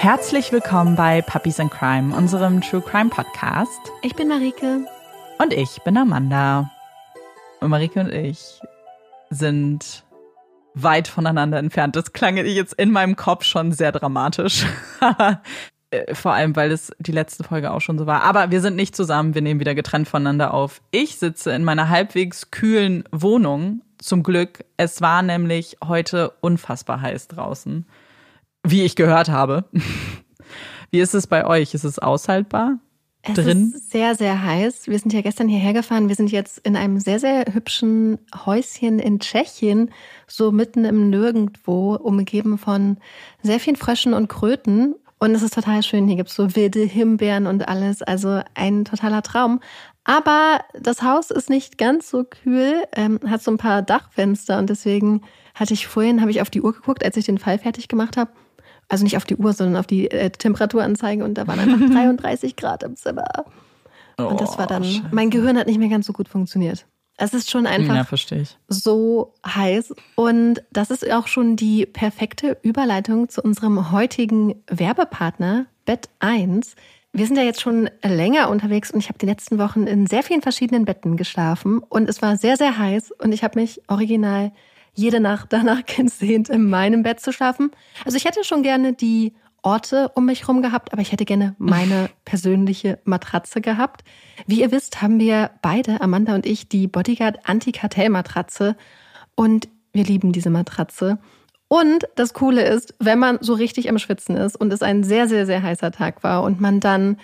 Herzlich willkommen bei Puppies and Crime, unserem True Crime Podcast. Ich bin Marike. Und ich bin Amanda. Und Marike und ich sind weit voneinander entfernt. Das klang jetzt in meinem Kopf schon sehr dramatisch. Äh, vor allem, weil es die letzte Folge auch schon so war. Aber wir sind nicht zusammen, wir nehmen wieder getrennt voneinander auf. Ich sitze in meiner halbwegs kühlen Wohnung. Zum Glück. Es war nämlich heute unfassbar heiß draußen. Wie ich gehört habe. Wie ist es bei euch? Ist es aushaltbar? Es drin? ist sehr, sehr heiß. Wir sind ja gestern hierher gefahren. Wir sind jetzt in einem sehr, sehr hübschen Häuschen in Tschechien, so mitten im Nirgendwo, umgeben von sehr vielen Fröschen und Kröten. Und es ist total schön. Hier gibt es so wilde Himbeeren und alles. Also ein totaler Traum. Aber das Haus ist nicht ganz so kühl, ähm, hat so ein paar Dachfenster und deswegen hatte ich vorhin, habe ich auf die Uhr geguckt, als ich den Fall fertig gemacht habe also nicht auf die Uhr, sondern auf die äh, Temperaturanzeige und da waren einfach 33 Grad im Zimmer. Und das war dann, oh, mein Gehirn hat nicht mehr ganz so gut funktioniert. Es ist schon einfach ja, so heiß. Und das ist auch schon die perfekte Überleitung zu unserem heutigen Werbepartner, Bett 1. Wir sind ja jetzt schon länger unterwegs und ich habe die letzten Wochen in sehr vielen verschiedenen Betten geschlafen und es war sehr, sehr heiß und ich habe mich original jede Nacht danach gesehnt, in meinem Bett zu schlafen. Also ich hätte schon gerne die Orte um mich herum gehabt, aber ich hätte gerne meine persönliche Matratze gehabt. Wie ihr wisst, haben wir beide, Amanda und ich, die Bodyguard Anti-Kartell-Matratze und wir lieben diese Matratze. Und das Coole ist, wenn man so richtig am Schwitzen ist und es ein sehr, sehr, sehr heißer Tag war und man dann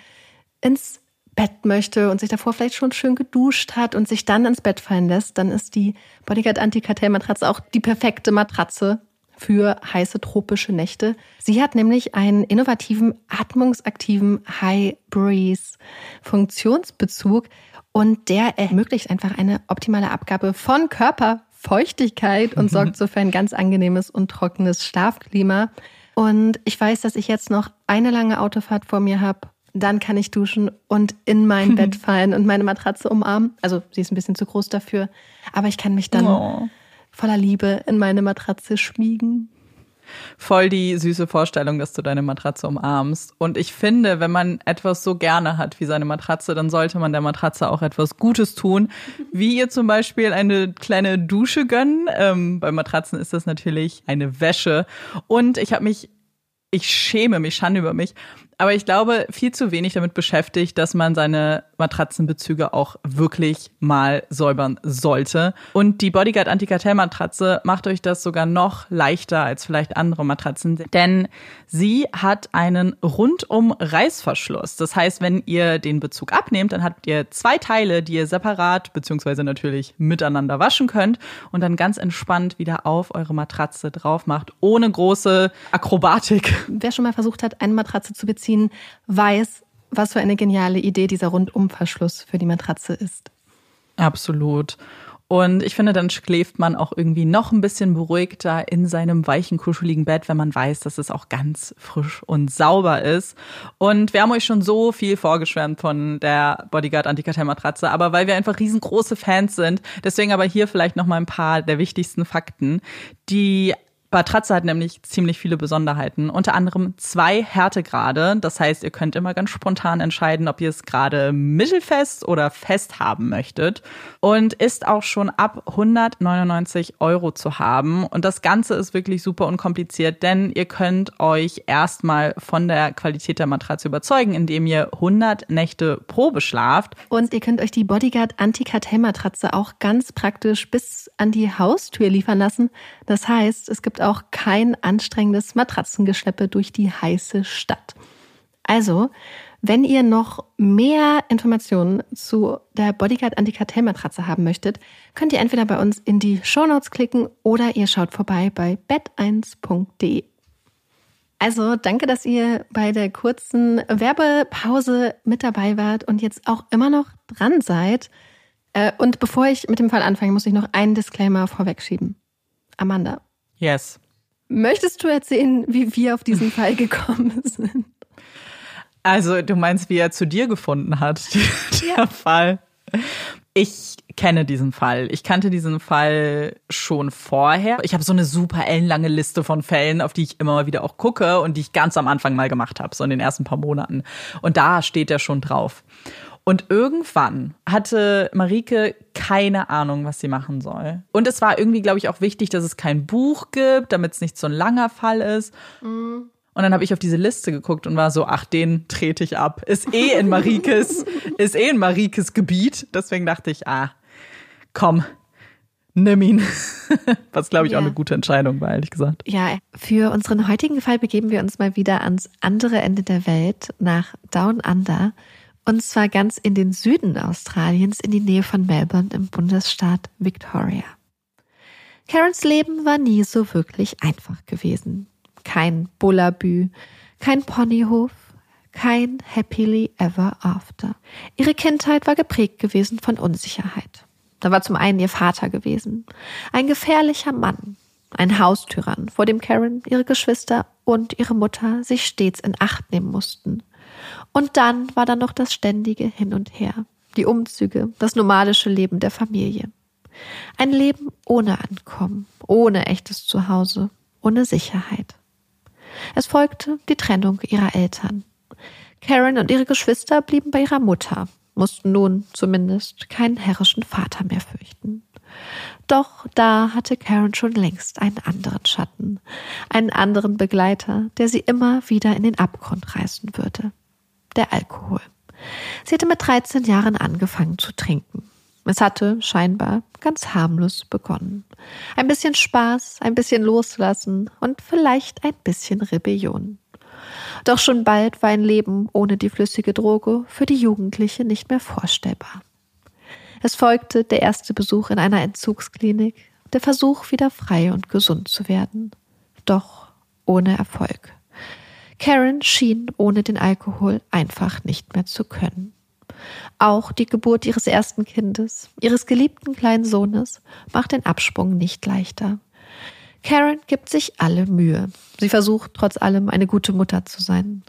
ins Bett möchte und sich davor vielleicht schon schön geduscht hat und sich dann ins Bett fallen lässt, dann ist die Bodyguard Anti-Kartell-Matratze auch die perfekte Matratze für heiße tropische Nächte. Sie hat nämlich einen innovativen, atmungsaktiven High Breeze Funktionsbezug und der ermöglicht einfach eine optimale Abgabe von Körperfeuchtigkeit und sorgt so für ein ganz angenehmes und trockenes Schlafklima. Und ich weiß, dass ich jetzt noch eine lange Autofahrt vor mir habe dann kann ich duschen und in mein Bett fallen und meine Matratze umarmen. Also sie ist ein bisschen zu groß dafür, aber ich kann mich dann oh. voller Liebe in meine Matratze schmiegen. Voll die süße Vorstellung, dass du deine Matratze umarmst. Und ich finde, wenn man etwas so gerne hat wie seine Matratze, dann sollte man der Matratze auch etwas Gutes tun. Wie ihr zum Beispiel eine kleine Dusche gönnen. Ähm, bei Matratzen ist das natürlich eine Wäsche. Und ich habe mich ich schäme mich, schande über mich, aber ich glaube, viel zu wenig damit beschäftigt, dass man seine Matratzenbezüge auch wirklich mal säubern sollte. Und die Bodyguard Antikartell-Matratze macht euch das sogar noch leichter als vielleicht andere Matratzen, denn sie hat einen rundum Reißverschluss. Das heißt, wenn ihr den Bezug abnehmt, dann habt ihr zwei Teile, die ihr separat beziehungsweise natürlich miteinander waschen könnt und dann ganz entspannt wieder auf eure Matratze drauf macht, ohne große Akrobatik. Wer schon mal versucht hat, eine Matratze zu beziehen, ziehen, weiß, was für eine geniale Idee dieser Rundumverschluss für die Matratze ist. Absolut. Und ich finde, dann schläft man auch irgendwie noch ein bisschen beruhigter in seinem weichen, kuscheligen Bett, wenn man weiß, dass es auch ganz frisch und sauber ist. Und wir haben euch schon so viel vorgeschwärmt von der Bodyguard Antikartell-Matratze, aber weil wir einfach riesengroße Fans sind, deswegen aber hier vielleicht noch mal ein paar der wichtigsten Fakten. Die Matratze hat nämlich ziemlich viele Besonderheiten, unter anderem zwei Härtegrade. Das heißt, ihr könnt immer ganz spontan entscheiden, ob ihr es gerade mittelfest oder fest haben möchtet. Und ist auch schon ab 199 Euro zu haben. Und das Ganze ist wirklich super unkompliziert, denn ihr könnt euch erstmal von der Qualität der Matratze überzeugen, indem ihr 100 Nächte Probe schlaft. Und ihr könnt euch die Bodyguard Anti-Kartell-Matratze auch ganz praktisch bis an die Haustür liefern lassen. Das heißt, es gibt auch kein anstrengendes Matratzengeschleppe durch die heiße Stadt. Also, wenn ihr noch mehr Informationen zu der Bodyguard Antikartell-Matratze haben möchtet, könnt ihr entweder bei uns in die Shownotes klicken oder ihr schaut vorbei bei bett1.de. Also danke, dass ihr bei der kurzen Werbepause mit dabei wart und jetzt auch immer noch dran seid. Äh, und bevor ich mit dem Fall anfange, muss ich noch einen Disclaimer vorwegschieben. Amanda, Yes. Möchtest du erzählen, wie wir auf diesen Fall gekommen sind? Also, du meinst, wie er zu dir gefunden hat, der ja. Fall. Ich kenne diesen Fall. Ich kannte diesen Fall schon vorher. Ich habe so eine super ellenlange Liste von Fällen, auf die ich immer mal wieder auch gucke und die ich ganz am Anfang mal gemacht habe, so in den ersten paar Monaten. Und da steht er schon drauf. Und irgendwann hatte Marike keine Ahnung, was sie machen soll. Und es war irgendwie, glaube ich, auch wichtig, dass es kein Buch gibt, damit es nicht so ein langer Fall ist. Mhm. Und dann habe ich auf diese Liste geguckt und war so, ach, den trete ich ab. Ist eh in Marikes, ist eh in Marikes Gebiet. Deswegen dachte ich, ah, komm, nimm ihn. Was, glaube ich, ja. auch eine gute Entscheidung war, ehrlich gesagt. Ja, für unseren heutigen Fall begeben wir uns mal wieder ans andere Ende der Welt, nach Down Under. Und zwar ganz in den Süden Australiens, in die Nähe von Melbourne im Bundesstaat Victoria. Karens Leben war nie so wirklich einfach gewesen. Kein Bullabü, kein Ponyhof, kein Happily Ever After. Ihre Kindheit war geprägt gewesen von Unsicherheit. Da war zum einen ihr Vater gewesen, ein gefährlicher Mann, ein Haustyrann, vor dem Karen, ihre Geschwister und ihre Mutter sich stets in Acht nehmen mussten. Und dann war da noch das ständige Hin und Her, die Umzüge, das nomadische Leben der Familie. Ein Leben ohne Ankommen, ohne echtes Zuhause, ohne Sicherheit. Es folgte die Trennung ihrer Eltern. Karen und ihre Geschwister blieben bei ihrer Mutter, mussten nun zumindest keinen herrischen Vater mehr fürchten. Doch da hatte Karen schon längst einen anderen Schatten, einen anderen Begleiter, der sie immer wieder in den Abgrund reißen würde der Alkohol. Sie hatte mit 13 Jahren angefangen zu trinken. Es hatte scheinbar ganz harmlos begonnen. Ein bisschen Spaß, ein bisschen Loslassen und vielleicht ein bisschen Rebellion. Doch schon bald war ein Leben ohne die flüssige Droge für die Jugendliche nicht mehr vorstellbar. Es folgte der erste Besuch in einer Entzugsklinik, der Versuch, wieder frei und gesund zu werden. Doch ohne Erfolg. Karen schien ohne den Alkohol einfach nicht mehr zu können. Auch die Geburt ihres ersten Kindes, ihres geliebten kleinen Sohnes, macht den Absprung nicht leichter. Karen gibt sich alle Mühe. Sie versucht trotz allem eine gute Mutter zu sein,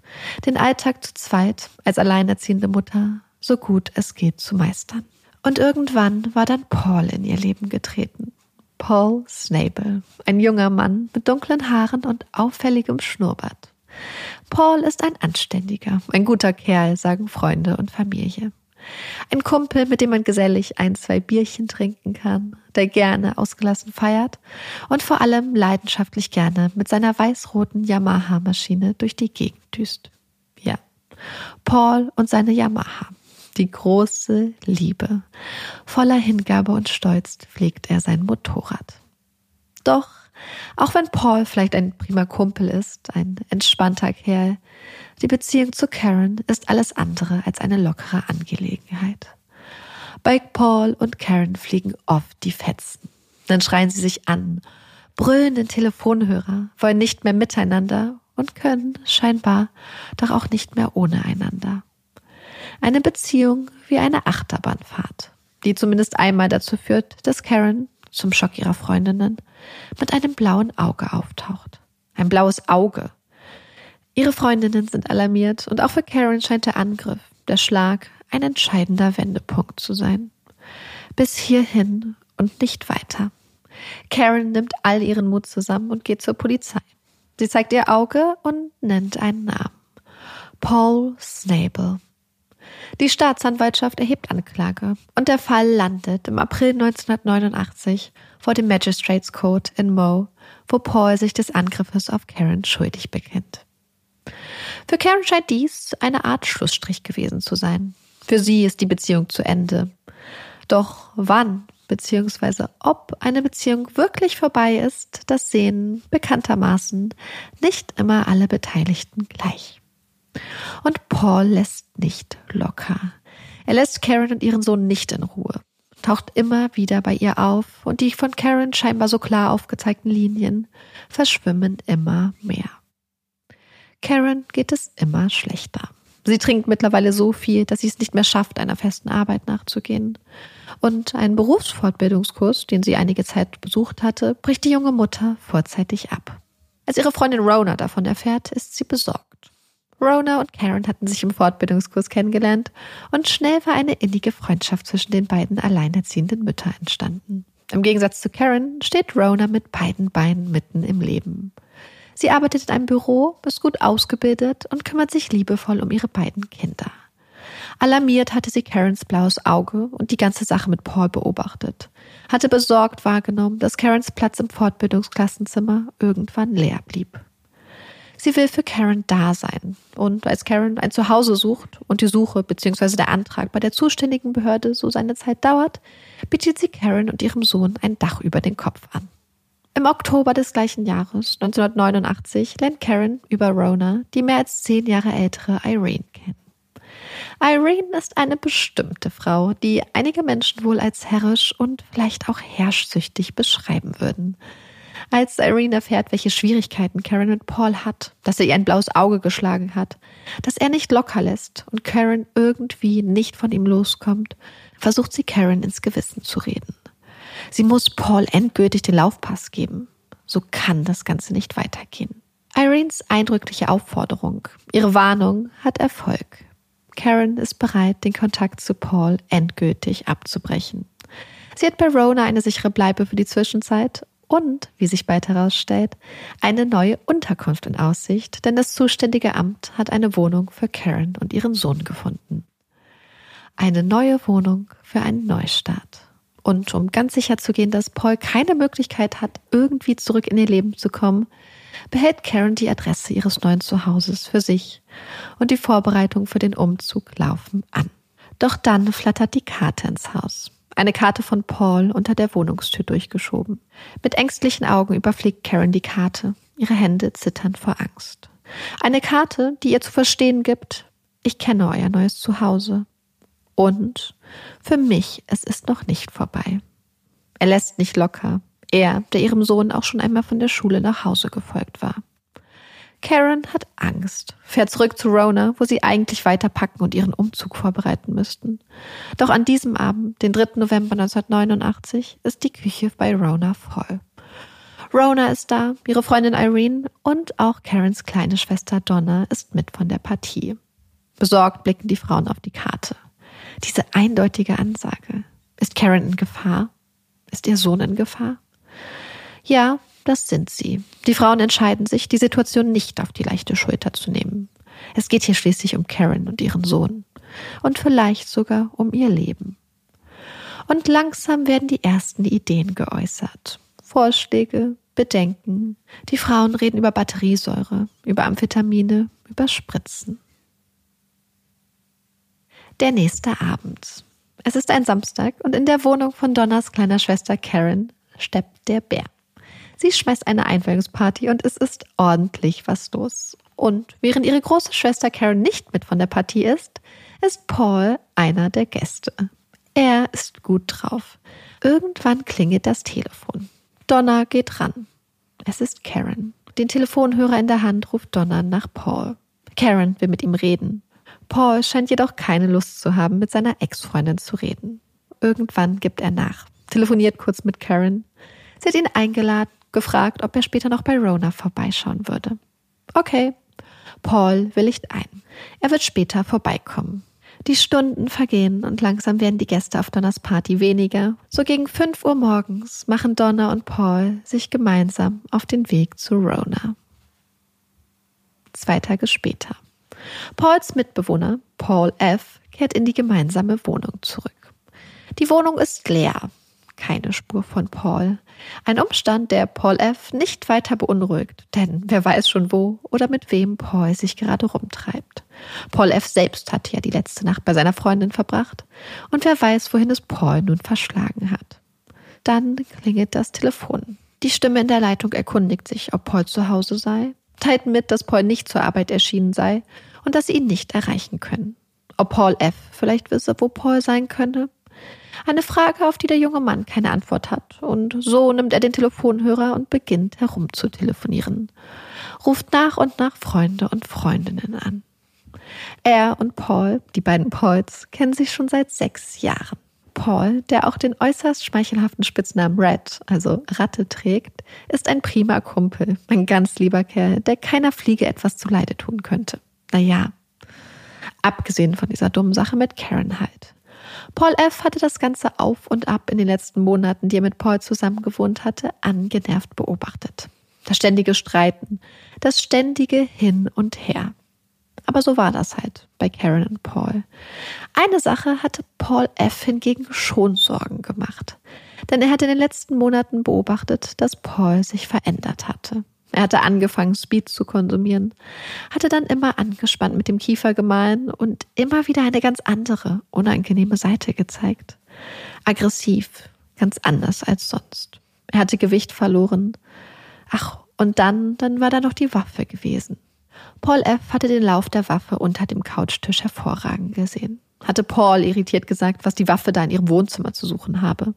den Alltag zu zweit als alleinerziehende Mutter so gut es geht zu meistern. Und irgendwann war dann Paul in ihr Leben getreten. Paul Snable, ein junger Mann mit dunklen Haaren und auffälligem Schnurrbart. Paul ist ein anständiger, ein guter Kerl, sagen Freunde und Familie. Ein Kumpel, mit dem man gesellig ein, zwei Bierchen trinken kann, der gerne ausgelassen feiert und vor allem leidenschaftlich gerne mit seiner weiß-roten Yamaha-Maschine durch die Gegend düst. Ja, Paul und seine Yamaha. Die große Liebe. Voller Hingabe und Stolz pflegt er sein Motorrad. Doch auch wenn Paul vielleicht ein prima Kumpel ist, ein entspannter Kerl, die Beziehung zu Karen ist alles andere als eine lockere Angelegenheit. Bei Paul und Karen fliegen oft die Fetzen. Dann schreien sie sich an, brüllen den Telefonhörer, wollen nicht mehr miteinander und können scheinbar doch auch nicht mehr ohne einander. Eine Beziehung wie eine Achterbahnfahrt, die zumindest einmal dazu führt, dass Karen zum Schock ihrer Freundinnen, mit einem blauen Auge auftaucht. Ein blaues Auge. Ihre Freundinnen sind alarmiert und auch für Karen scheint der Angriff, der Schlag, ein entscheidender Wendepunkt zu sein. Bis hierhin und nicht weiter. Karen nimmt all ihren Mut zusammen und geht zur Polizei. Sie zeigt ihr Auge und nennt einen Namen. Paul Snable. Die Staatsanwaltschaft erhebt Anklage und der Fall landet im April 1989 vor dem Magistrates Court in Moe, wo Paul sich des Angriffes auf Karen schuldig bekennt. Für Karen scheint dies eine Art Schlussstrich gewesen zu sein. Für sie ist die Beziehung zu Ende. Doch wann bzw. ob eine Beziehung wirklich vorbei ist, das sehen bekanntermaßen nicht immer alle Beteiligten gleich. Und Paul lässt nicht locker. Er lässt Karen und ihren Sohn nicht in Ruhe, taucht immer wieder bei ihr auf und die von Karen scheinbar so klar aufgezeigten Linien verschwimmen immer mehr. Karen geht es immer schlechter. Sie trinkt mittlerweile so viel, dass sie es nicht mehr schafft, einer festen Arbeit nachzugehen. Und einen Berufsfortbildungskurs, den sie einige Zeit besucht hatte, bricht die junge Mutter vorzeitig ab. Als ihre Freundin Rona davon erfährt, ist sie besorgt. Rona und Karen hatten sich im Fortbildungskurs kennengelernt und schnell war eine innige Freundschaft zwischen den beiden alleinerziehenden Müttern entstanden. Im Gegensatz zu Karen steht Rona mit beiden Beinen mitten im Leben. Sie arbeitet in einem Büro, ist gut ausgebildet und kümmert sich liebevoll um ihre beiden Kinder. Alarmiert hatte sie Karens blaues Auge und die ganze Sache mit Paul beobachtet, hatte besorgt wahrgenommen, dass Karens Platz im Fortbildungsklassenzimmer irgendwann leer blieb. Sie will für Karen da sein. Und als Karen ein Zuhause sucht und die Suche bzw. der Antrag bei der zuständigen Behörde so seine Zeit dauert, bietet sie Karen und ihrem Sohn ein Dach über den Kopf an. Im Oktober des gleichen Jahres, 1989, lernt Karen über Rona die mehr als zehn Jahre ältere Irene kennen. Irene ist eine bestimmte Frau, die einige Menschen wohl als herrisch und vielleicht auch herrschsüchtig beschreiben würden. Als Irene erfährt, welche Schwierigkeiten Karen mit Paul hat, dass er ihr ein blaues Auge geschlagen hat, dass er nicht locker lässt und Karen irgendwie nicht von ihm loskommt, versucht sie Karen ins Gewissen zu reden. Sie muss Paul endgültig den Laufpass geben. So kann das Ganze nicht weitergehen. Irenes eindrückliche Aufforderung, ihre Warnung hat Erfolg. Karen ist bereit, den Kontakt zu Paul endgültig abzubrechen. Sie hat bei Rona eine sichere Bleibe für die Zwischenzeit und, wie sich bald herausstellt, eine neue Unterkunft in Aussicht, denn das zuständige Amt hat eine Wohnung für Karen und ihren Sohn gefunden. Eine neue Wohnung für einen Neustart. Und um ganz sicher zu gehen, dass Paul keine Möglichkeit hat, irgendwie zurück in ihr Leben zu kommen, behält Karen die Adresse ihres neuen Zuhauses für sich und die Vorbereitungen für den Umzug laufen an. Doch dann flattert die Karte ins Haus. Eine Karte von Paul unter der Wohnungstür durchgeschoben. Mit ängstlichen Augen überfliegt Karen die Karte. Ihre Hände zittern vor Angst. Eine Karte, die ihr zu verstehen gibt, ich kenne euer neues Zuhause. Und für mich, es ist noch nicht vorbei. Er lässt nicht locker. Er, der ihrem Sohn auch schon einmal von der Schule nach Hause gefolgt war. Karen hat Angst, fährt zurück zu Rona, wo sie eigentlich weiter packen und ihren Umzug vorbereiten müssten. Doch an diesem Abend, den 3. November 1989, ist die Küche bei Rona voll. Rona ist da, ihre Freundin Irene und auch Karens kleine Schwester Donna ist mit von der Partie. Besorgt blicken die Frauen auf die Karte. Diese eindeutige Ansage. Ist Karen in Gefahr? Ist ihr Sohn in Gefahr? Ja, das sind sie. Die Frauen entscheiden sich, die Situation nicht auf die leichte Schulter zu nehmen. Es geht hier schließlich um Karen und ihren Sohn. Und vielleicht sogar um ihr Leben. Und langsam werden die ersten Ideen geäußert. Vorschläge, Bedenken. Die Frauen reden über Batteriesäure, über Amphetamine, über Spritzen. Der nächste Abend. Es ist ein Samstag und in der Wohnung von Donners kleiner Schwester Karen steppt der Bär. Sie schmeißt eine Einweihungsparty und es ist ordentlich was los. Und während ihre große Schwester Karen nicht mit von der Partie ist, ist Paul einer der Gäste. Er ist gut drauf. Irgendwann klingelt das Telefon. Donna geht ran. Es ist Karen. Den Telefonhörer in der Hand ruft Donna nach Paul. Karen will mit ihm reden. Paul scheint jedoch keine Lust zu haben, mit seiner Ex-Freundin zu reden. Irgendwann gibt er nach, telefoniert kurz mit Karen. Sie hat ihn eingeladen, gefragt, ob er später noch bei Rona vorbeischauen würde. Okay. Paul willigt ein. Er wird später vorbeikommen. Die Stunden vergehen und langsam werden die Gäste auf Donners Party weniger. So gegen 5 Uhr morgens machen Donna und Paul sich gemeinsam auf den Weg zu Rona. Zwei Tage später. Pauls Mitbewohner, Paul F., kehrt in die gemeinsame Wohnung zurück. Die Wohnung ist leer keine Spur von Paul. Ein Umstand, der Paul F. nicht weiter beunruhigt, denn wer weiß schon wo oder mit wem Paul sich gerade rumtreibt. Paul F. selbst hatte ja die letzte Nacht bei seiner Freundin verbracht und wer weiß, wohin es Paul nun verschlagen hat. Dann klingelt das Telefon. Die Stimme in der Leitung erkundigt sich, ob Paul zu Hause sei, teilt mit, dass Paul nicht zur Arbeit erschienen sei und dass sie ihn nicht erreichen können. Ob Paul F. vielleicht wisse, wo Paul sein könne, eine Frage, auf die der junge Mann keine Antwort hat. Und so nimmt er den Telefonhörer und beginnt herumzutelefonieren. Ruft nach und nach Freunde und Freundinnen an. Er und Paul, die beiden Pauls, kennen sich schon seit sechs Jahren. Paul, der auch den äußerst schmeichelhaften Spitznamen Red, also Ratte trägt, ist ein prima Kumpel, ein ganz lieber Kerl, der keiner Fliege etwas zuleide tun könnte. Naja, abgesehen von dieser dummen Sache mit Karen halt. Paul F. hatte das Ganze auf und ab in den letzten Monaten, die er mit Paul zusammengewohnt hatte, angenervt beobachtet. Das ständige Streiten, das ständige Hin und Her. Aber so war das halt bei Karen und Paul. Eine Sache hatte Paul F. hingegen schon Sorgen gemacht. Denn er hatte in den letzten Monaten beobachtet, dass Paul sich verändert hatte. Er hatte angefangen, Speed zu konsumieren, hatte dann immer angespannt mit dem Kiefer gemahlen und immer wieder eine ganz andere, unangenehme Seite gezeigt. Aggressiv, ganz anders als sonst. Er hatte Gewicht verloren. Ach, und dann, dann war da noch die Waffe gewesen. Paul F. hatte den Lauf der Waffe unter dem Couchtisch hervorragend gesehen. Hatte Paul irritiert gesagt, was die Waffe da in ihrem Wohnzimmer zu suchen habe.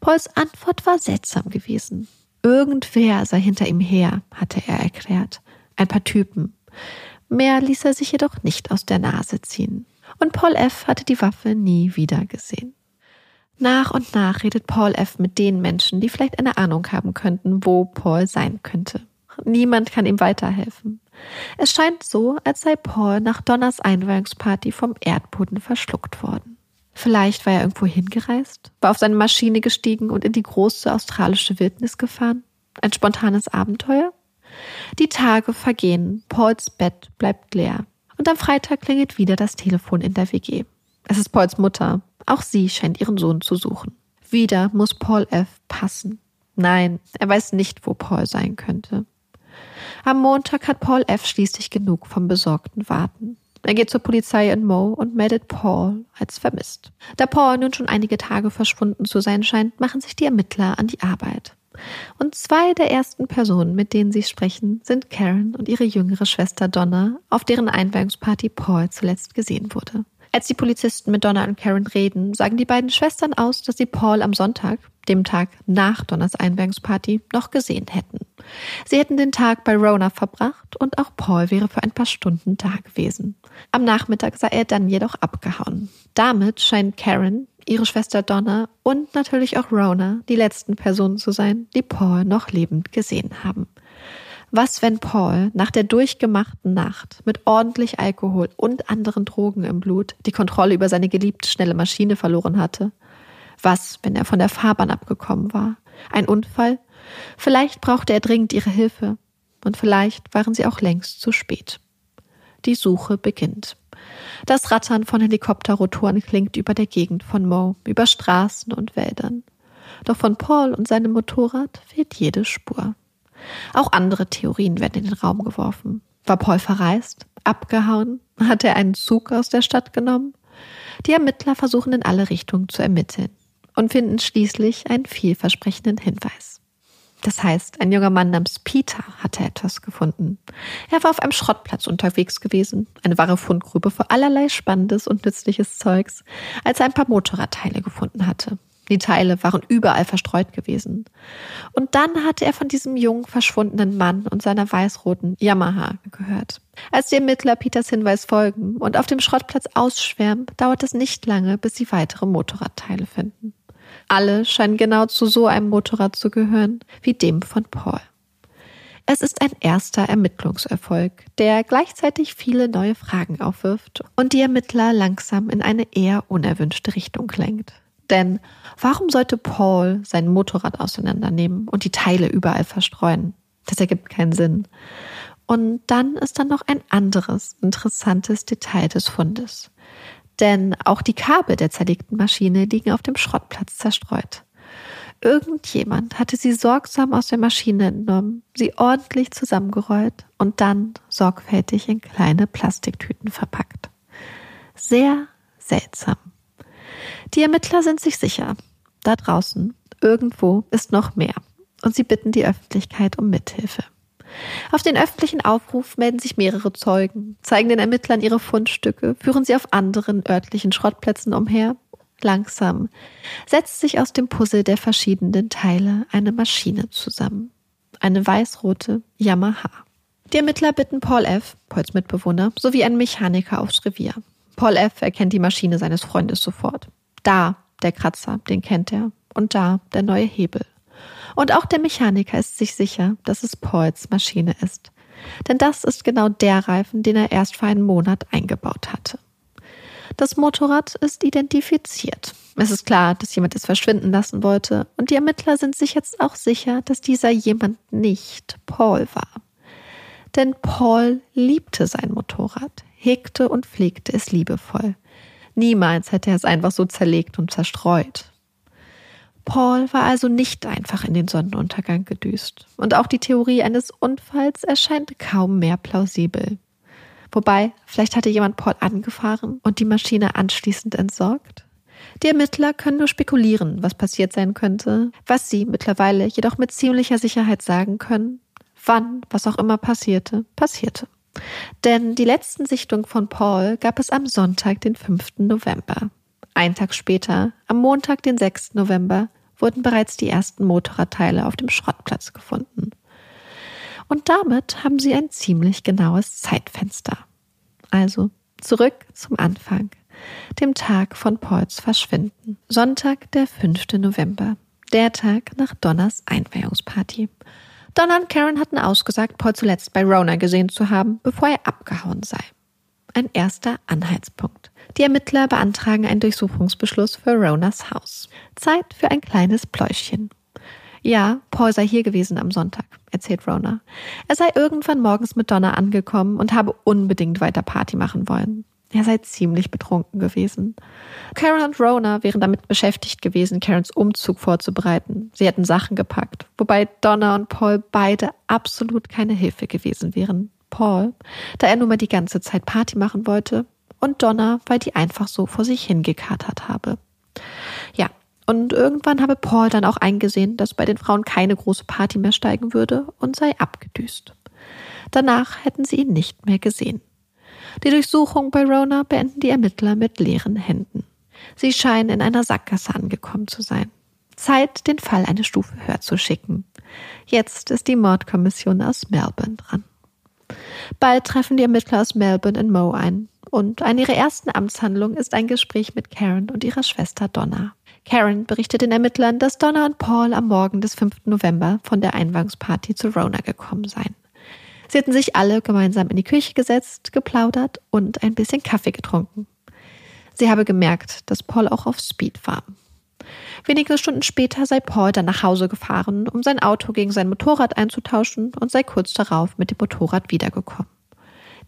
Pauls Antwort war seltsam gewesen. Irgendwer sei hinter ihm her, hatte er erklärt. Ein paar Typen. Mehr ließ er sich jedoch nicht aus der Nase ziehen. Und Paul F. hatte die Waffe nie wieder gesehen. Nach und nach redet Paul F. mit den Menschen, die vielleicht eine Ahnung haben könnten, wo Paul sein könnte. Niemand kann ihm weiterhelfen. Es scheint so, als sei Paul nach Donners Einweihungsparty vom Erdboden verschluckt worden. Vielleicht war er irgendwo hingereist, war auf seine Maschine gestiegen und in die große australische Wildnis gefahren. Ein spontanes Abenteuer? Die Tage vergehen, Pauls Bett bleibt leer. Und am Freitag klingelt wieder das Telefon in der WG. Es ist Pauls Mutter. Auch sie scheint ihren Sohn zu suchen. Wieder muss Paul F. passen. Nein, er weiß nicht, wo Paul sein könnte. Am Montag hat Paul F. schließlich genug vom besorgten Warten. Er geht zur Polizei in Mo und meldet Paul als vermisst. Da Paul nun schon einige Tage verschwunden zu sein scheint, machen sich die Ermittler an die Arbeit. Und zwei der ersten Personen, mit denen sie sprechen, sind Karen und ihre jüngere Schwester Donna, auf deren Einweihungsparty Paul zuletzt gesehen wurde. Als die Polizisten mit Donna und Karen reden, sagen die beiden Schwestern aus, dass sie Paul am Sonntag, dem Tag nach Donners Einweihungsparty, noch gesehen hätten. Sie hätten den Tag bei Rona verbracht und auch Paul wäre für ein paar Stunden da gewesen. Am Nachmittag sei er dann jedoch abgehauen. Damit scheint Karen, ihre Schwester Donna und natürlich auch Rona die letzten Personen zu sein, die Paul noch lebend gesehen haben. Was, wenn Paul nach der durchgemachten Nacht mit ordentlich Alkohol und anderen Drogen im Blut die Kontrolle über seine geliebte schnelle Maschine verloren hatte? Was, wenn er von der Fahrbahn abgekommen war? Ein Unfall? Vielleicht brauchte er dringend ihre Hilfe. Und vielleicht waren sie auch längst zu spät. Die Suche beginnt. Das Rattern von Helikopterrotoren klingt über der Gegend von Mo, über Straßen und Wäldern. Doch von Paul und seinem Motorrad fehlt jede Spur. Auch andere Theorien werden in den Raum geworfen. War Paul verreist? Abgehauen? Hat er einen Zug aus der Stadt genommen? Die Ermittler versuchen in alle Richtungen zu ermitteln und finden schließlich einen vielversprechenden Hinweis. Das heißt, ein junger Mann namens Peter hatte etwas gefunden. Er war auf einem Schrottplatz unterwegs gewesen, eine wahre Fundgrube für allerlei spannendes und nützliches Zeugs, als er ein paar Motorradteile gefunden hatte. Die Teile waren überall verstreut gewesen. Und dann hatte er von diesem jungen, verschwundenen Mann und seiner weißroten Yamaha gehört. Als die Ermittler Peters Hinweis folgen und auf dem Schrottplatz ausschwärmen, dauert es nicht lange, bis sie weitere Motorradteile finden. Alle scheinen genau zu so einem Motorrad zu gehören wie dem von Paul. Es ist ein erster Ermittlungserfolg, der gleichzeitig viele neue Fragen aufwirft und die Ermittler langsam in eine eher unerwünschte Richtung lenkt. Denn warum sollte Paul sein Motorrad auseinandernehmen und die Teile überall verstreuen? Das ergibt keinen Sinn. Und dann ist da noch ein anderes interessantes Detail des Fundes. Denn auch die Kabel der zerlegten Maschine liegen auf dem Schrottplatz zerstreut. Irgendjemand hatte sie sorgsam aus der Maschine entnommen, sie ordentlich zusammengerollt und dann sorgfältig in kleine Plastiktüten verpackt. Sehr seltsam. Die Ermittler sind sich sicher, da draußen, irgendwo ist noch mehr. Und sie bitten die Öffentlichkeit um Mithilfe. Auf den öffentlichen Aufruf melden sich mehrere Zeugen, zeigen den Ermittlern ihre Fundstücke, führen sie auf anderen örtlichen Schrottplätzen umher. Langsam setzt sich aus dem Puzzle der verschiedenen Teile eine Maschine zusammen. Eine weißrote Yamaha. Die Ermittler bitten Paul F., Pauls Mitbewohner, sowie einen Mechaniker aufs Revier. Paul F. erkennt die Maschine seines Freundes sofort. Da, der Kratzer, den kennt er. Und da, der neue Hebel. Und auch der Mechaniker ist sich sicher, dass es Pauls Maschine ist. Denn das ist genau der Reifen, den er erst vor einem Monat eingebaut hatte. Das Motorrad ist identifiziert. Es ist klar, dass jemand es verschwinden lassen wollte, und die Ermittler sind sich jetzt auch sicher, dass dieser jemand nicht Paul war. Denn Paul liebte sein Motorrad, hegte und pflegte es liebevoll. Niemals hätte er es einfach so zerlegt und zerstreut. Paul war also nicht einfach in den Sonnenuntergang gedüst. Und auch die Theorie eines Unfalls erscheint kaum mehr plausibel. Wobei, vielleicht hatte jemand Paul angefahren und die Maschine anschließend entsorgt? Die Ermittler können nur spekulieren, was passiert sein könnte. Was sie mittlerweile jedoch mit ziemlicher Sicherheit sagen können, wann, was auch immer passierte, passierte. Denn die letzten Sichtungen von Paul gab es am Sonntag, den 5. November. Ein Tag später, am Montag, den 6. November, wurden bereits die ersten Motorradteile auf dem Schrottplatz gefunden. Und damit haben sie ein ziemlich genaues Zeitfenster. Also zurück zum Anfang, dem Tag von Pauls Verschwinden. Sonntag, der 5. November, der Tag nach Donners Einweihungsparty. Donna und Karen hatten ausgesagt, Paul zuletzt bei Rona gesehen zu haben, bevor er abgehauen sei. Ein erster Anhaltspunkt. Die Ermittler beantragen einen Durchsuchungsbeschluss für Ronas Haus. Zeit für ein kleines Pläuschchen. Ja, Paul sei hier gewesen am Sonntag, erzählt Rona. Er sei irgendwann morgens mit Donna angekommen und habe unbedingt weiter Party machen wollen. Er sei ziemlich betrunken gewesen. Karen und Rona wären damit beschäftigt gewesen, Karens Umzug vorzubereiten. Sie hätten Sachen gepackt, wobei Donna und Paul beide absolut keine Hilfe gewesen wären. Paul, da er nun mal die ganze Zeit Party machen wollte, und Donna, weil die einfach so vor sich hingekatert habe. Ja, und irgendwann habe Paul dann auch eingesehen, dass bei den Frauen keine große Party mehr steigen würde und sei abgedüst. Danach hätten sie ihn nicht mehr gesehen. Die Durchsuchung bei Rona beenden die Ermittler mit leeren Händen. Sie scheinen in einer Sackgasse angekommen zu sein. Zeit, den Fall eine Stufe höher zu schicken. Jetzt ist die Mordkommission aus Melbourne dran. Bald treffen die Ermittler aus Melbourne in Mo ein. Und eine ihrer ersten Amtshandlungen ist ein Gespräch mit Karen und ihrer Schwester Donna. Karen berichtet den Ermittlern, dass Donna und Paul am Morgen des 5. November von der Einweihungsparty zu Rona gekommen seien. Sie hatten sich alle gemeinsam in die Küche gesetzt, geplaudert und ein bisschen Kaffee getrunken. Sie habe gemerkt, dass Paul auch auf Speed war. Wenige Stunden später sei Paul dann nach Hause gefahren, um sein Auto gegen sein Motorrad einzutauschen und sei kurz darauf mit dem Motorrad wiedergekommen.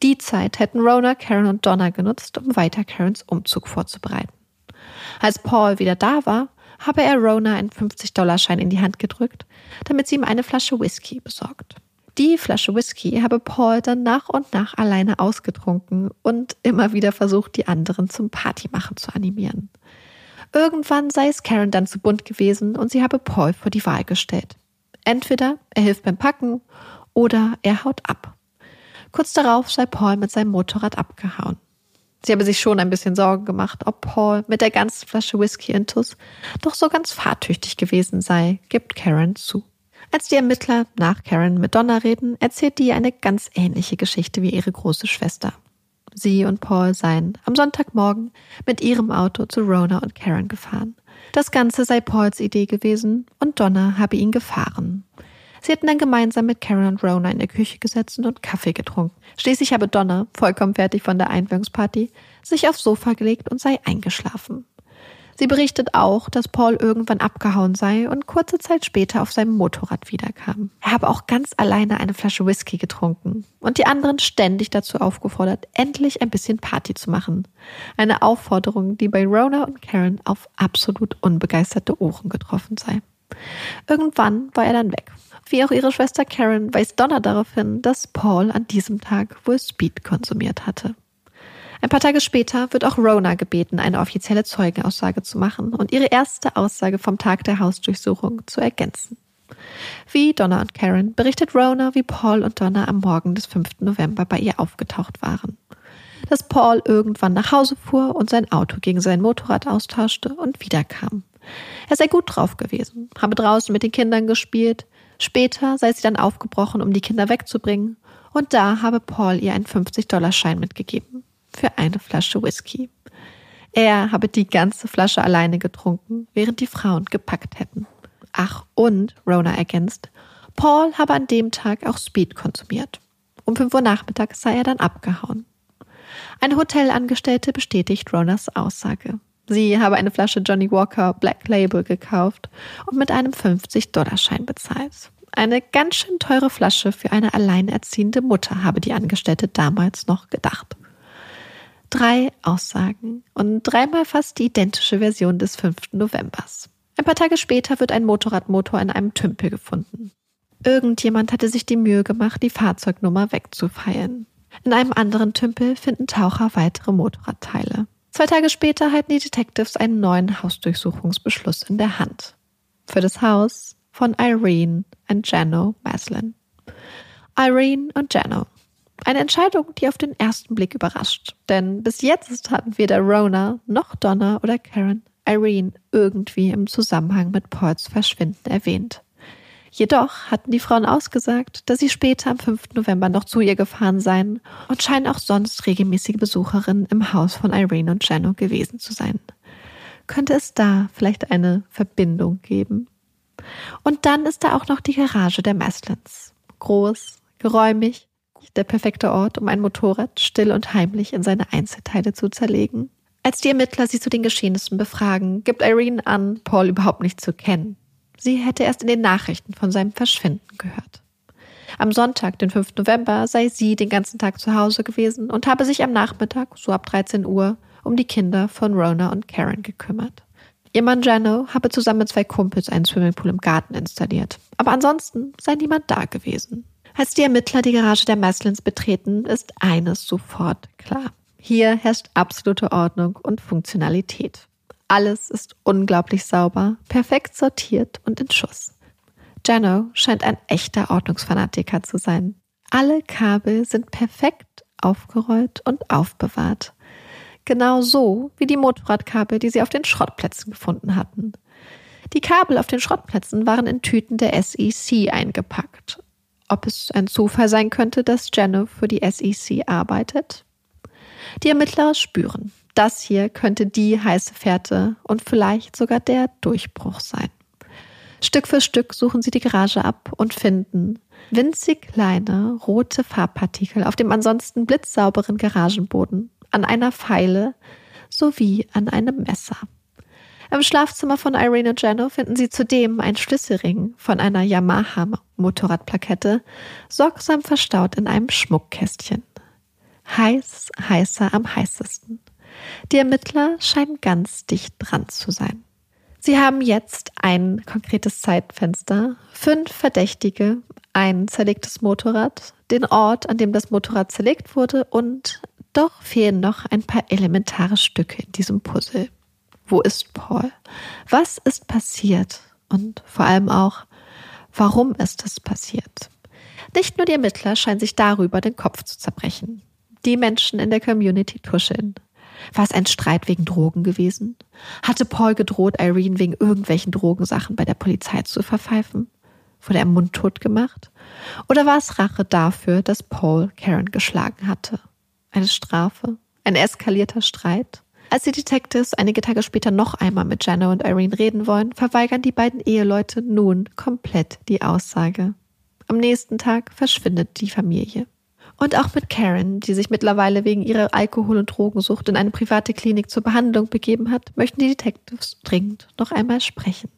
Die Zeit hätten Rona, Karen und Donna genutzt, um weiter Karens Umzug vorzubereiten. Als Paul wieder da war, habe er Rona einen 50-Dollar-Schein in die Hand gedrückt, damit sie ihm eine Flasche Whisky besorgt. Die Flasche Whisky habe Paul dann nach und nach alleine ausgetrunken und immer wieder versucht, die anderen zum Partymachen zu animieren. Irgendwann sei es Karen dann zu bunt gewesen und sie habe Paul vor die Wahl gestellt. Entweder er hilft beim Packen oder er haut ab. Kurz darauf sei Paul mit seinem Motorrad abgehauen. Sie habe sich schon ein bisschen Sorgen gemacht, ob Paul mit der ganzen Flasche Whisky intus doch so ganz fahrtüchtig gewesen sei, gibt Karen zu. Als die Ermittler nach Karen mit Donna reden, erzählt die eine ganz ähnliche Geschichte wie ihre große Schwester. Sie und Paul seien am Sonntagmorgen mit ihrem Auto zu Rona und Karen gefahren. Das Ganze sei Pauls Idee gewesen und Donna habe ihn gefahren. Sie hätten dann gemeinsam mit Karen und Rona in der Küche gesessen und Kaffee getrunken. Schließlich habe Donna, vollkommen fertig von der Einweihungsparty, sich aufs Sofa gelegt und sei eingeschlafen. Sie berichtet auch, dass Paul irgendwann abgehauen sei und kurze Zeit später auf seinem Motorrad wiederkam. Er habe auch ganz alleine eine Flasche Whisky getrunken und die anderen ständig dazu aufgefordert, endlich ein bisschen Party zu machen. Eine Aufforderung, die bei Rona und Karen auf absolut unbegeisterte Ohren getroffen sei. Irgendwann war er dann weg. Wie auch ihre Schwester Karen weist Donna darauf hin, dass Paul an diesem Tag wohl Speed konsumiert hatte. Ein paar Tage später wird auch Rona gebeten, eine offizielle Zeugenaussage zu machen und ihre erste Aussage vom Tag der Hausdurchsuchung zu ergänzen. Wie Donna und Karen berichtet Rona, wie Paul und Donna am Morgen des 5. November bei ihr aufgetaucht waren. Dass Paul irgendwann nach Hause fuhr und sein Auto gegen sein Motorrad austauschte und wiederkam. Er sei gut drauf gewesen, habe draußen mit den Kindern gespielt. Später sei sie dann aufgebrochen, um die Kinder wegzubringen. Und da habe Paul ihr einen 50-Dollar-Schein mitgegeben für eine Flasche Whisky. Er habe die ganze Flasche alleine getrunken, während die Frauen gepackt hätten. Ach, und, Rona ergänzt, Paul habe an dem Tag auch Speed konsumiert. Um 5 Uhr nachmittags sei er dann abgehauen. Eine Hotelangestellte bestätigt Ronas Aussage. Sie habe eine Flasche Johnny Walker Black Label gekauft und mit einem 50-Dollar-Schein bezahlt. Eine ganz schön teure Flasche für eine alleinerziehende Mutter, habe die Angestellte damals noch gedacht. Drei Aussagen und dreimal fast die identische Version des 5. Novembers. Ein paar Tage später wird ein Motorradmotor in einem Tümpel gefunden. Irgendjemand hatte sich die Mühe gemacht, die Fahrzeugnummer wegzufeilen. In einem anderen Tümpel finden Taucher weitere Motorradteile. Zwei Tage später halten die Detectives einen neuen Hausdurchsuchungsbeschluss in der Hand. Für das Haus von Irene und Jano Maslin. Irene und Jano. Eine Entscheidung, die auf den ersten Blick überrascht. Denn bis jetzt hatten weder Rona noch Donna oder Karen Irene irgendwie im Zusammenhang mit Pauls Verschwinden erwähnt. Jedoch hatten die Frauen ausgesagt, dass sie später am 5. November noch zu ihr gefahren seien und scheinen auch sonst regelmäßige Besucherinnen im Haus von Irene und Jano gewesen zu sein. Könnte es da vielleicht eine Verbindung geben? Und dann ist da auch noch die Garage der Maslins. Groß, geräumig, der perfekte Ort, um ein Motorrad still und heimlich in seine Einzelteile zu zerlegen. Als die Ermittler sie zu den Geschehnissen befragen, gibt Irene an, Paul überhaupt nicht zu kennen. Sie hätte erst in den Nachrichten von seinem Verschwinden gehört. Am Sonntag, den 5. November, sei sie den ganzen Tag zu Hause gewesen und habe sich am Nachmittag, so ab 13 Uhr, um die Kinder von Rona und Karen gekümmert. Ihr Mann Jano habe zusammen mit zwei Kumpels einen Swimmingpool im Garten installiert. Aber ansonsten sei niemand da gewesen. Als die Ermittler die Garage der Maslins betreten, ist eines sofort klar. Hier herrscht absolute Ordnung und Funktionalität. Alles ist unglaublich sauber, perfekt sortiert und in Schuss. Jano scheint ein echter Ordnungsfanatiker zu sein. Alle Kabel sind perfekt aufgerollt und aufbewahrt. Genau so wie die Motorradkabel, die sie auf den Schrottplätzen gefunden hatten. Die Kabel auf den Schrottplätzen waren in Tüten der SEC eingepackt. Ob es ein Zufall sein könnte, dass Jano für die SEC arbeitet? Die Ermittler spüren, das hier könnte die heiße Fährte und vielleicht sogar der Durchbruch sein. Stück für Stück suchen sie die Garage ab und finden winzig kleine rote Farbpartikel auf dem ansonsten blitzsauberen Garagenboden, an einer Pfeile sowie an einem Messer. Im Schlafzimmer von Irene Jano finden sie zudem einen Schlüsselring von einer Yamaha Motorradplakette, sorgsam verstaut in einem Schmuckkästchen. Heiß, heißer am heißesten. Die Ermittler scheinen ganz dicht dran zu sein. Sie haben jetzt ein konkretes Zeitfenster, fünf Verdächtige, ein zerlegtes Motorrad, den Ort, an dem das Motorrad zerlegt wurde und doch fehlen noch ein paar elementare Stücke in diesem Puzzle. Wo ist Paul? Was ist passiert? Und vor allem auch, warum ist es passiert? Nicht nur die Ermittler scheinen sich darüber den Kopf zu zerbrechen. Die Menschen in der Community tuscheln. War es ein Streit wegen Drogen gewesen? Hatte Paul gedroht, Irene wegen irgendwelchen Drogensachen bei der Polizei zu verpfeifen? Wurde er mundtot gemacht? Oder war es Rache dafür, dass Paul Karen geschlagen hatte? Eine Strafe? Ein eskalierter Streit? Als die Detectives einige Tage später noch einmal mit Jenna und Irene reden wollen, verweigern die beiden Eheleute nun komplett die Aussage. Am nächsten Tag verschwindet die Familie. Und auch mit Karen, die sich mittlerweile wegen ihrer Alkohol- und Drogensucht in eine private Klinik zur Behandlung begeben hat, möchten die Detectives dringend noch einmal sprechen.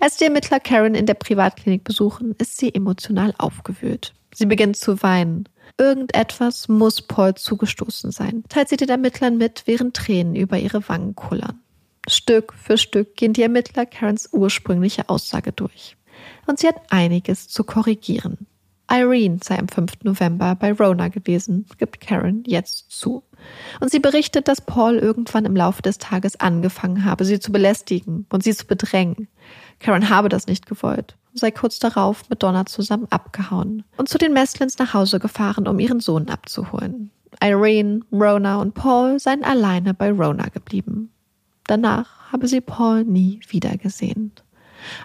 Als die Ermittler Karen in der Privatklinik besuchen, ist sie emotional aufgewühlt. Sie beginnt zu weinen. Irgendetwas muss Paul zugestoßen sein, teilt sie den Ermittlern mit, während Tränen über ihre Wangen kullern. Stück für Stück gehen die Ermittler Karens ursprüngliche Aussage durch. Und sie hat einiges zu korrigieren. Irene sei am 5. November bei Rona gewesen, gibt Karen jetzt zu. Und sie berichtet, dass Paul irgendwann im Laufe des Tages angefangen habe, sie zu belästigen und sie zu bedrängen. Karen habe das nicht gewollt, sei kurz darauf mit Donna zusammen abgehauen und zu den Meslins nach Hause gefahren, um ihren Sohn abzuholen. Irene, Rona und Paul seien alleine bei Rona geblieben. Danach habe sie Paul nie wiedergesehen.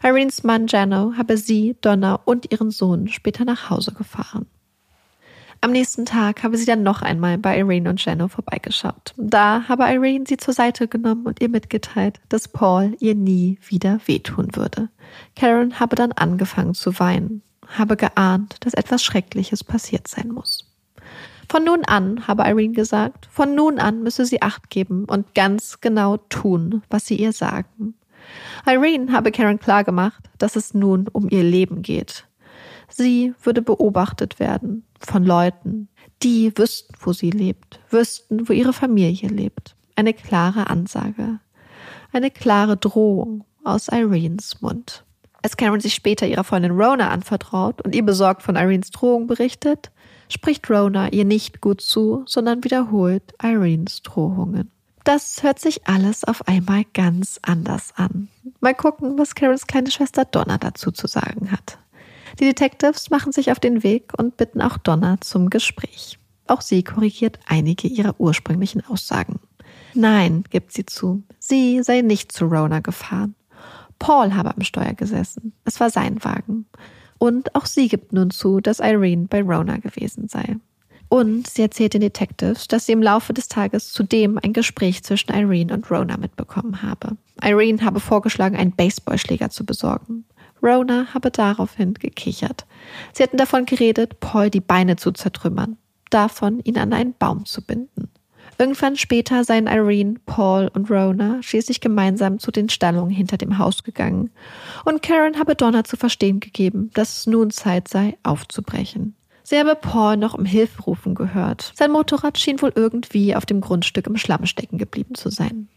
Irenes Mann Jano habe sie, Donna und ihren Sohn später nach Hause gefahren. Am nächsten Tag habe sie dann noch einmal bei Irene und Jano vorbeigeschaut. Da habe Irene sie zur Seite genommen und ihr mitgeteilt, dass Paul ihr nie wieder wehtun würde. Karen habe dann angefangen zu weinen, habe geahnt, dass etwas Schreckliches passiert sein muss. Von nun an, habe Irene gesagt, von nun an müsse sie Acht geben und ganz genau tun, was sie ihr sagen. Irene habe Karen klargemacht, dass es nun um ihr Leben geht. Sie würde beobachtet werden von Leuten, die wüssten, wo sie lebt, wüssten, wo ihre Familie lebt. Eine klare Ansage, eine klare Drohung aus Irenes Mund. Als Karen sich später ihrer Freundin Rona anvertraut und ihr besorgt von Irenes Drohung berichtet, spricht Rona ihr nicht gut zu, sondern wiederholt Irenes Drohungen. Das hört sich alles auf einmal ganz anders an. Mal gucken, was Karens kleine Schwester Donna dazu zu sagen hat. Die Detectives machen sich auf den Weg und bitten auch Donna zum Gespräch. Auch sie korrigiert einige ihrer ursprünglichen Aussagen. Nein, gibt sie zu, sie sei nicht zu Rona gefahren. Paul habe am Steuer gesessen. Es war sein Wagen. Und auch sie gibt nun zu, dass Irene bei Rona gewesen sei. Und sie erzählt den Detectives, dass sie im Laufe des Tages zudem ein Gespräch zwischen Irene und Rona mitbekommen habe. Irene habe vorgeschlagen, einen Baseballschläger zu besorgen. Rona habe daraufhin gekichert. Sie hätten davon geredet, Paul die Beine zu zertrümmern, davon ihn an einen Baum zu binden. Irgendwann später seien Irene, Paul und Rona schließlich gemeinsam zu den Stallungen hinter dem Haus gegangen und Karen habe Donna zu verstehen gegeben, dass es nun Zeit sei, aufzubrechen. Sie habe Paul noch um Hilfe rufen gehört. Sein Motorrad schien wohl irgendwie auf dem Grundstück im Schlamm stecken geblieben zu sein.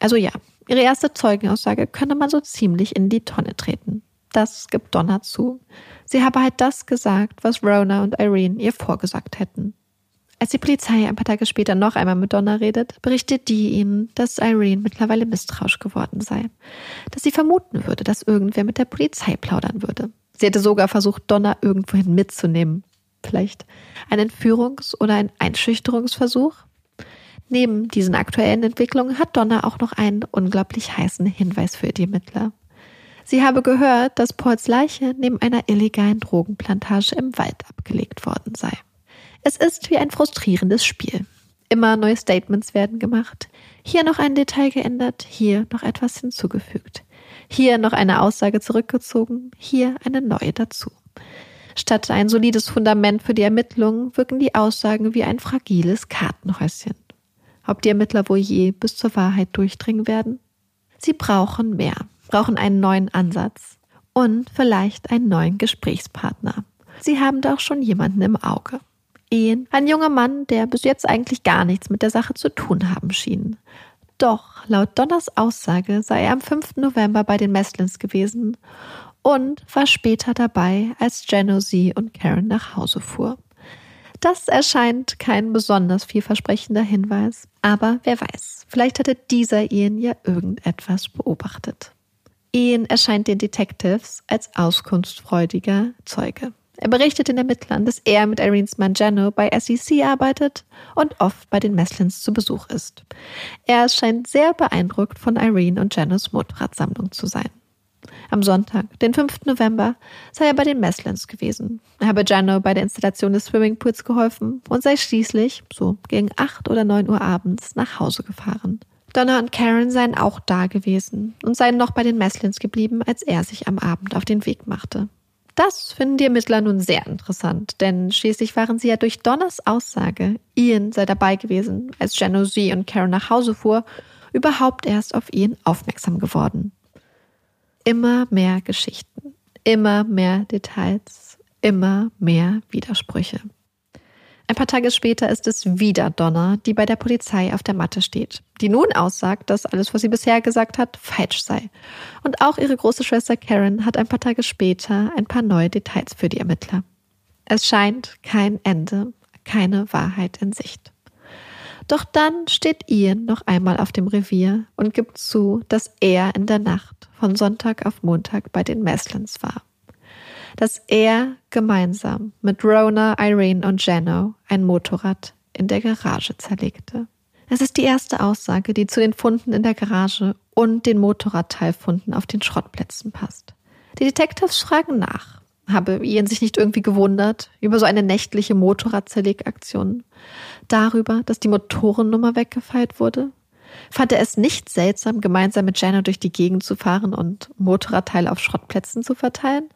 Also ja, ihre erste Zeugenaussage könne man so ziemlich in die Tonne treten. Das gibt Donna zu. Sie habe halt das gesagt, was Rona und Irene ihr vorgesagt hätten. Als die Polizei ein paar Tage später noch einmal mit Donna redet, berichtet die ihnen, dass Irene mittlerweile misstrauisch geworden sei. Dass sie vermuten würde, dass irgendwer mit der Polizei plaudern würde. Sie hätte sogar versucht, Donna irgendwohin mitzunehmen. Vielleicht ein Entführungs- oder ein Einschüchterungsversuch? Neben diesen aktuellen Entwicklungen hat Donna auch noch einen unglaublich heißen Hinweis für die Ermittler. Sie habe gehört, dass Pauls Leiche neben einer illegalen Drogenplantage im Wald abgelegt worden sei. Es ist wie ein frustrierendes Spiel. Immer neue Statements werden gemacht. Hier noch ein Detail geändert, hier noch etwas hinzugefügt. Hier noch eine Aussage zurückgezogen, hier eine neue dazu. Statt ein solides Fundament für die Ermittlungen wirken die Aussagen wie ein fragiles Kartenhäuschen. Ob die Ermittler wohl je bis zur Wahrheit durchdringen werden? Sie brauchen mehr, brauchen einen neuen Ansatz und vielleicht einen neuen Gesprächspartner. Sie haben da auch schon jemanden im Auge. Ehen. Ein junger Mann, der bis jetzt eigentlich gar nichts mit der Sache zu tun haben schien. Doch laut Donners Aussage sei er am 5. November bei den Messlins gewesen und war später dabei, als Genosee und Karen nach Hause fuhr. Das erscheint kein besonders vielversprechender Hinweis, aber wer weiß, vielleicht hatte dieser Ian ja irgendetwas beobachtet. Ian erscheint den Detectives als auskunftsfreudiger Zeuge. Er berichtet den Ermittlern, dass er mit Irene's Mangiano bei SEC arbeitet und oft bei den Meslins zu Besuch ist. Er scheint sehr beeindruckt von Irene und Janos Motorradsammlung zu sein. Am Sonntag, den 5. November, sei er bei den Meslins gewesen. Er habe Jano bei der Installation des Swimmingpools geholfen und sei schließlich, so gegen 8 oder 9 Uhr abends, nach Hause gefahren. Donna und Karen seien auch da gewesen und seien noch bei den Meslins geblieben, als er sich am Abend auf den Weg machte. Das finden die Ermittler nun sehr interessant, denn schließlich waren sie ja durch Donners Aussage, Ian sei dabei gewesen, als Genosee und Karen nach Hause fuhr, überhaupt erst auf Ian aufmerksam geworden. Immer mehr Geschichten, immer mehr Details, immer mehr Widersprüche. Ein paar Tage später ist es wieder Donna, die bei der Polizei auf der Matte steht, die nun aussagt, dass alles, was sie bisher gesagt hat, falsch sei. Und auch ihre große Schwester Karen hat ein paar Tage später ein paar neue Details für die Ermittler. Es scheint kein Ende, keine Wahrheit in Sicht. Doch dann steht Ian noch einmal auf dem Revier und gibt zu, dass er in der Nacht von Sonntag auf Montag bei den Meslins war dass er gemeinsam mit Rona, Irene und Jano ein Motorrad in der Garage zerlegte. Es ist die erste Aussage, die zu den Funden in der Garage und den Motorradteilfunden auf den Schrottplätzen passt. Die Detectives fragen nach. Habe Ian sich nicht irgendwie gewundert über so eine nächtliche Motorradzerlegaktion? Darüber, dass die Motorennummer weggefeilt wurde? Fand er es nicht seltsam, gemeinsam mit Jano durch die Gegend zu fahren und Motorradteile auf Schrottplätzen zu verteilen?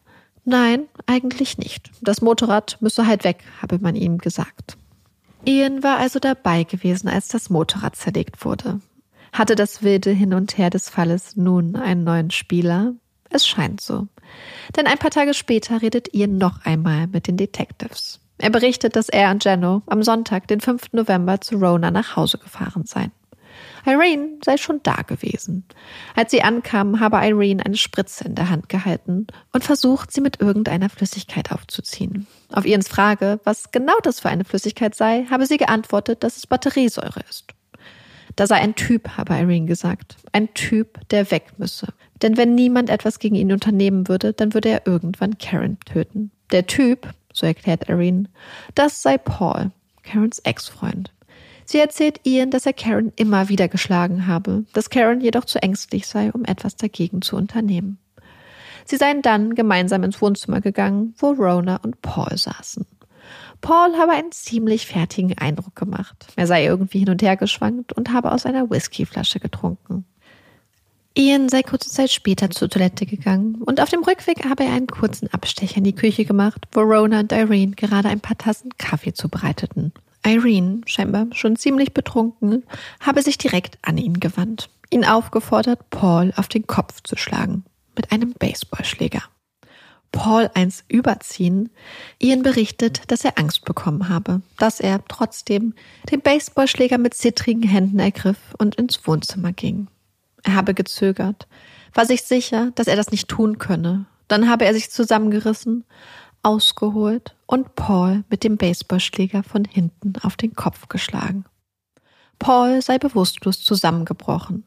Nein, eigentlich nicht. Das Motorrad müsse halt weg, habe man ihm gesagt. Ian war also dabei gewesen, als das Motorrad zerlegt wurde. Hatte das wilde Hin und Her des Falles nun einen neuen Spieler? Es scheint so. Denn ein paar Tage später redet Ian noch einmal mit den Detectives. Er berichtet, dass er und Jeno am Sonntag, den 5. November, zu Rona nach Hause gefahren seien. Irene sei schon da gewesen. Als sie ankam, habe Irene eine Spritze in der Hand gehalten und versucht, sie mit irgendeiner Flüssigkeit aufzuziehen. Auf Ians Frage, was genau das für eine Flüssigkeit sei, habe sie geantwortet, dass es Batteriesäure ist. Da sei ein Typ, habe Irene gesagt. Ein Typ, der weg müsse. Denn wenn niemand etwas gegen ihn unternehmen würde, dann würde er irgendwann Karen töten. Der Typ, so erklärt Irene, das sei Paul, Karens Ex-Freund. Sie erzählt Ian, dass er Karen immer wieder geschlagen habe, dass Karen jedoch zu ängstlich sei, um etwas dagegen zu unternehmen. Sie seien dann gemeinsam ins Wohnzimmer gegangen, wo Rona und Paul saßen. Paul habe einen ziemlich fertigen Eindruck gemacht. Er sei irgendwie hin und her geschwankt und habe aus einer Whiskyflasche getrunken. Ian sei kurze Zeit später zur Toilette gegangen und auf dem Rückweg habe er einen kurzen Abstecher in die Küche gemacht, wo Rona und Irene gerade ein paar Tassen Kaffee zubereiteten. Irene, scheinbar schon ziemlich betrunken, habe sich direkt an ihn gewandt, ihn aufgefordert, Paul auf den Kopf zu schlagen mit einem Baseballschläger. Paul eins überziehen, Ian berichtet, dass er Angst bekommen habe, dass er trotzdem den Baseballschläger mit zittrigen Händen ergriff und ins Wohnzimmer ging. Er habe gezögert, war sich sicher, dass er das nicht tun könne. Dann habe er sich zusammengerissen, ausgeholt und Paul mit dem Baseballschläger von hinten auf den Kopf geschlagen. Paul sei bewusstlos zusammengebrochen.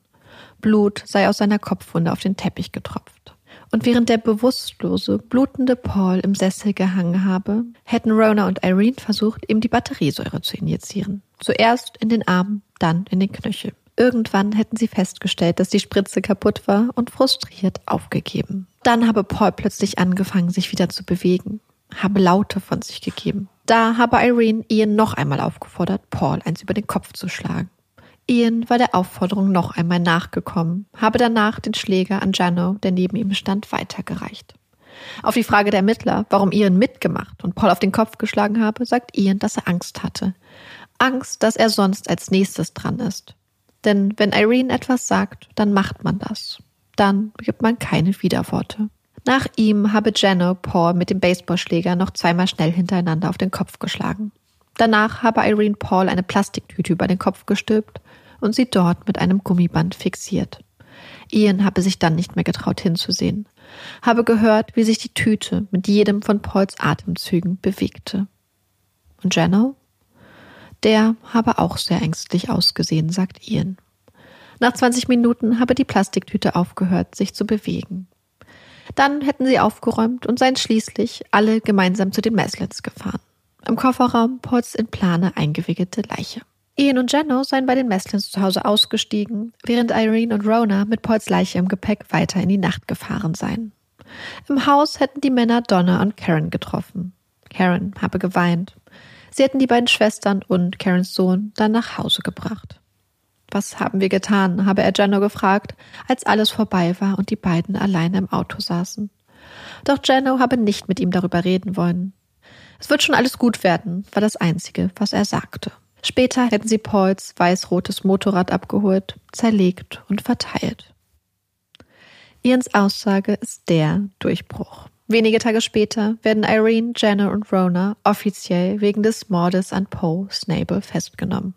Blut sei aus seiner Kopfwunde auf den Teppich getropft und während der bewusstlose, blutende Paul im Sessel gehangen habe, hätten Rona und Irene versucht, ihm die Batteriesäure zu injizieren. Zuerst in den Arm, dann in den Knöchel. Irgendwann hätten sie festgestellt, dass die Spritze kaputt war und frustriert aufgegeben. Dann habe Paul plötzlich angefangen, sich wieder zu bewegen, habe Laute von sich gegeben. Da habe Irene Ian noch einmal aufgefordert, Paul eins über den Kopf zu schlagen. Ian war der Aufforderung noch einmal nachgekommen, habe danach den Schläger an Jano, der neben ihm stand, weitergereicht. Auf die Frage der Ermittler, warum Ian mitgemacht und Paul auf den Kopf geschlagen habe, sagt Ian, dass er Angst hatte. Angst, dass er sonst als nächstes dran ist. Denn wenn Irene etwas sagt, dann macht man das. Dann gibt man keine Widerworte. Nach ihm habe Jano Paul mit dem Baseballschläger noch zweimal schnell hintereinander auf den Kopf geschlagen. Danach habe Irene Paul eine Plastiktüte über den Kopf gestülpt und sie dort mit einem Gummiband fixiert. Ian habe sich dann nicht mehr getraut hinzusehen, habe gehört, wie sich die Tüte mit jedem von Pauls Atemzügen bewegte. Und Jano? Der habe auch sehr ängstlich ausgesehen, sagt Ian. Nach 20 Minuten habe die Plastiktüte aufgehört, sich zu bewegen. Dann hätten sie aufgeräumt und seien schließlich alle gemeinsam zu den Meslets gefahren. Im Kofferraum Pauls in Plane eingewickelte Leiche. Ian und Jeno seien bei den Meslins zu Hause ausgestiegen, während Irene und Rona mit Pauls Leiche im Gepäck weiter in die Nacht gefahren seien. Im Haus hätten die Männer Donna und Karen getroffen. Karen habe geweint. Sie hätten die beiden Schwestern und Karens Sohn dann nach Hause gebracht. Was haben wir getan? habe er Jeno gefragt, als alles vorbei war und die beiden allein im Auto saßen. Doch Jeno habe nicht mit ihm darüber reden wollen. Es wird schon alles gut werden, war das Einzige, was er sagte. Später hätten sie Pauls weiß-rotes Motorrad abgeholt, zerlegt und verteilt. Ians Aussage ist der Durchbruch. Wenige Tage später werden Irene, Jenna und Rona offiziell wegen des Mordes an Poe Snable festgenommen.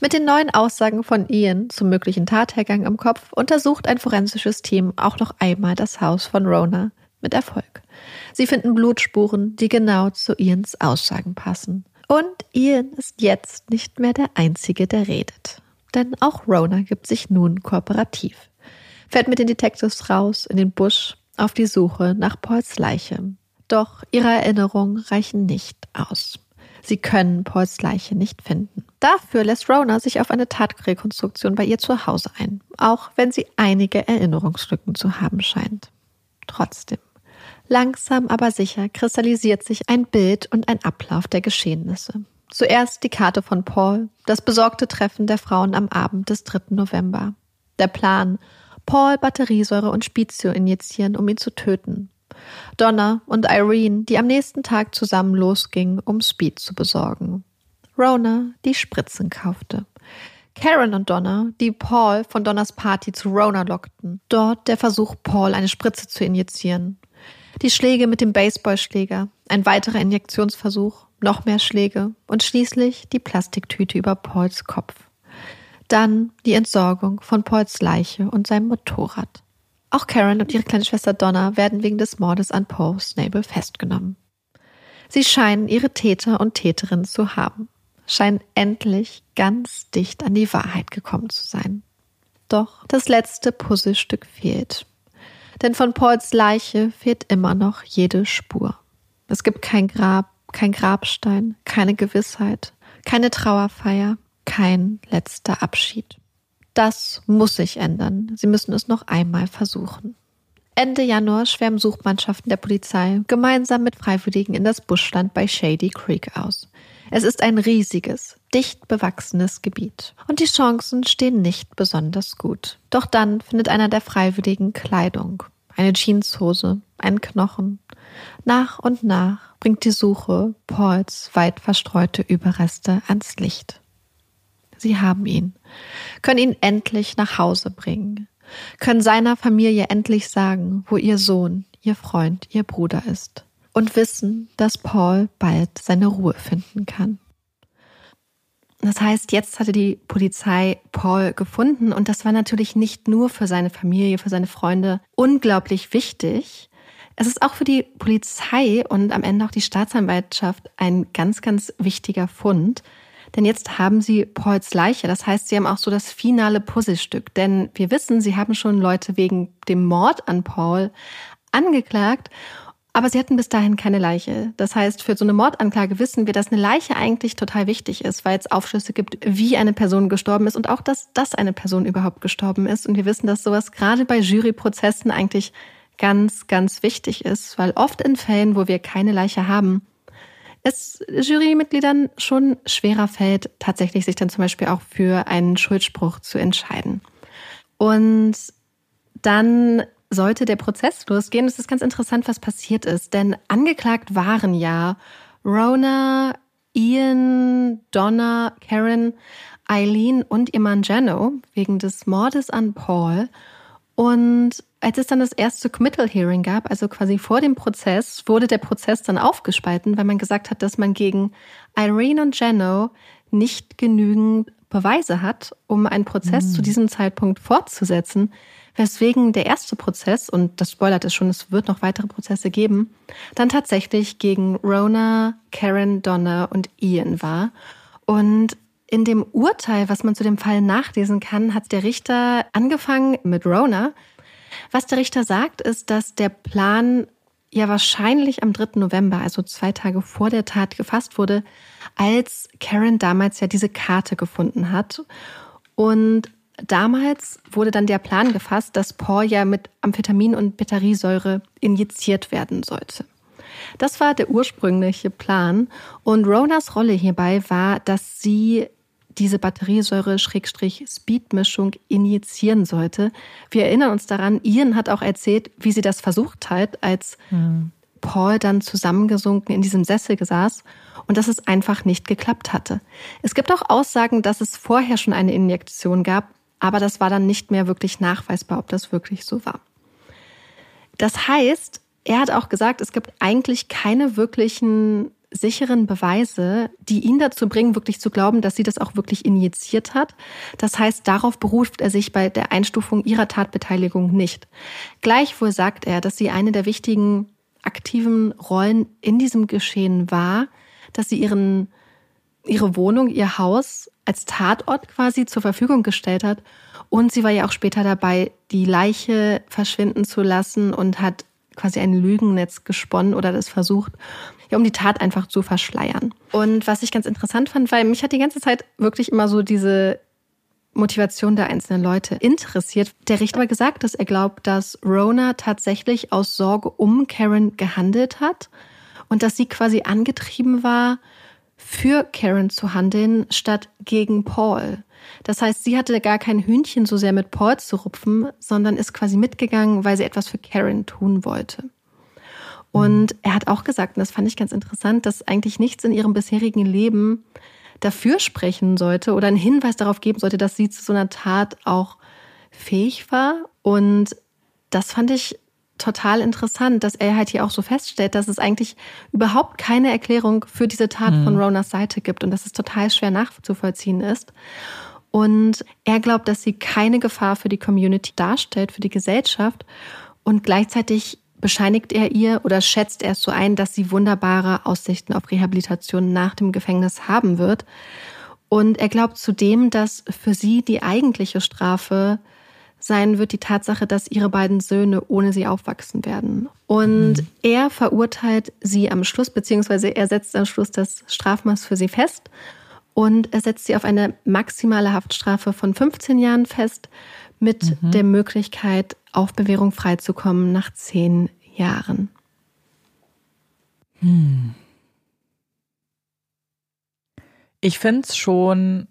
Mit den neuen Aussagen von Ian zum möglichen Tathergang im Kopf untersucht ein forensisches Team auch noch einmal das Haus von Rona mit Erfolg. Sie finden Blutspuren, die genau zu Ians Aussagen passen. Und Ian ist jetzt nicht mehr der Einzige, der redet. Denn auch Rona gibt sich nun kooperativ. Fährt mit den Detectives raus in den Busch auf die Suche nach Pauls Leiche. Doch ihre Erinnerungen reichen nicht aus. Sie können Pauls Leiche nicht finden. Dafür lässt Rona sich auf eine Tatrekonstruktion bei ihr zu Hause ein, auch wenn sie einige Erinnerungslücken zu haben scheint. Trotzdem. Langsam aber sicher kristallisiert sich ein Bild und ein Ablauf der Geschehnisse. Zuerst die Karte von Paul, das besorgte Treffen der Frauen am Abend des 3. November. Der Plan, Paul Batteriesäure und Spizio injizieren, um ihn zu töten. Donna und Irene, die am nächsten Tag zusammen losgingen, um Speed zu besorgen. Rona, die Spritzen kaufte. Karen und Donna, die Paul von Donners Party zu Rona lockten. Dort der Versuch, Paul eine Spritze zu injizieren. Die Schläge mit dem Baseballschläger, ein weiterer Injektionsversuch, noch mehr Schläge und schließlich die Plastiktüte über Pauls Kopf. Dann die Entsorgung von Pauls Leiche und seinem Motorrad. Auch Karen und ihre kleine Schwester Donna werden wegen des Mordes an Paul Snable festgenommen. Sie scheinen ihre Täter und Täterinnen zu haben, scheinen endlich ganz dicht an die Wahrheit gekommen zu sein. Doch das letzte Puzzlestück fehlt. Denn von Pauls Leiche fehlt immer noch jede Spur. Es gibt kein Grab, kein Grabstein, keine Gewissheit, keine Trauerfeier, kein letzter Abschied. Das muss sich ändern. Sie müssen es noch einmal versuchen. Ende Januar schwärmen Suchmannschaften der Polizei gemeinsam mit Freiwilligen in das Buschland bei Shady Creek aus. Es ist ein riesiges, dicht bewachsenes Gebiet und die Chancen stehen nicht besonders gut. Doch dann findet einer der Freiwilligen Kleidung, eine Jeanshose, einen Knochen. Nach und nach bringt die Suche Pauls weit verstreute Überreste ans Licht. Sie haben ihn, können ihn endlich nach Hause bringen, können seiner Familie endlich sagen, wo ihr Sohn, ihr Freund, ihr Bruder ist und wissen, dass Paul bald seine Ruhe finden kann. Das heißt, jetzt hatte die Polizei Paul gefunden und das war natürlich nicht nur für seine Familie, für seine Freunde unglaublich wichtig. Es ist auch für die Polizei und am Ende auch die Staatsanwaltschaft ein ganz, ganz wichtiger Fund. Denn jetzt haben sie Pauls Leiche. Das heißt, sie haben auch so das finale Puzzlestück. Denn wir wissen, sie haben schon Leute wegen dem Mord an Paul angeklagt. Aber sie hatten bis dahin keine Leiche. Das heißt, für so eine Mordanklage wissen wir, dass eine Leiche eigentlich total wichtig ist, weil es Aufschlüsse gibt, wie eine Person gestorben ist und auch, dass, dass eine Person überhaupt gestorben ist. Und wir wissen, dass sowas gerade bei Juryprozessen eigentlich ganz, ganz wichtig ist, weil oft in Fällen, wo wir keine Leiche haben, es Jurymitgliedern schon schwerer fällt, tatsächlich sich dann zum Beispiel auch für einen Schuldspruch zu entscheiden. Und dann sollte der Prozess losgehen. Es ist ganz interessant, was passiert ist, denn angeklagt waren ja Rona, Ian, Donna, Karen, Eileen und ihr Mann Jano wegen des Mordes an Paul. Und als es dann das erste Committal Hearing gab, also quasi vor dem Prozess, wurde der Prozess dann aufgespalten, weil man gesagt hat, dass man gegen Irene und Jano nicht genügend Beweise hat, um einen Prozess mhm. zu diesem Zeitpunkt fortzusetzen weswegen der erste Prozess, und das spoilert es schon, es wird noch weitere Prozesse geben, dann tatsächlich gegen Rona, Karen, Donna und Ian war. Und in dem Urteil, was man zu dem Fall nachlesen kann, hat der Richter angefangen mit Rona. Was der Richter sagt, ist, dass der Plan ja wahrscheinlich am 3. November, also zwei Tage vor der Tat, gefasst wurde, als Karen damals ja diese Karte gefunden hat. Und Damals wurde dann der Plan gefasst, dass Paul ja mit Amphetamin und Batteriesäure injiziert werden sollte. Das war der ursprüngliche Plan und Ronas Rolle hierbei war, dass sie diese Batteriesäure-Speed-Mischung injizieren sollte. Wir erinnern uns daran, Ian hat auch erzählt, wie sie das versucht hat, als mhm. Paul dann zusammengesunken in diesem Sessel saß und dass es einfach nicht geklappt hatte. Es gibt auch Aussagen, dass es vorher schon eine Injektion gab, aber das war dann nicht mehr wirklich nachweisbar, ob das wirklich so war. Das heißt, er hat auch gesagt, es gibt eigentlich keine wirklichen sicheren Beweise, die ihn dazu bringen, wirklich zu glauben, dass sie das auch wirklich injiziert hat. Das heißt, darauf beruft er sich bei der Einstufung ihrer Tatbeteiligung nicht. Gleichwohl sagt er, dass sie eine der wichtigen aktiven Rollen in diesem Geschehen war, dass sie ihren, ihre Wohnung, ihr Haus als Tatort quasi zur Verfügung gestellt hat. Und sie war ja auch später dabei, die Leiche verschwinden zu lassen und hat quasi ein Lügennetz gesponnen oder das versucht, ja, um die Tat einfach zu verschleiern. Und was ich ganz interessant fand, weil mich hat die ganze Zeit wirklich immer so diese Motivation der einzelnen Leute interessiert. Der Richter aber gesagt, dass er glaubt, dass Rona tatsächlich aus Sorge um Karen gehandelt hat und dass sie quasi angetrieben war, für Karen zu handeln, statt gegen Paul. Das heißt, sie hatte gar kein Hühnchen so sehr mit Paul zu rupfen, sondern ist quasi mitgegangen, weil sie etwas für Karen tun wollte. Und er hat auch gesagt, und das fand ich ganz interessant, dass eigentlich nichts in ihrem bisherigen Leben dafür sprechen sollte oder einen Hinweis darauf geben sollte, dass sie zu so einer Tat auch fähig war. Und das fand ich total interessant, dass er halt hier auch so feststellt, dass es eigentlich überhaupt keine Erklärung für diese Tat mhm. von Ronas Seite gibt und dass es total schwer nachzuvollziehen ist. Und er glaubt, dass sie keine Gefahr für die Community darstellt, für die Gesellschaft. Und gleichzeitig bescheinigt er ihr oder schätzt er es so ein, dass sie wunderbare Aussichten auf Rehabilitation nach dem Gefängnis haben wird. Und er glaubt zudem, dass für sie die eigentliche Strafe sein wird die Tatsache, dass ihre beiden Söhne ohne sie aufwachsen werden. Und mhm. er verurteilt sie am Schluss, beziehungsweise er setzt am Schluss das Strafmaß für sie fest und er setzt sie auf eine maximale Haftstrafe von 15 Jahren fest mit mhm. der Möglichkeit, auf Bewährung freizukommen nach zehn Jahren. Hm. Ich finde es schon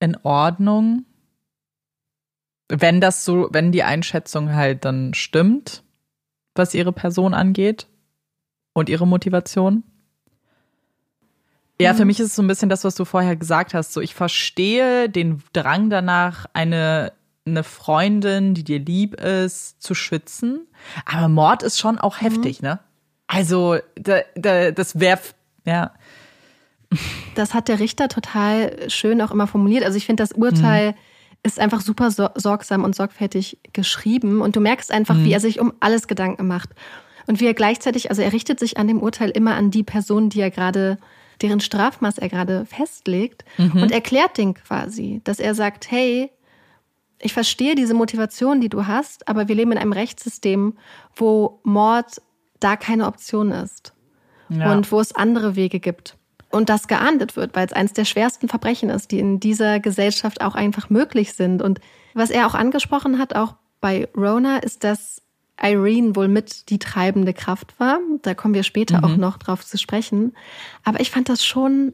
in Ordnung, wenn das so, wenn die Einschätzung halt dann stimmt, was ihre Person angeht und ihre Motivation. Ja, für mhm. mich ist es so ein bisschen das, was du vorher gesagt hast. So, ich verstehe den Drang danach, eine, eine Freundin, die dir lieb ist, zu schützen. Aber Mord ist schon auch mhm. heftig, ne? Also, da, da, das wäre, ja. Das hat der Richter total schön auch immer formuliert. Also, ich finde das Urteil. Mhm ist einfach super sorgsam und sorgfältig geschrieben und du merkst einfach, mhm. wie er sich um alles Gedanken macht. Und wie er gleichzeitig, also er richtet sich an dem Urteil immer an die Person, die er gerade, deren Strafmaß er gerade festlegt mhm. und erklärt den quasi, dass er sagt, hey, ich verstehe diese Motivation, die du hast, aber wir leben in einem Rechtssystem, wo Mord da keine Option ist ja. und wo es andere Wege gibt und das geahndet wird, weil es eines der schwersten Verbrechen ist, die in dieser Gesellschaft auch einfach möglich sind. Und was er auch angesprochen hat, auch bei Rona, ist, dass Irene wohl mit die treibende Kraft war. Da kommen wir später mhm. auch noch drauf zu sprechen. Aber ich fand das schon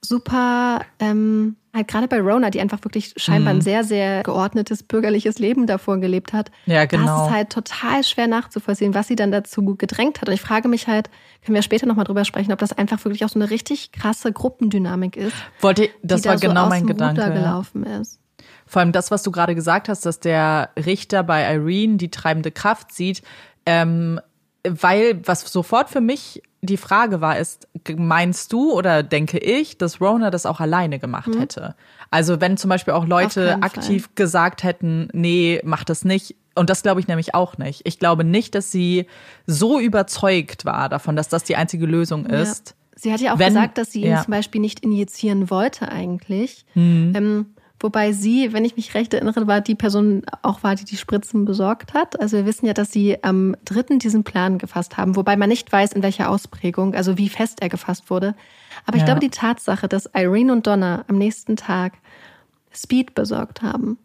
super, ähm, halt gerade bei Rona, die einfach wirklich scheinbar mhm. ein sehr, sehr geordnetes bürgerliches Leben davor gelebt hat. Ja, genau. Das ist halt total schwer nachzuvollziehen, was sie dann dazu gedrängt hat. Und ich frage mich halt, können wir später nochmal drüber sprechen, ob das einfach wirklich auch so eine richtig krasse Gruppendynamik ist. Wollte, das war da genau so mein Gedanke. Ruder gelaufen ist. Vor allem das, was du gerade gesagt hast, dass der Richter bei Irene die treibende Kraft sieht, ähm, weil was sofort für mich die Frage war, ist, meinst du oder denke ich, dass Rona das auch alleine gemacht mhm. hätte? Also wenn zum Beispiel auch Leute aktiv Fall. gesagt hätten, nee, mach das nicht. Und das glaube ich nämlich auch nicht. Ich glaube nicht, dass sie so überzeugt war davon, dass das die einzige Lösung ist. Ja. Sie hat ja auch wenn, gesagt, dass sie ihn ja. zum Beispiel nicht injizieren wollte eigentlich. Mhm. Ähm, Wobei sie, wenn ich mich recht erinnere, war die Person auch war, die die Spritzen besorgt hat. Also wir wissen ja, dass sie am dritten diesen Plan gefasst haben, wobei man nicht weiß, in welcher Ausprägung, also wie fest er gefasst wurde. Aber ich ja. glaube, die Tatsache, dass Irene und Donna am nächsten Tag Speed besorgt haben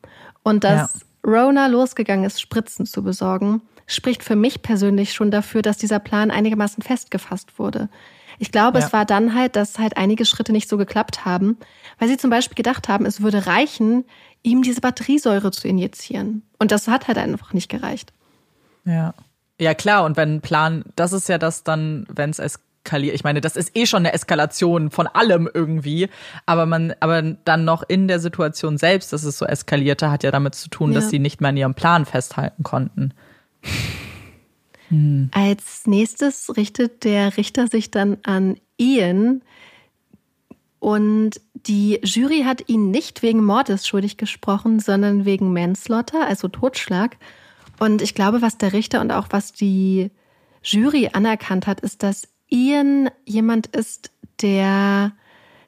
und dass ja. Rona losgegangen ist, Spritzen zu besorgen, spricht für mich persönlich schon dafür, dass dieser Plan einigermaßen festgefasst wurde. Ich glaube, ja. es war dann halt, dass halt einige Schritte nicht so geklappt haben, weil sie zum Beispiel gedacht haben, es würde reichen, ihm diese Batteriesäure zu injizieren. Und das hat halt einfach nicht gereicht. Ja. Ja, klar. Und wenn ein Plan, das ist ja das dann, wenn es eskaliert. Ich meine, das ist eh schon eine Eskalation von allem irgendwie. Aber man, aber dann noch in der Situation selbst, dass es so eskalierte, hat ja damit zu tun, ja. dass sie nicht mehr an ihrem Plan festhalten konnten. Hm. Als nächstes richtet der Richter sich dann an Ian und die Jury hat ihn nicht wegen Mordes schuldig gesprochen, sondern wegen Manslaughter, also Totschlag. Und ich glaube, was der Richter und auch was die Jury anerkannt hat, ist, dass Ian jemand ist, der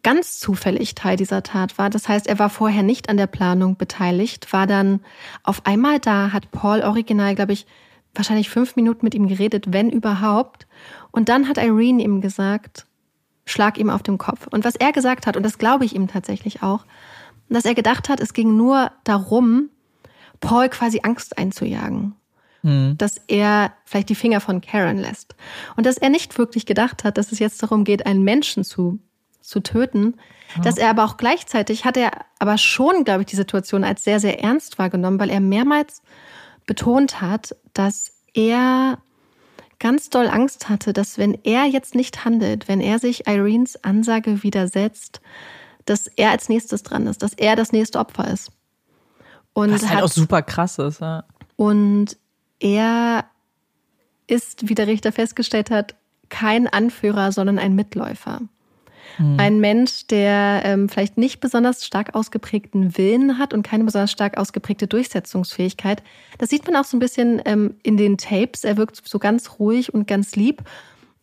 ganz zufällig Teil dieser Tat war. Das heißt, er war vorher nicht an der Planung beteiligt, war dann auf einmal da, hat Paul original, glaube ich, wahrscheinlich fünf Minuten mit ihm geredet, wenn überhaupt. Und dann hat Irene ihm gesagt, schlag ihm auf den Kopf. Und was er gesagt hat, und das glaube ich ihm tatsächlich auch, dass er gedacht hat, es ging nur darum, Paul quasi Angst einzujagen. Mhm. Dass er vielleicht die Finger von Karen lässt. Und dass er nicht wirklich gedacht hat, dass es jetzt darum geht, einen Menschen zu, zu töten. Ja. Dass er aber auch gleichzeitig hat er aber schon, glaube ich, die Situation als sehr, sehr ernst wahrgenommen, weil er mehrmals betont hat, dass er ganz doll Angst hatte, dass wenn er jetzt nicht handelt, wenn er sich Irenes Ansage widersetzt, dass er als nächstes dran ist, dass er das nächste Opfer ist. Und Was halt hat, auch super krass ist. Ja. Und er ist, wie der Richter festgestellt hat, kein Anführer, sondern ein Mitläufer. Mhm. Ein Mensch, der ähm, vielleicht nicht besonders stark ausgeprägten Willen hat und keine besonders stark ausgeprägte Durchsetzungsfähigkeit. Das sieht man auch so ein bisschen ähm, in den Tapes. Er wirkt so ganz ruhig und ganz lieb.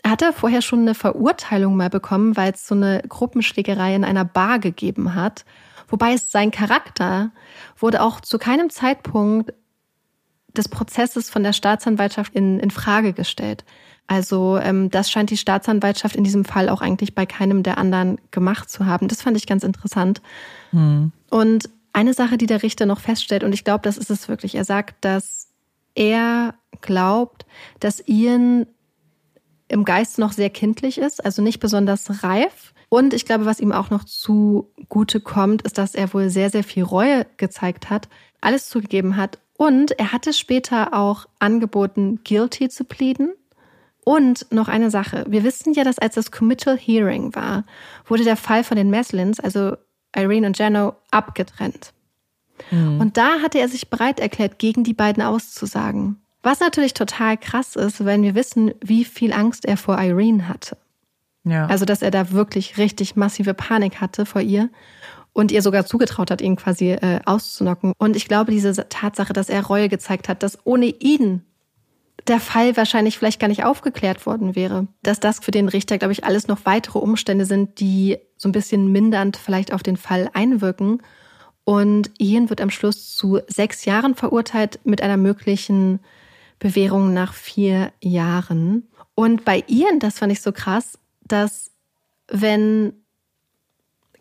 Er hatte vorher schon eine Verurteilung mal bekommen, weil es so eine Gruppenschlägerei in einer Bar gegeben hat. Wobei es sein Charakter wurde auch zu keinem Zeitpunkt des Prozesses von der Staatsanwaltschaft in, in Frage gestellt. Also ähm, das scheint die Staatsanwaltschaft in diesem Fall auch eigentlich bei keinem der anderen gemacht zu haben. Das fand ich ganz interessant. Mhm. Und eine Sache, die der Richter noch feststellt, und ich glaube, das ist es wirklich, er sagt, dass er glaubt, dass Ian im Geist noch sehr kindlich ist, also nicht besonders reif. Und ich glaube, was ihm auch noch zugute kommt, ist, dass er wohl sehr, sehr viel Reue gezeigt hat, alles zugegeben hat. Und er hatte später auch angeboten, guilty zu pleaden. Und noch eine Sache. Wir wissen ja, dass als das Committal Hearing war, wurde der Fall von den Meslins, also Irene und Jano, abgetrennt. Mhm. Und da hatte er sich bereit erklärt, gegen die beiden auszusagen. Was natürlich total krass ist, wenn wir wissen, wie viel Angst er vor Irene hatte. Ja. Also, dass er da wirklich richtig massive Panik hatte vor ihr und ihr sogar zugetraut hat, ihn quasi äh, auszunocken. Und ich glaube, diese Tatsache, dass er Reue gezeigt hat, dass ohne ihn der Fall wahrscheinlich vielleicht gar nicht aufgeklärt worden wäre. Dass das für den Richter, glaube ich, alles noch weitere Umstände sind, die so ein bisschen mindernd vielleicht auf den Fall einwirken. Und Ian wird am Schluss zu sechs Jahren verurteilt mit einer möglichen Bewährung nach vier Jahren. Und bei Ian, das fand ich so krass, dass wenn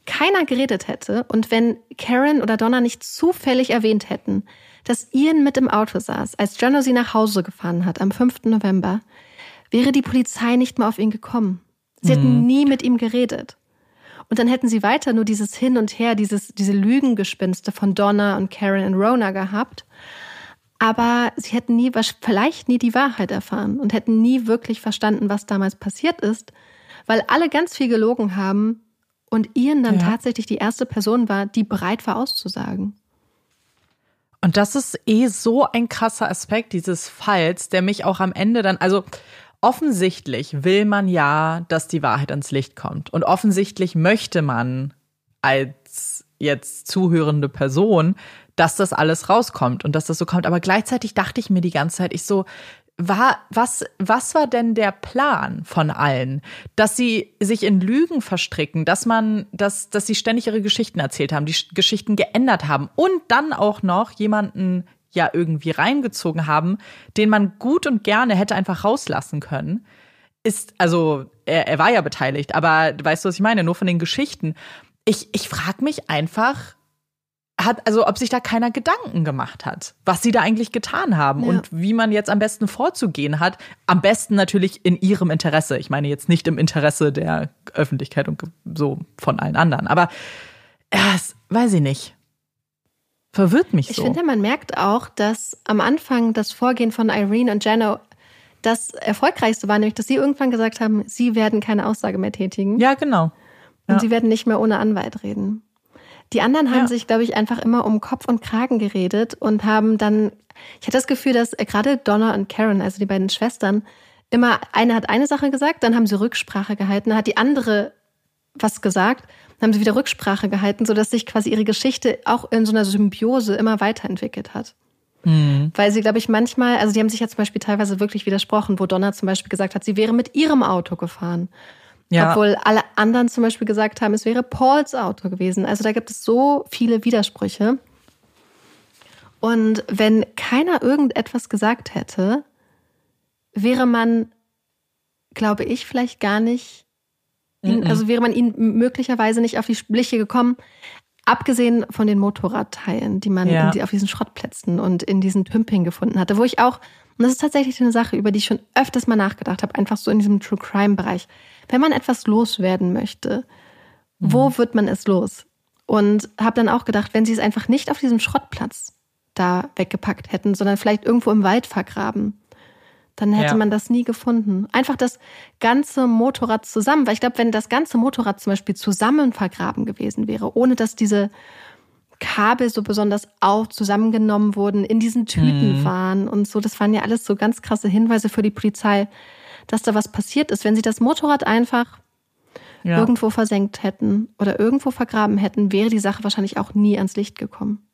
keiner geredet hätte und wenn Karen oder Donna nicht zufällig erwähnt hätten, dass Ian mit im Auto saß, als Jono sie nach Hause gefahren hat am 5. November, wäre die Polizei nicht mehr auf ihn gekommen. Sie mhm. hätten nie mit ihm geredet. Und dann hätten sie weiter nur dieses Hin und Her, dieses, diese Lügengespinste von Donna und Karen und Rona gehabt. Aber sie hätten nie, vielleicht nie die Wahrheit erfahren und hätten nie wirklich verstanden, was damals passiert ist, weil alle ganz viel gelogen haben und Ian dann ja. tatsächlich die erste Person war, die bereit war auszusagen. Und das ist eh so ein krasser Aspekt dieses Falls, der mich auch am Ende dann, also offensichtlich will man ja, dass die Wahrheit ans Licht kommt. Und offensichtlich möchte man als jetzt zuhörende Person, dass das alles rauskommt und dass das so kommt. Aber gleichzeitig dachte ich mir die ganze Zeit, ich so, war, was, was war denn der Plan von allen? Dass sie sich in Lügen verstricken, dass man, dass, dass sie ständig ihre Geschichten erzählt haben, die Geschichten geändert haben und dann auch noch jemanden ja irgendwie reingezogen haben, den man gut und gerne hätte einfach rauslassen können. Ist, also, er, er war ja beteiligt, aber weißt du, was ich meine? Nur von den Geschichten. Ich, ich frage mich einfach, hat, also ob sich da keiner Gedanken gemacht hat, was sie da eigentlich getan haben ja. und wie man jetzt am besten vorzugehen hat. Am besten natürlich in ihrem Interesse. Ich meine jetzt nicht im Interesse der Öffentlichkeit und so von allen anderen. Aber das weiß ich nicht. Verwirrt mich so. Ich finde, man merkt auch, dass am Anfang das Vorgehen von Irene und Jano das erfolgreichste war, nämlich dass sie irgendwann gesagt haben, sie werden keine Aussage mehr tätigen. Ja, genau. Und ja. sie werden nicht mehr ohne Anwalt reden. Die anderen haben ja. sich, glaube ich, einfach immer um Kopf und Kragen geredet und haben dann, ich hatte das Gefühl, dass gerade Donna und Karen, also die beiden Schwestern, immer, eine hat eine Sache gesagt, dann haben sie Rücksprache gehalten, dann hat die andere was gesagt, dann haben sie wieder Rücksprache gehalten, sodass sich quasi ihre Geschichte auch in so einer Symbiose immer weiterentwickelt hat. Mhm. Weil sie, glaube ich, manchmal, also die haben sich ja zum Beispiel teilweise wirklich widersprochen, wo Donna zum Beispiel gesagt hat, sie wäre mit ihrem Auto gefahren. Ja. Obwohl alle anderen zum Beispiel gesagt haben, es wäre Pauls Auto gewesen. Also da gibt es so viele Widersprüche. Und wenn keiner irgendetwas gesagt hätte, wäre man, glaube ich, vielleicht gar nicht, ihn, also wäre man ihnen möglicherweise nicht auf die Schliche gekommen, abgesehen von den Motorradteilen, die man ja. auf diesen Schrottplätzen und in diesen Tümpingen gefunden hatte, wo ich auch, und das ist tatsächlich eine Sache, über die ich schon öfters mal nachgedacht habe, einfach so in diesem True Crime Bereich wenn man etwas loswerden möchte, mhm. wo wird man es los? Und habe dann auch gedacht, wenn sie es einfach nicht auf diesem Schrottplatz da weggepackt hätten, sondern vielleicht irgendwo im Wald vergraben, Dann hätte Ja. man das nie gefunden. Einfach das ganze Motorrad zusammen. Weil ich glaube, wenn das ganze Motorrad zum Beispiel zusammen vergraben gewesen wäre, ohne dass diese Kabel so besonders auch zusammengenommen wurden, in diesen Tüten waren und so, das waren ja alles so ganz krasse Hinweise für die Polizei, dass da was passiert ist. Wenn sie das Motorrad einfach Ja. irgendwo versenkt hätten oder irgendwo vergraben hätten, wäre die Sache wahrscheinlich auch nie ans Licht gekommen.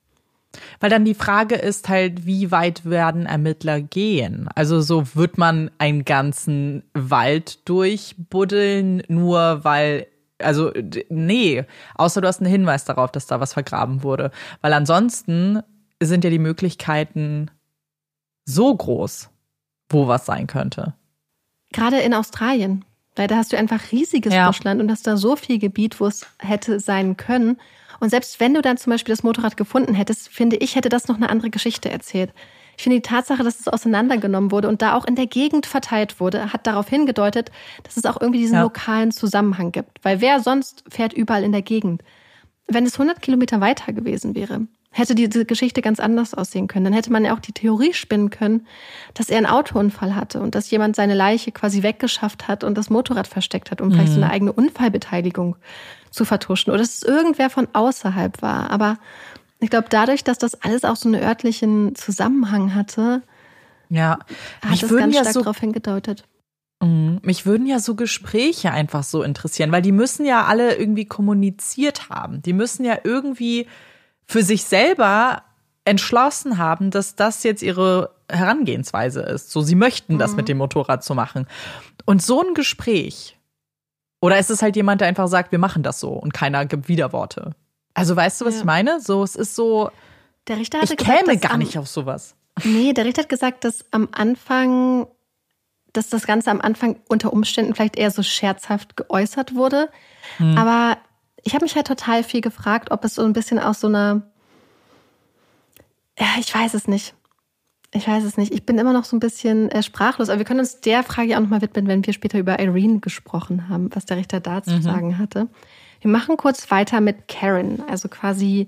Weil dann die Frage ist halt, wie weit werden Ermittler gehen? Also so wird man einen ganzen Wald durchbuddeln, nur weil, also nee, außer du hast einen Hinweis darauf, dass da was vergraben wurde. Weil ansonsten sind ja die Möglichkeiten so groß, wo was sein könnte. Gerade in Australien, weil da hast du einfach riesiges Ja. Buschland und hast da so viel Gebiet, wo es hätte sein können. Und selbst wenn du dann zum Beispiel das Motorrad gefunden hättest, finde ich, hätte das noch eine andere Geschichte erzählt. Ich finde die Tatsache, dass es auseinandergenommen wurde und da auch in der Gegend verteilt wurde, hat darauf hingedeutet, dass es auch irgendwie diesen Ja. lokalen Zusammenhang gibt. Weil wer sonst fährt überall in der Gegend? Wenn es 100 Kilometer weiter gewesen wäre, hätte diese Geschichte ganz anders aussehen können. Dann hätte man ja auch die Theorie spinnen können, dass er einen Autounfall hatte und dass jemand seine Leiche quasi weggeschafft hat und das Motorrad versteckt hat, um vielleicht so eine eigene Unfallbeteiligung zu vertuschen. Oder dass es irgendwer von außerhalb war. Aber ich glaube, dadurch, dass das alles auch so einen örtlichen Zusammenhang hatte, Ja, hat mich es würden ganz ja stark so darauf hingedeutet. Mhm. Mich würden ja so Gespräche einfach so interessieren, weil die müssen ja alle irgendwie kommuniziert haben. Die müssen ja irgendwie für sich selber entschlossen haben, dass das jetzt ihre Herangehensweise ist. So, sie möchten das mit dem Motorrad zu machen. Und so ein Gespräch. Oder ist es halt jemand, der einfach sagt, wir machen das so und keiner gibt Widerworte? Also weißt du, was Ja. ich meine? So, es ist so, Der Richter hatte ich gesagt, käme gar am- nicht auf sowas. Nee, der Richter hat gesagt, dass am Anfang, dass das Ganze am Anfang unter Umständen vielleicht eher so scherzhaft geäußert wurde. Aber ich habe mich halt total viel gefragt, ob es so ein bisschen aus so einer, ja, ich weiß es nicht. Ich weiß es nicht. Ich bin immer noch so ein bisschen äh, sprachlos. Aber wir können uns der Frage ja auch nochmal widmen, wenn wir später über Irene gesprochen haben, was der Richter da zu sagen hatte. Wir machen kurz weiter mit Karen, also quasi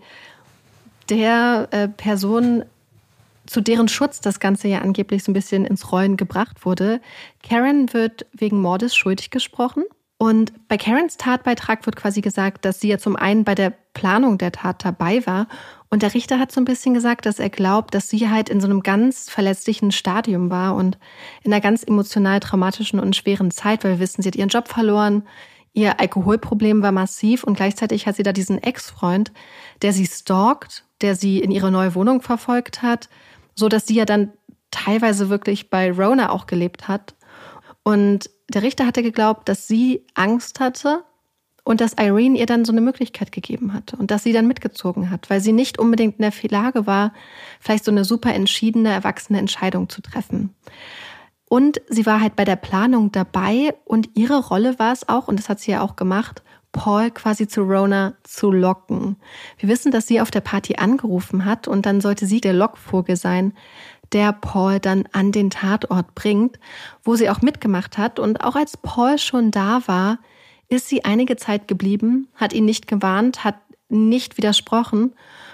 der äh, Person, zu deren Schutz das Ganze ja angeblich so ein bisschen ins Rollen gebracht wurde. Karen wird wegen Mordes schuldig gesprochen. Und bei Karens Tatbeitrag wird quasi gesagt, dass sie ja zum einen bei der Planung der Tat dabei war. Und der Richter hat so ein bisschen gesagt, dass er glaubt, dass sie halt in so einem ganz verletzlichen Stadium war und in einer ganz emotional traumatischen und schweren Zeit, weil wir wissen, sie hat ihren Job verloren, ihr Alkoholproblem war massiv und gleichzeitig hat sie da diesen Ex-Freund, der sie stalkt, der sie in ihre neue Wohnung verfolgt hat, so dass sie ja dann teilweise wirklich bei Rona auch gelebt hat. Und der Richter hatte geglaubt, dass sie Angst hatte und dass Irene ihr dann so eine Möglichkeit gegeben hatte und dass sie dann mitgezogen hat, weil sie nicht unbedingt in der Lage war, vielleicht so eine super entschiedene, erwachsene Entscheidung zu treffen. Und sie war halt bei der Planung dabei und ihre Rolle war es auch, und das hat sie ja auch gemacht, Paul quasi zu Rona zu locken. Wir wissen, dass sie auf der Party angerufen hat und dann sollte sie der Lockvogel sein, der Paul dann an den Tatort bringt, wo sie auch mitgemacht hat. Und auch als Paul schon da war, ist sie einige Zeit geblieben, hat ihn nicht gewarnt, hat nicht widersprochen.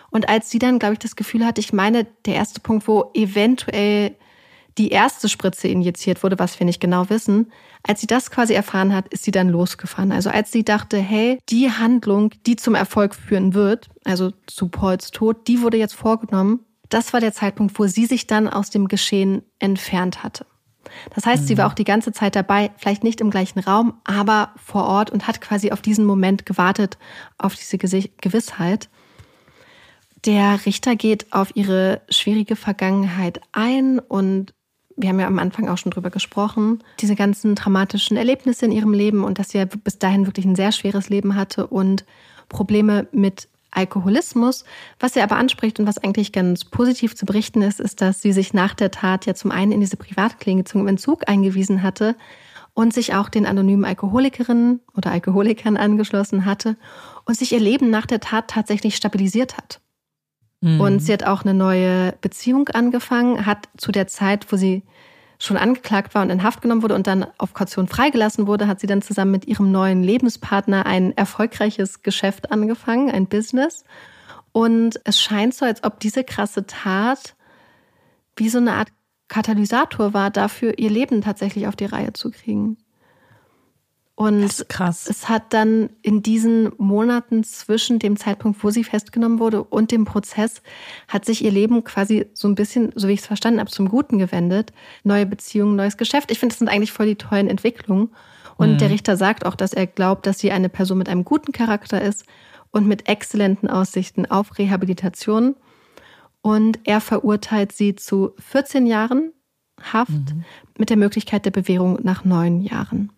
Und als sie dann, glaube ich, das Gefühl hatte, ich meine, der erste Punkt, wo eventuell die erste Spritze injiziert wurde, was wir nicht genau wissen, als sie das quasi erfahren hat, ist sie dann losgefahren. Also als sie dachte, hey, die Handlung, die zum Erfolg führen wird, also zu Pauls Tod, die wurde jetzt vorgenommen. Das war der Zeitpunkt, wo sie sich dann aus dem Geschehen entfernt hatte. Das heißt, sie war auch die ganze Zeit dabei, vielleicht nicht im gleichen Raum, aber vor Ort und hat quasi auf diesen Moment gewartet, auf diese Gewissheit. Der Richter geht auf ihre schwierige Vergangenheit ein und wir haben ja am Anfang auch schon drüber gesprochen, diese ganzen dramatischen Erlebnisse in ihrem Leben und dass sie ja bis dahin wirklich ein sehr schweres Leben hatte und Probleme mit Alkoholismus. Was sie aber anspricht und was eigentlich ganz positiv zu berichten ist, ist, dass sie sich nach der Tat ja zum einen in diese Privatklinik zum Entzug eingewiesen hatte und sich auch den anonymen Alkoholikerinnen oder Alkoholikern angeschlossen hatte und sich ihr Leben nach der Tat tatsächlich stabilisiert hat. Und sie hat auch eine neue Beziehung angefangen, hat zu der Zeit, wo sie schon angeklagt war und in Haft genommen wurde und dann auf Kaution freigelassen wurde, hat sie dann zusammen mit ihrem neuen Lebenspartner ein erfolgreiches Geschäft angefangen, ein Business. Und es scheint so, als ob diese krasse Tat wie so eine Art Katalysator war dafür, ihr Leben tatsächlich auf die Reihe zu kriegen. Und es hat dann in diesen Monaten zwischen dem Zeitpunkt, wo sie festgenommen wurde und dem Prozess, hat sich ihr Leben quasi so ein bisschen, so wie ich es verstanden habe, zum Guten gewendet. Neue Beziehungen, neues Geschäft. Ich finde, das sind eigentlich voll die tollen Entwicklungen. Und mhm. der Richter sagt auch, dass er glaubt, dass sie eine Person mit einem guten Charakter ist und mit exzellenten Aussichten auf Rehabilitation. Und er verurteilt sie zu 14 Jahren Haft mhm. mit der Möglichkeit der Bewährung nach neun Jahren.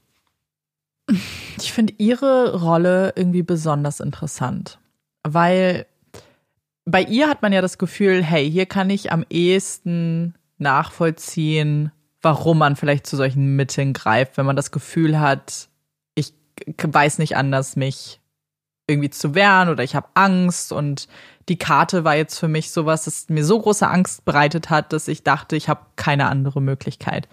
Ich finde ihre Rolle irgendwie besonders interessant, weil bei ihr hat man ja das Gefühl, hey, hier kann ich am ehesten nachvollziehen, warum man vielleicht zu solchen Mitteln greift, wenn man das Gefühl hat, ich weiß nicht anders, mich irgendwie zu wehren oder ich habe Angst und die Karte war jetzt für mich sowas, das mir so große Angst bereitet hat, dass ich dachte, ich habe keine andere Möglichkeit.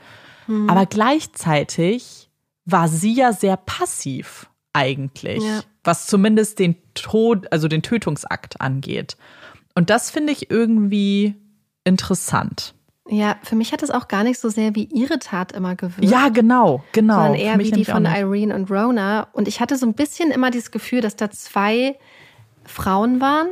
Hm. Aber gleichzeitig war sie ja sehr passiv eigentlich, ja. was zumindest den Tod, also den Tötungsakt angeht. Und das finde ich irgendwie interessant. Ja, für mich hat es auch gar nicht so sehr wie ihre Tat immer gewirkt. Ja, genau, genau. Sondern eher wie die von Irene und Rona. Und ich hatte so ein bisschen immer dieses Gefühl, dass da zwei Frauen waren,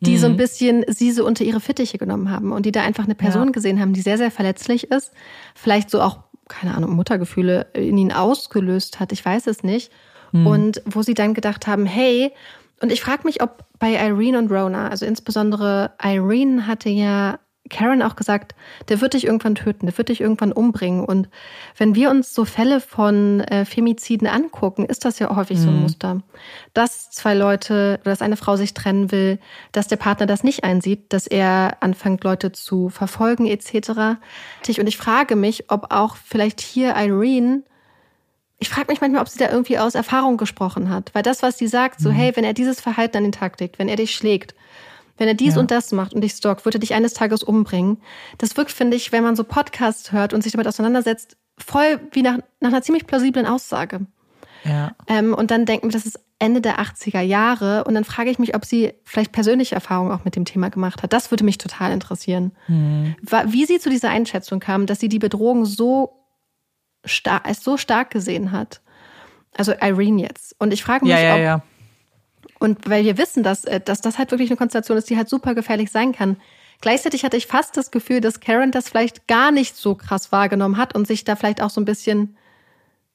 die mhm. so ein mhm. bisschen sie so unter ihre Fittiche genommen haben und die da einfach eine Person ja. gesehen haben, die sehr, sehr verletzlich ist. Vielleicht so auch keine Ahnung, Muttergefühle in ihn ausgelöst hat. Ich weiß es nicht. Mhm. Und wo sie dann gedacht haben, hey, und ich frage mich, ob bei Irene und Rona, also insbesondere Irene hatte ja Karen auch gesagt, der wird dich irgendwann töten, der wird dich irgendwann umbringen. Und wenn wir uns so Fälle von äh, Femiziden angucken, ist das ja häufig mhm. so ein mhm. Muster. Dass zwei Leute oder dass eine Frau sich trennen will, dass der Partner das nicht einsieht, dass er anfängt, Leute zu verfolgen etc. Und ich frage mich, ob auch vielleicht hier Irene ich frage mich manchmal, ob sie da irgendwie aus Erfahrung gesprochen hat. Weil das, was sie sagt, so, mhm. hey, wenn er dieses Verhalten an den Tag legt, wenn er dich schlägt, wenn er dies ja. und das macht und dich stalkt, wird er dich eines Tages umbringen. Das wirkt, finde ich, wenn man so Podcasts hört und sich damit auseinandersetzt, voll wie nach, nach einer ziemlich plausiblen Aussage. Ja. Ähm, und dann denken wir, das ist Ende der 80er Jahre. Und dann frage ich mich, ob sie vielleicht persönliche Erfahrungen auch mit dem Thema gemacht hat. Das würde mich total interessieren. Hm. Wie sie zu dieser Einschätzung kam, dass sie die Bedrohung so, star so stark gesehen hat. Also Irene jetzt. Und ich frage mich, ja, ja, ob. Und weil wir wissen, dass, äh, dass das halt wirklich eine Konstellation ist, die halt super gefährlich sein kann. Gleichzeitig hatte ich fast das Gefühl, dass Karen das vielleicht gar nicht so krass wahrgenommen hat und sich da vielleicht auch so ein bisschen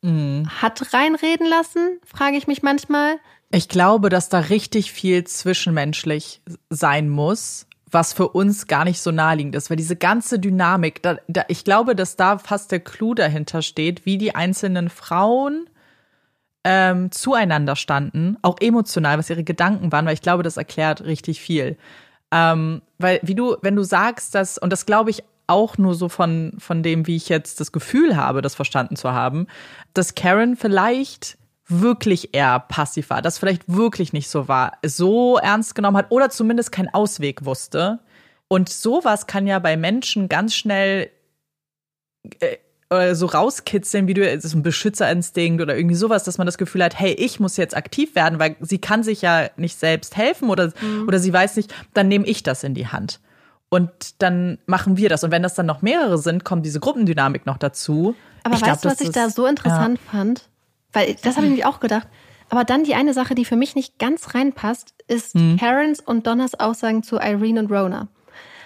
mhm. hat reinreden lassen, frage ich mich manchmal. Ich glaube, dass da richtig viel zwischenmenschlich sein muss, was für uns gar nicht so naheliegend ist, weil diese ganze Dynamik, da, da, ich glaube, dass da fast der Clou dahinter steht, wie die einzelnen Frauen ähm, zueinander standen, auch emotional, was ihre Gedanken waren, weil ich glaube, das erklärt richtig viel. Ähm, weil, wie du, wenn du sagst, dass, und das glaube ich auch nur so von, von dem, wie ich jetzt das Gefühl habe, das verstanden zu haben, dass Karen vielleicht wirklich eher passiv war, das vielleicht wirklich nicht so war, so ernst genommen hat oder zumindest keinen Ausweg wusste. Und sowas kann ja bei Menschen ganz schnell äh, so rauskitzeln, wie du, es ist ein Beschützerinstinkt oder irgendwie sowas, dass man das Gefühl hat, hey, ich muss jetzt aktiv werden, weil sie kann sich ja nicht selbst helfen oder, mhm. oder sie weiß nicht, dann nehme ich das in die Hand. Und dann machen wir das. Und wenn das dann noch mehrere sind, kommt diese Gruppendynamik noch dazu. Aber ich weißt glaub, du, was ich da so interessant ja. fand? Weil das habe ich nämlich auch gedacht. Aber dann die eine Sache, die für mich nicht ganz reinpasst, ist mhm. Karens und Donners Aussagen zu Irene und Rona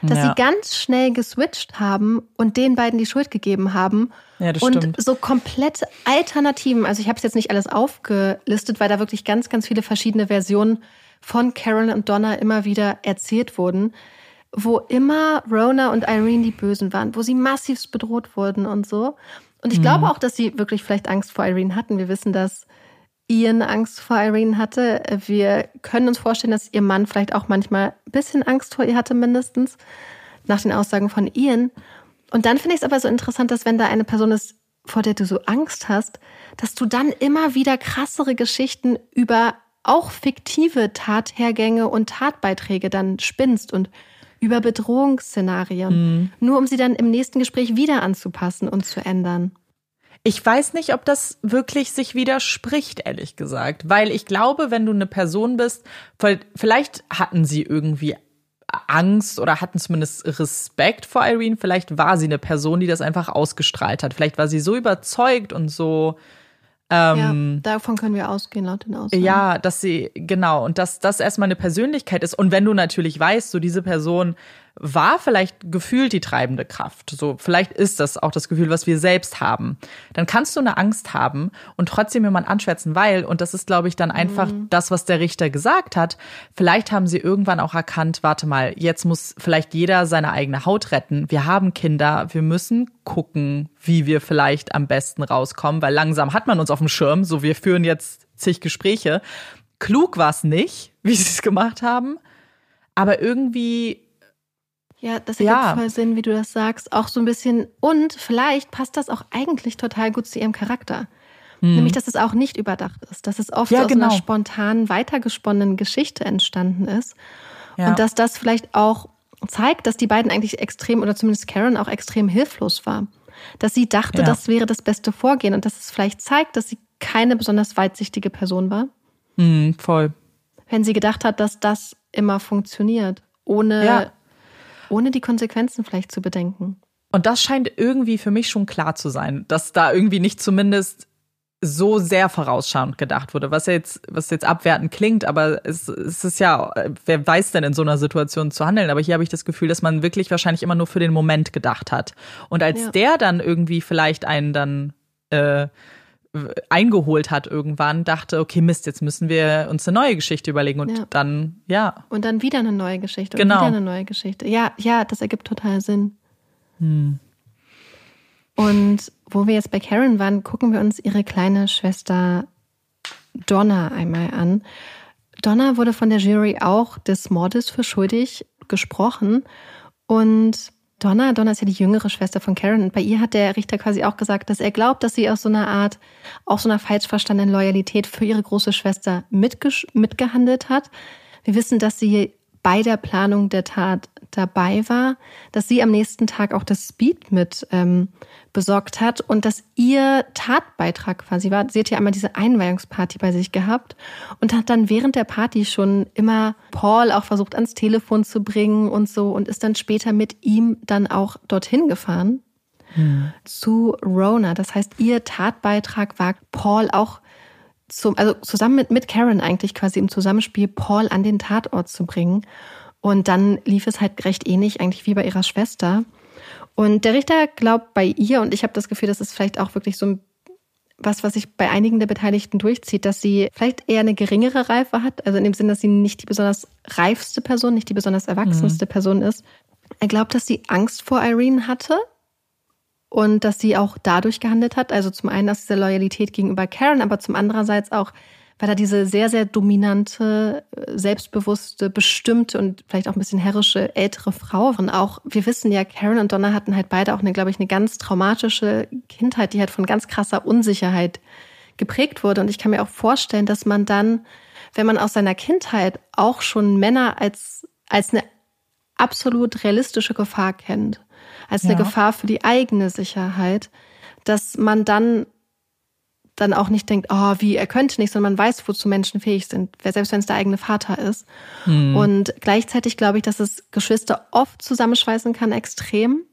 dass ja. sie ganz schnell geswitcht haben und den beiden die Schuld gegeben haben. Ja, das und stimmt. so komplett Alternativen, also ich habe es jetzt nicht alles aufgelistet, weil da wirklich ganz, ganz viele verschiedene Versionen von Karen und Donna immer wieder erzählt wurden, wo immer Rona und Irene die Bösen waren, wo sie massivst bedroht wurden und so. Und ich mhm. glaube auch, dass sie wirklich vielleicht Angst vor Irene hatten. Wir wissen, dass Ian Angst vor Irene hatte. Wir können uns vorstellen, dass ihr Mann vielleicht auch manchmal ein bisschen Angst vor ihr hatte, mindestens, nach den Aussagen von Ian. Und dann finde ich es aber so interessant, dass wenn da eine Person ist, vor der du so Angst hast, dass du dann immer wieder krassere Geschichten über auch fiktive Tathergänge und Tatbeiträge dann spinnst und über Bedrohungsszenarien, mhm. nur um sie dann im nächsten Gespräch wieder anzupassen und zu ändern. Ich weiß nicht, ob das wirklich sich widerspricht, ehrlich gesagt. Weil ich glaube, wenn du eine Person bist, vielleicht hatten sie irgendwie Angst oder hatten zumindest Respekt vor Irene. Vielleicht war sie eine Person, die das einfach ausgestrahlt hat. Vielleicht war sie so überzeugt und so ähm, ja, davon können wir ausgehen, laut den Aussagen. Ja, dass sie, genau, und dass das erstmal eine Persönlichkeit ist. Und wenn du natürlich weißt, so diese Person war vielleicht gefühlt die treibende Kraft. So, vielleicht ist das auch das Gefühl, was wir selbst haben. Dann kannst du eine Angst haben und trotzdem jemand anschwärzen, weil, und das ist, glaube ich, dann einfach mhm. das, was der Richter gesagt hat. Vielleicht haben sie irgendwann auch erkannt, warte mal, jetzt muss vielleicht jeder seine eigene Haut retten. Wir haben Kinder, wir müssen gucken, wie wir vielleicht am besten rauskommen, weil langsam hat man uns auf dem Schirm, so wir führen jetzt zig Gespräche. Klug war es nicht, wie sie es gemacht haben, aber irgendwie ja, das ergibt ja. voll Sinn, wie du das sagst. Auch so ein bisschen. Und vielleicht passt das auch eigentlich total gut zu ihrem Charakter. Hm. Nämlich, dass es auch nicht überdacht ist. Dass es oft ja, aus genau. einer spontan weitergesponnenen Geschichte entstanden ist. Ja. Und dass das vielleicht auch zeigt, dass die beiden eigentlich extrem, oder zumindest Karen auch extrem hilflos war. Dass sie dachte, das wäre das beste Vorgehen und dass es vielleicht zeigt, dass sie keine besonders weitsichtige Person war. Hm, voll. Wenn sie gedacht hat, dass das immer funktioniert, ohne ohne die Konsequenzen vielleicht zu bedenken. Und das scheint irgendwie für mich schon klar zu sein, dass da irgendwie nicht zumindest so sehr vorausschauend gedacht wurde, was jetzt, was jetzt abwertend klingt, aber es, es ist ja, wer weiß denn in so einer Situation zu handeln? Aber hier habe ich das Gefühl, dass man wirklich wahrscheinlich immer nur für den Moment gedacht hat. Und als ja. der dann irgendwie vielleicht einen dann äh, eingeholt hat irgendwann, dachte, okay, Mist, jetzt müssen wir uns eine neue Geschichte überlegen und ja. dann, ja. Und dann wieder eine neue Geschichte und genau. wieder eine neue Geschichte. Ja, ja, das ergibt total Sinn. Hm. Und wo wir jetzt bei Karen waren, gucken wir uns ihre kleine Schwester Donna einmal an. Donna wurde von der Jury auch des Mordes für schuldig gesprochen und Donna, Donna ist ja die jüngere Schwester von Karen und bei ihr hat der Richter quasi auch gesagt, dass er glaubt, dass sie aus so einer Art, auch so einer falsch verstandenen Loyalität für ihre große Schwester mitgehandelt hat. Wir wissen, dass sie bei der Planung der Tat dabei war, dass sie am nächsten Tag auch das Speed mit ähm, besorgt hat und dass ihr Tatbeitrag quasi war. Sie hat ja einmal diese Einweihungsparty bei sich gehabt und hat dann während der Party schon immer Paul auch versucht ans Telefon zu bringen und so und ist dann später mit ihm dann auch dorthin gefahren hm. zu Rona. Das heißt, ihr Tatbeitrag war Paul auch zum, also zusammen mit, mit Karen eigentlich quasi im Zusammenspiel Paul an den Tatort zu bringen. Und dann lief es halt recht ähnlich eigentlich wie bei ihrer Schwester. Und der Richter glaubt bei ihr, und ich habe das Gefühl, das ist vielleicht auch wirklich so was, was sich bei einigen der Beteiligten durchzieht, dass sie vielleicht eher eine geringere Reife hat, also in dem Sinn, dass sie nicht die besonders reifste Person, nicht die besonders erwachsenste mhm. Person ist. Er glaubt, dass sie Angst vor Irene hatte und dass sie auch dadurch gehandelt hat. Also zum einen aus dieser Loyalität gegenüber Karen, aber zum andererseits auch, weil da diese sehr, sehr dominante, selbstbewusste, bestimmte und vielleicht auch ein bisschen herrische ältere Frau und auch, wir wissen ja, Karen und Donna hatten halt beide auch eine, glaube ich, eine ganz traumatische Kindheit, die halt von ganz krasser Unsicherheit geprägt wurde. Und ich kann mir auch vorstellen, dass man dann, wenn man aus seiner Kindheit auch schon Männer als, als eine absolut realistische Gefahr kennt, als eine ja. Gefahr für die eigene Sicherheit, dass man dann dann auch nicht denkt, oh, wie, er könnte nicht, sondern man weiß, wozu Menschen fähig sind, selbst wenn es der eigene Vater ist. Mhm. Und gleichzeitig glaube ich, dass es Geschwister oft zusammenschweißen kann, extrem.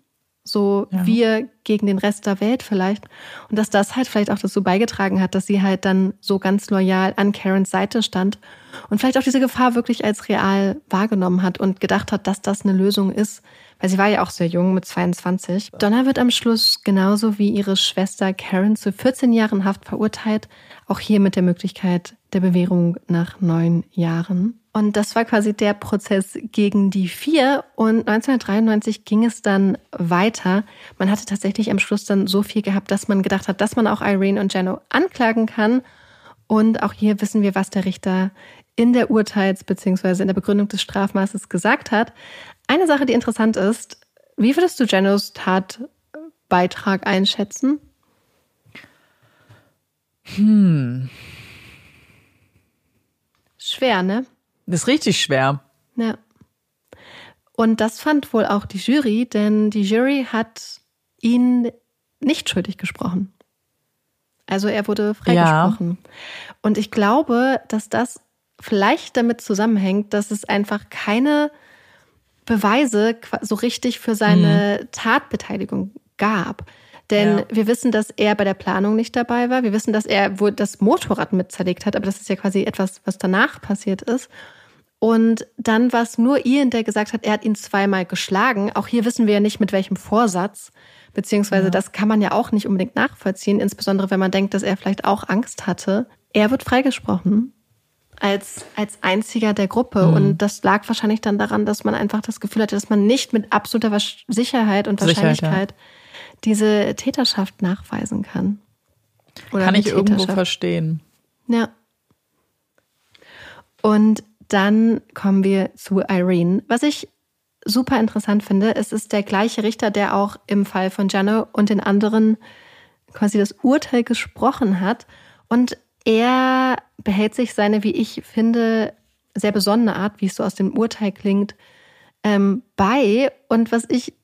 So ja. wir gegen den Rest der Welt vielleicht. Und dass das halt vielleicht auch dazu beigetragen hat, dass sie halt dann so ganz loyal an Karens Seite stand und vielleicht auch diese Gefahr wirklich als real wahrgenommen hat und gedacht hat, dass das eine Lösung ist, weil sie war ja auch sehr jung mit 22. Donna wird am Schluss genauso wie ihre Schwester Karen zu 14 Jahren Haft verurteilt, auch hier mit der Möglichkeit der Bewährung nach neun Jahren. Und das war quasi der Prozess gegen die vier. Und 1993 ging es dann weiter. Man hatte tatsächlich am Schluss dann so viel gehabt, dass man gedacht hat, dass man auch Irene und Jano anklagen kann. Und auch hier wissen wir, was der Richter in der Urteils- bzw. in der Begründung des Strafmaßes gesagt hat. Eine Sache, die interessant ist, wie würdest du Janos Tatbeitrag einschätzen? Hm. Schwer, ne? Das ist richtig schwer. Ja. Und das fand wohl auch die Jury, denn die Jury hat ihn nicht schuldig gesprochen. Also er wurde freigesprochen. Ja. Und ich glaube, dass das vielleicht damit zusammenhängt, dass es einfach keine Beweise so richtig für seine mhm. Tatbeteiligung gab. Denn ja. wir wissen, dass er bei der Planung nicht dabei war. Wir wissen, dass er wohl das Motorrad mit zerlegt hat, aber das ist ja quasi etwas, was danach passiert ist. Und dann war es nur Ian, der gesagt hat, er hat ihn zweimal geschlagen. Auch hier wissen wir ja nicht, mit welchem Vorsatz. Beziehungsweise ja. das kann man ja auch nicht unbedingt nachvollziehen, insbesondere wenn man denkt, dass er vielleicht auch Angst hatte. Er wird freigesprochen als, als einziger der Gruppe. Mhm. Und das lag wahrscheinlich dann daran, dass man einfach das Gefühl hatte, dass man nicht mit absoluter Sicherheit und Wahrscheinlichkeit Sicherheit, ja. diese Täterschaft nachweisen kann. Oder kann ich irgendwo verstehen. Ja. Und dann kommen wir zu Irene. Was ich super interessant finde, es ist der gleiche Richter, der auch im Fall von Jano und den anderen quasi das Urteil gesprochen hat. Und er behält sich seine, wie ich finde, sehr besonnene Art, wie es so aus dem Urteil klingt, ähm, bei. Und was ich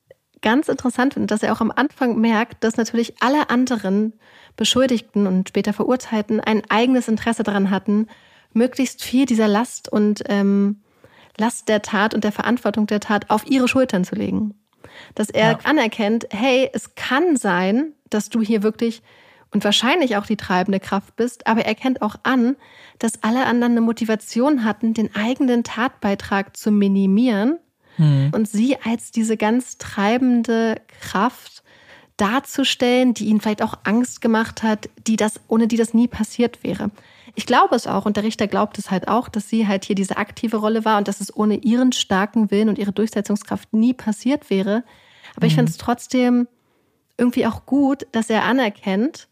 ganz interessant finde, dass er auch am Anfang merkt, dass natürlich alle anderen Beschuldigten und später Verurteilten ein eigenes Interesse daran hatten, möglichst viel dieser Last und ähm, Last der Tat und der Verantwortung der Tat auf ihre Schultern zu legen. Dass er ja. anerkennt, hey, es kann sein, dass du hier wirklich und wahrscheinlich auch die treibende Kraft bist, aber er erkennt auch an, dass alle anderen eine Motivation hatten, den eigenen Tatbeitrag zu minimieren hm. und sie als diese ganz treibende Kraft darzustellen, die ihn vielleicht auch Angst gemacht hat, die das, ohne die das nie passiert wäre. Ich glaube es auch und der Richter glaubt es halt auch, dass sie halt hier diese aktive Rolle war und dass es ohne ihren starken Willen und ihre Durchsetzungskraft nie passiert wäre. Aber mhm. ich finde es trotzdem irgendwie auch gut, dass er anerkennt,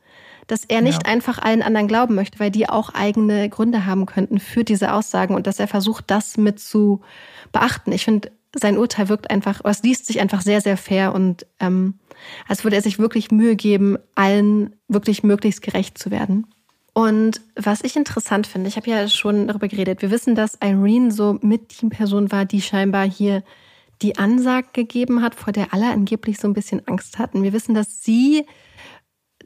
dass er nicht ja. einfach allen anderen glauben möchte, weil die auch eigene Gründe haben könnten für diese Aussagen und dass er versucht, das mit zu beachten. Ich finde, sein Urteil wirkt einfach, es liest sich einfach sehr, sehr fair und ähm, als würde er sich wirklich Mühe geben, allen wirklich möglichst gerecht zu werden. Und was ich interessant finde, ich habe ja schon darüber geredet, wir wissen, dass Irene so mit die Person war, die scheinbar hier die Ansage gegeben hat, vor der alle angeblich so ein bisschen Angst hatten. Wir wissen, dass sie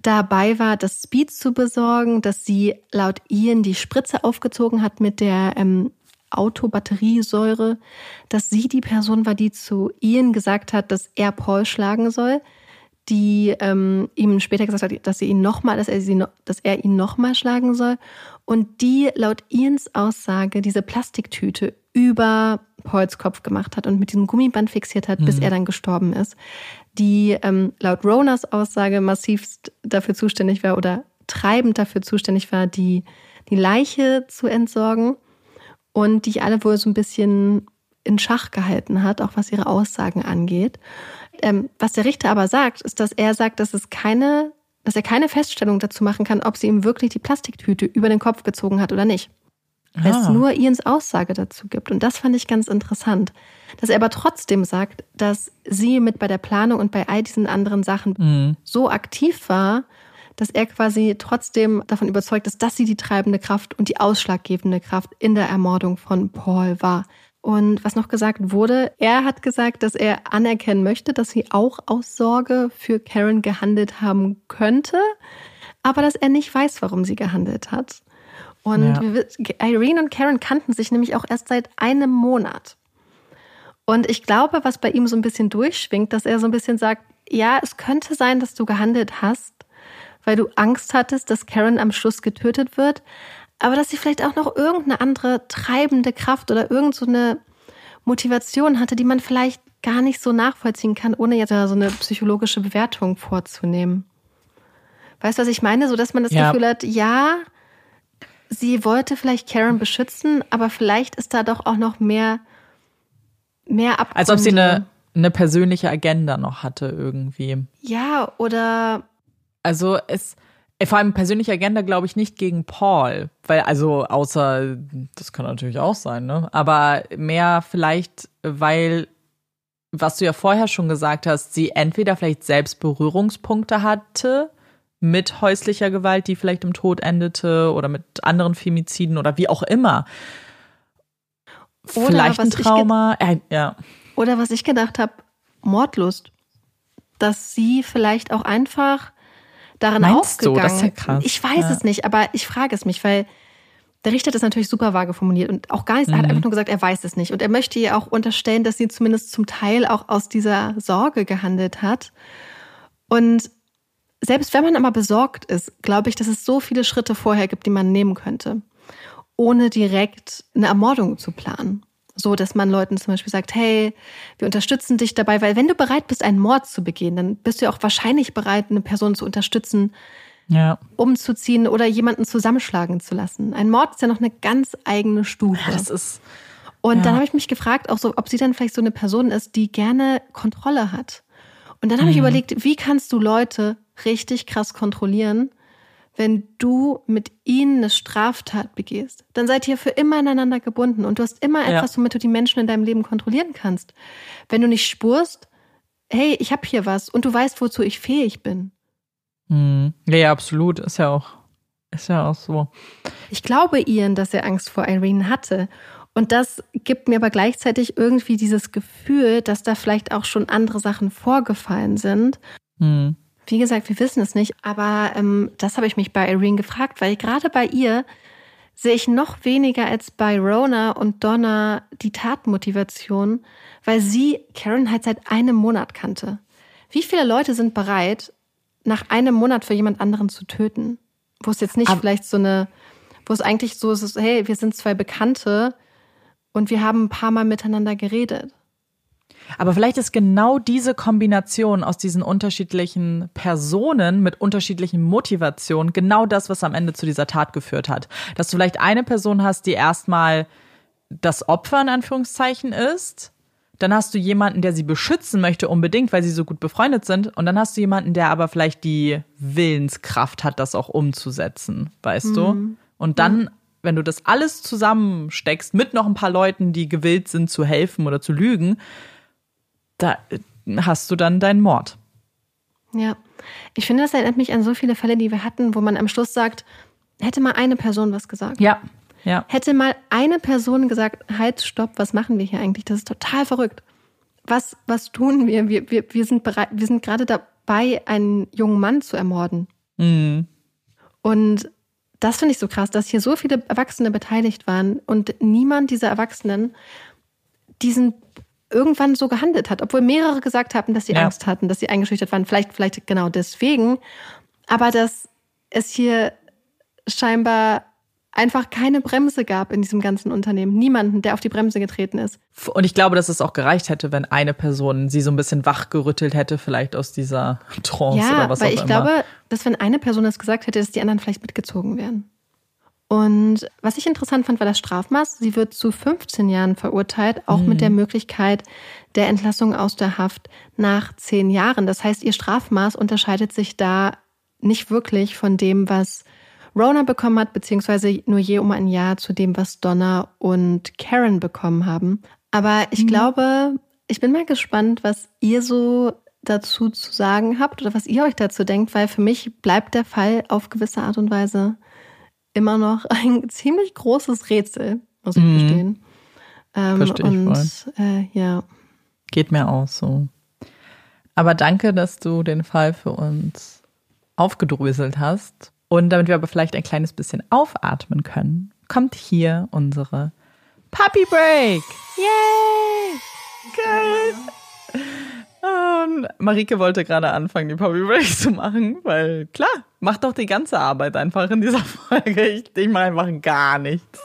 dabei war, das Speed zu besorgen, dass sie laut Ian die Spritze aufgezogen hat mit der ähm, Autobatteriesäure, dass sie die Person war, die zu Ian gesagt hat, dass er Paul schlagen soll, die ähm, ihm später gesagt hat, dass sie ihn nochmal, dass er sie, dass er ihn nochmal schlagen soll und die laut Ians Aussage diese Plastiktüte über Pauls Kopf gemacht hat und mit diesem Gummiband fixiert hat, mhm. bis er dann gestorben ist die ähm, laut Ronas Aussage massivst dafür zuständig war oder treibend dafür zuständig war, die, die Leiche zu entsorgen und die alle wohl so ein bisschen in Schach gehalten hat, auch was ihre Aussagen angeht. Ähm, was der Richter aber sagt, ist, dass er sagt, dass es keine, dass er keine Feststellung dazu machen kann, ob sie ihm wirklich die Plastiktüte über den Kopf gezogen hat oder nicht. Weil ah. es nur Ians Aussage dazu gibt. Und das fand ich ganz interessant. Dass er aber trotzdem sagt, dass sie mit bei der Planung und bei all diesen anderen Sachen mhm. so aktiv war, dass er quasi trotzdem davon überzeugt ist, dass sie die treibende Kraft und die ausschlaggebende Kraft in der Ermordung von Paul war. Und was noch gesagt wurde, er hat gesagt, dass er anerkennen möchte, dass sie auch aus Sorge für Karen gehandelt haben könnte, aber dass er nicht weiß, warum sie gehandelt hat. Und ja. Irene und Karen kannten sich nämlich auch erst seit einem Monat. Und ich glaube, was bei ihm so ein bisschen durchschwingt, dass er so ein bisschen sagt, ja, es könnte sein, dass du gehandelt hast, weil du Angst hattest, dass Karen am Schluss getötet wird, aber dass sie vielleicht auch noch irgendeine andere treibende Kraft oder irgendeine so Motivation hatte, die man vielleicht gar nicht so nachvollziehen kann, ohne jetzt so eine psychologische Bewertung vorzunehmen. Weißt du, was ich meine? So, dass man das ja. Gefühl hat, ja, sie wollte vielleicht Karen beschützen, aber vielleicht ist da doch auch noch mehr, mehr Abgründe. Als ob sie eine, eine persönliche Agenda noch hatte irgendwie. Ja, oder. Also es, vor allem persönliche Agenda glaube ich nicht gegen Paul, weil also außer, das kann natürlich auch sein, ne? Aber mehr vielleicht, weil was du ja vorher schon gesagt hast, sie entweder vielleicht selbst Berührungspunkte hatte mit häuslicher Gewalt, die vielleicht im Tod endete oder mit anderen Femiziden oder wie auch immer. Oder vielleicht ein Trauma. Äh, ja. Oder was ich gedacht habe, Mordlust. Dass sie vielleicht auch einfach darin Meinst aufgegangen. Du? Das ist ja krass. Ich weiß ja. es nicht, aber ich frage es mich, weil der Richter hat es natürlich super vage formuliert und auch gar nicht, er hat einfach nur gesagt, er weiß es nicht. Und er möchte ihr auch unterstellen, dass sie zumindest zum Teil auch aus dieser Sorge gehandelt hat. Und selbst wenn man aber besorgt ist, glaube ich, dass es so viele Schritte vorher gibt, die man nehmen könnte, ohne direkt eine Ermordung zu planen. So, dass man Leuten zum Beispiel sagt, hey, wir unterstützen dich dabei, weil wenn du bereit bist, einen Mord zu begehen, dann bist du ja auch wahrscheinlich bereit, eine Person zu unterstützen, ja. umzuziehen oder jemanden zusammenschlagen zu lassen. Ein Mord ist ja noch eine ganz eigene Stufe. Das ist. Und ja. dann habe ich mich gefragt, auch so, ob sie dann vielleicht so eine Person ist, die gerne Kontrolle hat. Und dann habe mhm. ich überlegt, wie kannst du Leute richtig krass kontrollieren, wenn du mit ihnen eine Straftat begehst, dann seid ihr für immer aneinander gebunden und du hast immer etwas, ja. womit du die Menschen in deinem Leben kontrollieren kannst. Wenn du nicht spurst, hey, ich habe hier was und du weißt, wozu ich fähig bin. Mhm. Ja, ja, absolut. Ist ja auch, ist ja auch so. Ich glaube Ian, dass er Angst vor Irene hatte. Und das gibt mir aber gleichzeitig irgendwie dieses Gefühl, dass da vielleicht auch schon andere Sachen vorgefallen sind. Mhm. Wie gesagt, wir wissen es nicht, aber ähm, das habe ich mich bei Irene gefragt, weil gerade bei ihr sehe ich noch weniger als bei Rona und Donna die Tatmotivation, weil sie Karen halt seit einem Monat kannte. Wie viele Leute sind bereit, nach einem Monat für jemand anderen zu töten? Wo es jetzt nicht aber vielleicht so eine, wo es eigentlich so ist, hey, wir sind zwei Bekannte und wir haben ein paar Mal miteinander geredet. Aber vielleicht ist genau diese Kombination aus diesen unterschiedlichen Personen mit unterschiedlichen Motivationen genau das, was am Ende zu dieser Tat geführt hat. Dass du vielleicht eine Person hast, die erstmal das Opfer in Anführungszeichen ist. Dann hast du jemanden, der sie beschützen möchte unbedingt, weil sie so gut befreundet sind. Und dann hast du jemanden, der aber vielleicht die Willenskraft hat, das auch umzusetzen, weißt mhm. du? Und dann, mhm. wenn du das alles zusammensteckst mit noch ein paar Leuten, die gewillt sind zu helfen oder zu lügen, da hast du dann deinen Mord. Ja, ich finde, das erinnert mich an so viele Fälle, die wir hatten, wo man am Schluss sagt, hätte mal eine Person was gesagt. Ja, ja. Hätte mal eine Person gesagt, halt, stopp, was machen wir hier eigentlich? Das ist total verrückt. Was, was tun wir? Wir, wir, wir sind bereit, wir sind gerade dabei, einen jungen Mann zu ermorden. Mhm. Und das finde ich so krass, dass hier so viele Erwachsene beteiligt waren und niemand dieser Erwachsenen diesen irgendwann so gehandelt hat, obwohl mehrere gesagt hatten, dass sie ja. Angst hatten, dass sie eingeschüchtert waren. Vielleicht, vielleicht genau deswegen. Aber dass es hier scheinbar einfach keine Bremse gab in diesem ganzen Unternehmen. Niemanden, der auf die Bremse getreten ist. Und ich glaube, dass es auch gereicht hätte, wenn eine Person sie so ein bisschen wachgerüttelt hätte, vielleicht aus dieser Trance ja, oder was auch immer. Ja, weil ich glaube, dass wenn eine Person das gesagt hätte, dass die anderen vielleicht mitgezogen wären. Und was ich interessant fand, war das Strafmaß. Sie wird zu 15 Jahren verurteilt, auch mhm. mit der Möglichkeit der Entlassung aus der Haft nach 10 Jahren. Das heißt, ihr Strafmaß unterscheidet sich da nicht wirklich von dem, was Rona bekommen hat, beziehungsweise nur je um ein Jahr zu dem, was Donna und Karen bekommen haben. Aber ich mhm. glaube, ich bin mal gespannt, was ihr so dazu zu sagen habt oder was ihr euch dazu denkt, weil für mich bleibt der Fall auf gewisse Art und Weise immer noch ein ziemlich großes Rätsel, muss ich mhm. gestehen. Ähm, Verstehe ich und. Äh, ja. Geht mir auch so. Aber danke, dass du den Fall für uns aufgedröselt hast. Und damit wir aber vielleicht ein kleines bisschen aufatmen können, kommt hier unsere Puppy Break. Yay! Geil! Und Marike wollte gerade anfangen, die Puppy Break zu machen, weil klar, mach doch die ganze Arbeit einfach in dieser Folge. Ich, ich mache einfach gar nichts.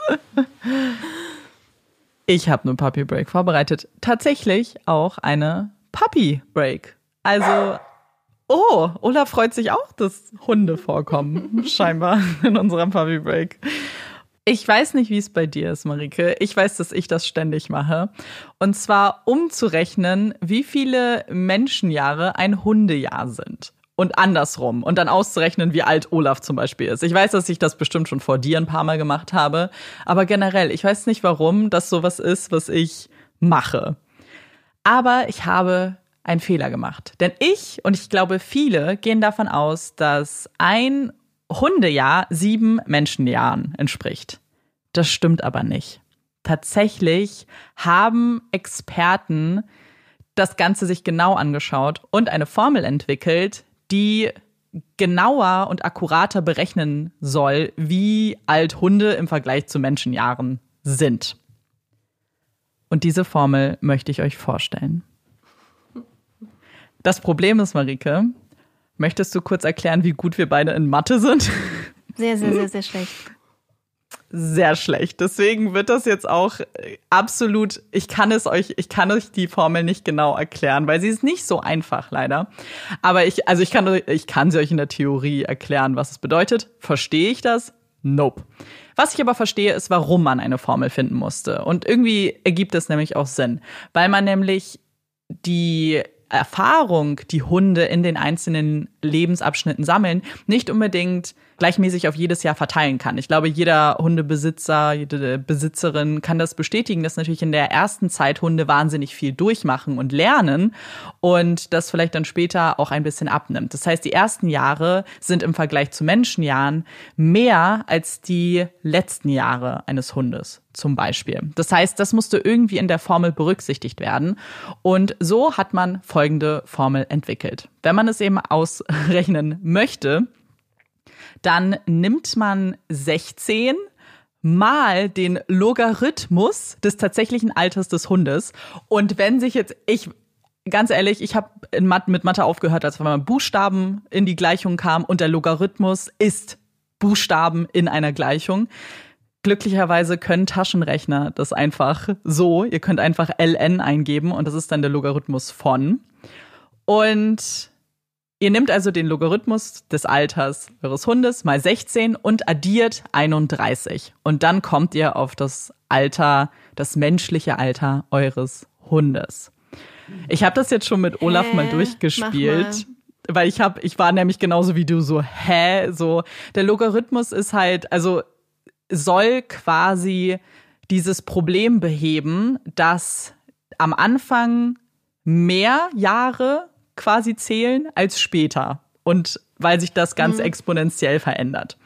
Ich habe eine Puppy Break vorbereitet. Tatsächlich auch eine Puppy Break. Also, oh, Olaf freut sich auch, dass Hunde vorkommen, scheinbar in unserer Puppy Break. Ich weiß nicht, wie es bei dir ist, Marike. Ich weiß, dass ich das ständig mache. Und zwar umzurechnen, wie viele Menschenjahre ein Hundejahr sind. Und andersrum. Und dann auszurechnen, wie alt Olaf zum Beispiel ist. Ich weiß, dass ich das bestimmt schon vor dir ein paar Mal gemacht habe. Aber generell, ich weiß nicht, warum das sowas ist, was ich mache. Aber ich habe einen Fehler gemacht. Denn ich und ich glaube viele gehen davon aus, dass ein Hundejahr sieben Menschenjahren entspricht. Das stimmt aber nicht. Tatsächlich haben Experten das Ganze sich genau angeschaut und eine Formel entwickelt, die genauer und akkurater berechnen soll, wie alt Hunde im Vergleich zu Menschenjahren sind. Und diese Formel möchte ich euch vorstellen. Das Problem ist, Marike, möchtest du kurz erklären, wie gut wir beide in Mathe sind? Sehr, sehr, sehr, sehr schlecht. Sehr schlecht. Deswegen wird das jetzt auch absolut, ich kann es euch, ich kann euch die Formel nicht genau erklären, weil sie ist nicht so einfach, leider. Aber ich, also ich kann, ich kann sie euch in der Theorie erklären, was es bedeutet. Verstehe ich das? Nope. Was ich aber verstehe, ist, warum man eine Formel finden musste. Und irgendwie ergibt es nämlich auch Sinn, weil man nämlich die Erfahrung, die Hunde in den einzelnen Lebensabschnitten sammeln, nicht unbedingt gleichmäßig auf jedes Jahr verteilen kann. Ich glaube, jeder Hundebesitzer, jede Besitzerin kann das bestätigen, dass natürlich in der ersten Zeit Hunde wahnsinnig viel durchmachen und lernen und das vielleicht dann später auch ein bisschen abnimmt. Das heißt, die ersten Jahre sind im Vergleich zu Menschenjahren mehr als die letzten Jahre eines Hundes zum Beispiel. Das heißt, das musste irgendwie in der Formel berücksichtigt werden. Und so hat man folgende Formel entwickelt. Wenn man es eben ausrechnen möchte, dann nimmt man 16 mal den Logarithmus des tatsächlichen Alters des Hundes. Und wenn sich jetzt, ich, ganz ehrlich, ich habe mit Mathe aufgehört, als wenn man Buchstaben in die Gleichung kam und der Logarithmus ist Buchstaben in einer Gleichung. Glücklicherweise können Taschenrechner das einfach so. Ihr könnt einfach ln eingeben und das ist dann der Logarithmus von. Und Ihr nehmt also den Logarithmus des Alters eures Hundes mal 16 und addiert 31. Und dann kommt ihr auf das Alter, das menschliche Alter eures Hundes. Ich habe das jetzt schon mit Olaf hä? mal durchgespielt. Mal. Weil ich habe, ich war nämlich genauso wie du so, hä, so, der Logarithmus ist halt, also soll quasi dieses Problem beheben, dass am Anfang mehr Jahre quasi zählen als später. Und weil sich das ganz mhm. exponentiell verändert.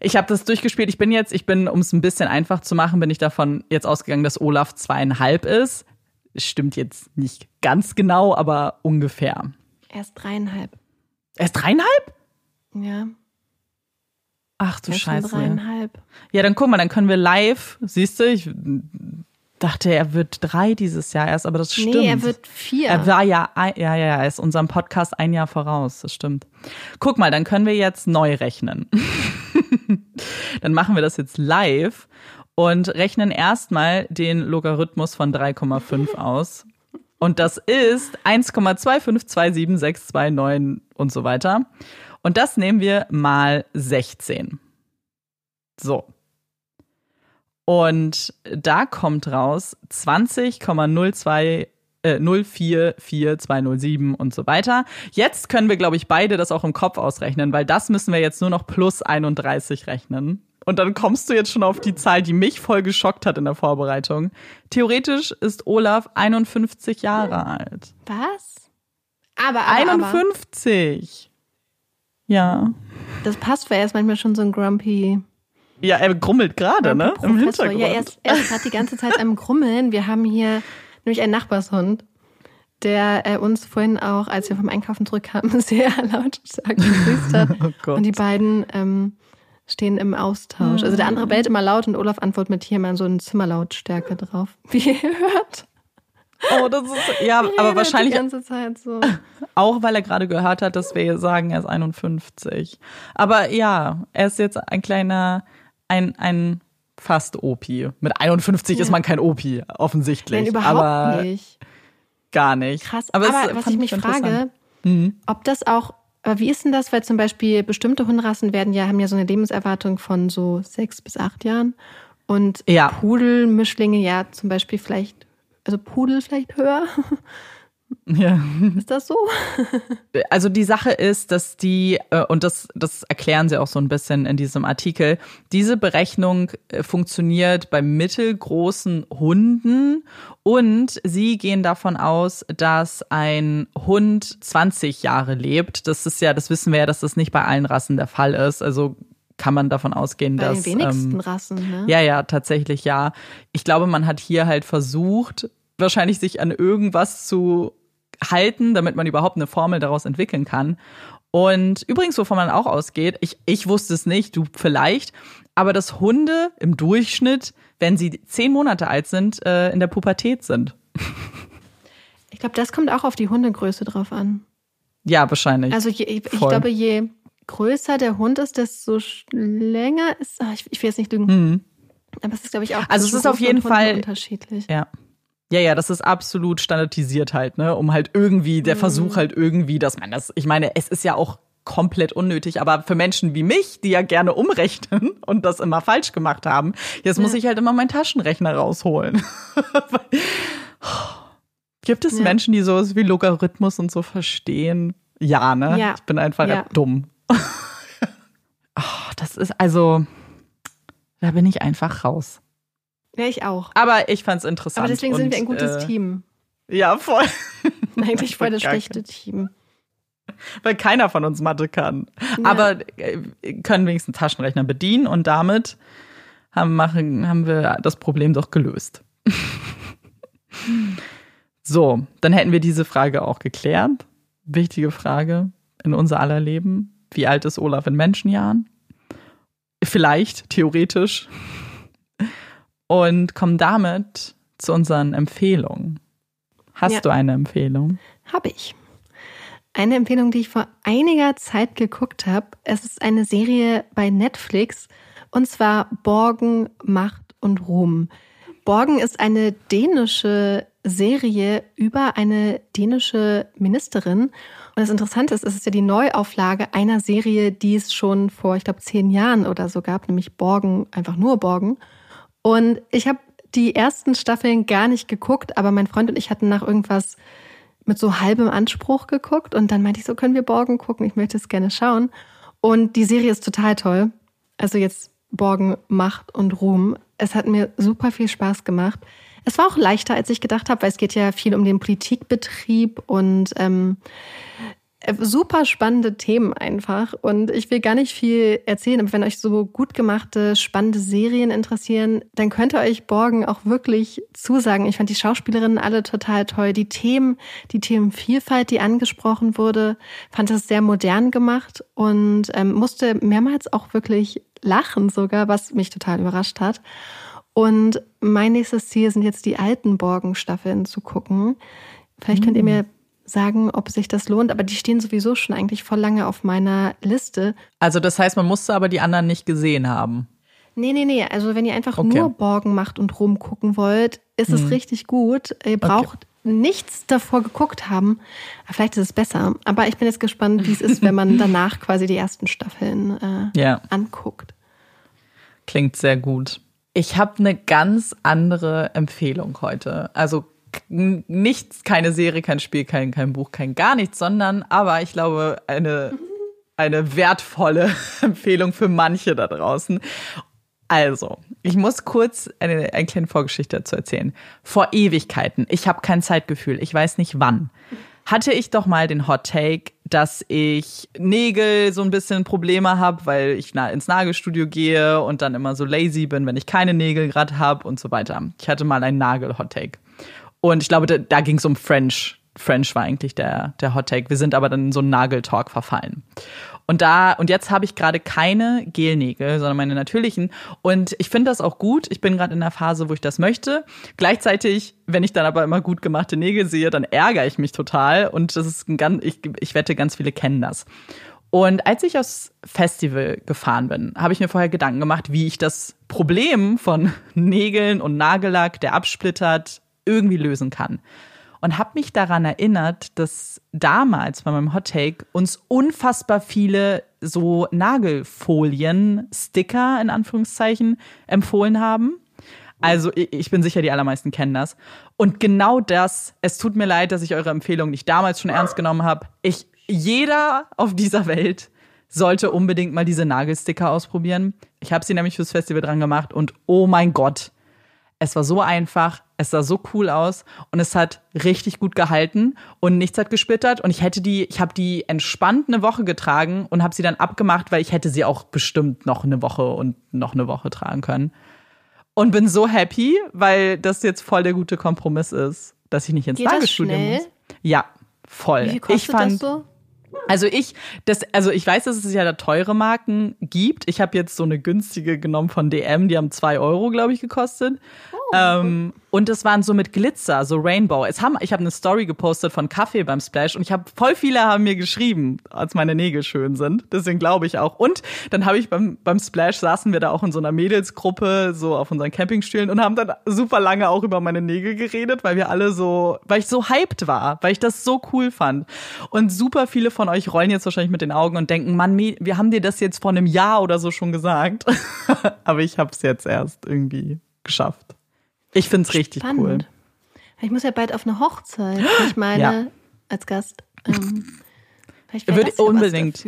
Ich habe das durchgespielt. Ich bin jetzt, ich bin, um es ein bisschen einfach zu machen, bin ich davon jetzt ausgegangen, dass Olaf zweieinhalb ist. Stimmt jetzt nicht ganz genau, aber ungefähr. Erst dreieinhalb. Erst dreieinhalb? Ja. Ach du Scheiße. Dreieinhalb. Ja, dann guck mal, dann können wir live, siehst du, ich dachte, er wird drei dieses Jahr erst, aber das stimmt. Nee, er wird vier. Er war ja, ja, ja, ja, er ist unserem Podcast ein Jahr voraus, das stimmt. Guck mal, dann können wir jetzt neu rechnen. dann machen wir das jetzt live und rechnen erstmal den Logarithmus von 3,5 aus. Und das ist 1,2527629 und so weiter. Und das nehmen wir mal 16. So. Und da kommt raus 20,02 äh, 044207 und so weiter. Jetzt können wir, glaube ich, beide das auch im Kopf ausrechnen, weil das müssen wir jetzt nur noch plus 31 rechnen. Und dann kommst du jetzt schon auf die Zahl, die mich voll geschockt hat in der Vorbereitung. Theoretisch ist Olaf 51 Jahre alt. Was? Aber, aber 51. Ja. Das passt, weil er ist manchmal schon so ein grumpy ja, er grummelt gerade, ne? Im Hintergrund. Ja, er ist, er ist gerade die ganze Zeit am Grummeln. Wir haben hier nämlich einen Nachbarshund, der äh, uns vorhin auch, als wir vom Einkaufen zurückkamen, sehr lautstark gegrüßt hat. Oh und die beiden ähm, stehen im Austausch. Also der andere bellt immer laut und Olaf antwortet mit hier mal so eine Zimmerlautstärke drauf. Wie ihr hört. Oh, das ist ja, ja aber wahrscheinlich die ganze Zeit so. Auch weil er gerade gehört hat, dass wir sagen, er ist 51. Aber ja, er ist jetzt ein kleiner ein, ein fast Opi. Mit 51 ja. ist man kein Opi, offensichtlich. Nein, überhaupt aber nicht. Gar nicht. Krass. Aber, aber was ich mich frage, mhm. ob das auch, wie ist denn das, weil zum Beispiel bestimmte Hundrassen werden ja, haben ja so eine Lebenserwartung von so sechs bis acht Jahren und ja. Pudelmischlinge ja zum Beispiel vielleicht, also Pudel vielleicht höher. Ja. Ist das so? also die Sache ist, dass die, äh, und das, das erklären sie auch so ein bisschen in diesem Artikel, diese Berechnung äh, funktioniert bei mittelgroßen Hunden und sie gehen davon aus, dass ein Hund 20 Jahre lebt. Das ist ja, das wissen wir ja, dass das nicht bei allen Rassen der Fall ist. Also kann man davon ausgehen, Bei dass. Den wenigsten ähm, Rassen, ne? Ja, ja, tatsächlich ja. Ich glaube, man hat hier halt versucht, wahrscheinlich sich an irgendwas zu halten, damit man überhaupt eine Formel daraus entwickeln kann. Und übrigens, wovon man auch ausgeht, ich, ich wusste es nicht, du vielleicht, aber dass Hunde im Durchschnitt, wenn sie zehn Monate alt sind, äh, in der Pubertät sind. Ich glaube, das kommt auch auf die Hundegröße drauf an. Ja, wahrscheinlich. Also je, ich, ich glaube, je größer der Hund ist, desto länger ist. Ach, ich, ich will jetzt nicht lügen. Mhm. Aber es ist, glaube ich, auch. Also es ist auf jeden Fall unterschiedlich. Ja. Ja, ja, das ist absolut standardisiert halt, ne? Um halt irgendwie, der mhm. Versuch halt irgendwie, dass man das, ich meine, es ist ja auch komplett unnötig, aber für Menschen wie mich, die ja gerne umrechnen und das immer falsch gemacht haben, jetzt ja. muss ich halt immer meinen Taschenrechner rausholen. Gibt es ja. Menschen, die sowas wie Logarithmus und so verstehen? Ja, ne? Ja. Ich bin einfach dumm. Oh, das ist also, da bin ich einfach raus. Ja, ich auch. Aber ich fand's interessant. Aber deswegen sind wir ein gutes äh, Team. Ja, voll. Eigentlich voll das schlechte Team. Weil keiner von uns Mathe kann. Ja. Aber äh, können wenigstens Taschenrechner bedienen und damit haben, machen, haben wir das Problem doch gelöst. so, dann hätten wir diese Frage auch geklärt. Wichtige Frage in unser aller Leben. Wie alt ist Olaf in Menschenjahren? Vielleicht, theoretisch. Und kommen damit zu unseren Empfehlungen. Hast ja. du eine Empfehlung? Habe ich. Eine Empfehlung, die ich vor einiger Zeit geguckt habe. Es ist eine Serie bei Netflix und zwar Borgen, Macht und Ruhm. Borgen ist eine dänische Serie über eine dänische Ministerin. Und das Interessante ist, es ist ja die Neuauflage einer Serie, die es schon vor, ich glaube, zehn Jahren oder so gab, nämlich Borgen, einfach nur Borgen. Und ich habe die ersten Staffeln gar nicht geguckt, aber mein Freund und ich hatten nach irgendwas mit so halbem Anspruch geguckt und dann meinte ich so, können wir Borgen gucken? Ich möchte es gerne schauen. Und die Serie ist total toll. Also jetzt Borgen, Macht und Ruhm. Es hat mir super viel Spaß gemacht. Es war auch leichter, als ich gedacht habe, weil es geht ja viel um den Politikbetrieb und ähm, super spannende Themen einfach. Und ich will gar nicht viel erzählen, aber wenn euch so gut gemachte, spannende Serien interessieren, dann könnt ihr euch Borgen auch wirklich zusagen. Ich fand die Schauspielerinnen alle total toll. Die Themen, die Themenvielfalt, die angesprochen wurde, fand es sehr modern gemacht und ähm, musste mehrmals auch wirklich lachen sogar, was mich total überrascht hat. Und mein nächstes Ziel sind jetzt die alten Borgen-Staffeln zu gucken. Vielleicht könnt ihr mm. mir sagen, ob sich das lohnt, aber die stehen sowieso schon eigentlich voll lange auf meiner Liste. Also das heißt, man musste aber die anderen nicht gesehen haben. Nee, nee, nee. Also wenn ihr einfach okay. nur Borgen macht und rumgucken wollt, ist hm. es richtig gut. Ihr braucht okay. nichts davor geguckt haben. Vielleicht ist es besser. Aber ich bin jetzt gespannt, wie es ist, wenn man danach quasi die ersten Staffeln äh, ja. anguckt. Klingt sehr gut. Ich habe eine ganz andere Empfehlung heute. Also nichts, keine Serie, kein Spiel, kein, kein Buch, kein gar nichts, sondern aber ich glaube eine, eine wertvolle Empfehlung für manche da draußen. Also, ich muss kurz eine, eine kleine Vorgeschichte dazu erzählen. Vor Ewigkeiten, ich habe kein Zeitgefühl, ich weiß nicht wann, hatte ich doch mal den Hot Take, dass ich Nägel so ein bisschen Probleme habe, weil ich ins Nagelstudio gehe und dann immer so lazy bin, wenn ich keine Nägel gerade habe und so weiter. Ich hatte mal einen Nagel-Hot Take. Und ich glaube, da, da ging es um French. French war eigentlich der, der Hot Take. Wir sind aber dann in so einen Nageltalk verfallen. Und da, und jetzt habe ich gerade keine Gelnägel, sondern meine natürlichen. Und ich finde das auch gut. Ich bin gerade in der Phase, wo ich das möchte. Gleichzeitig, wenn ich dann aber immer gut gemachte Nägel sehe, dann ärgere ich mich total. Und das ist ein ganz, ich, ich wette, ganz viele kennen das. Und als ich aufs Festival gefahren bin, habe ich mir vorher Gedanken gemacht, wie ich das Problem von Nägeln und Nagellack, der absplittert, irgendwie lösen kann. Und habe mich daran erinnert, dass damals bei meinem Hot Take uns unfassbar viele so Nagelfolien, Sticker in Anführungszeichen, empfohlen haben. Also ich bin sicher, die allermeisten kennen das. Und genau das, es tut mir leid, dass ich eure Empfehlung nicht damals schon ernst genommen habe. Ich, jeder auf dieser Welt sollte unbedingt mal diese Nagelsticker ausprobieren. Ich habe sie nämlich fürs Festival dran gemacht und oh mein Gott, es war so einfach, es sah so cool aus und es hat richtig gut gehalten und nichts hat gesplittert und ich hätte die, ich habe die entspannt eine Woche getragen und habe sie dann abgemacht, weil ich hätte sie auch bestimmt noch eine Woche und noch eine Woche tragen können. Und bin so happy, weil das jetzt voll der gute Kompromiss ist, dass ich nicht ins Geht Nagelstudio muss. Ja, voll. Wie viel kostet ich fand, das so? Also ich, das, also ich weiß, dass es ja da teure Marken gibt. Ich habe jetzt so eine günstige genommen von DM, die haben zwei Euro, glaube ich, gekostet. Oh. Ähm, und das waren so mit Glitzer, so Rainbow. Es haben, ich habe eine Story gepostet von Kaffee beim Splash und ich habe voll viele haben mir geschrieben, als meine Nägel schön sind. Deswegen glaube ich auch. Und dann habe ich beim, beim Splash saßen wir da auch in so einer Mädelsgruppe, so auf unseren Campingstühlen und haben dann super lange auch über meine Nägel geredet, weil wir alle so, weil ich so hyped war, weil ich das so cool fand. Und super viele von euch rollen jetzt wahrscheinlich mit den Augen und denken, Mann, wir haben dir das jetzt vor einem Jahr oder so schon gesagt. Aber ich habe es jetzt erst irgendwie geschafft. Ich finde es richtig cool. Ich muss ja bald auf eine Hochzeit. Ich meine, ja. als Gast. Ähm, vielleicht würde unbedingt.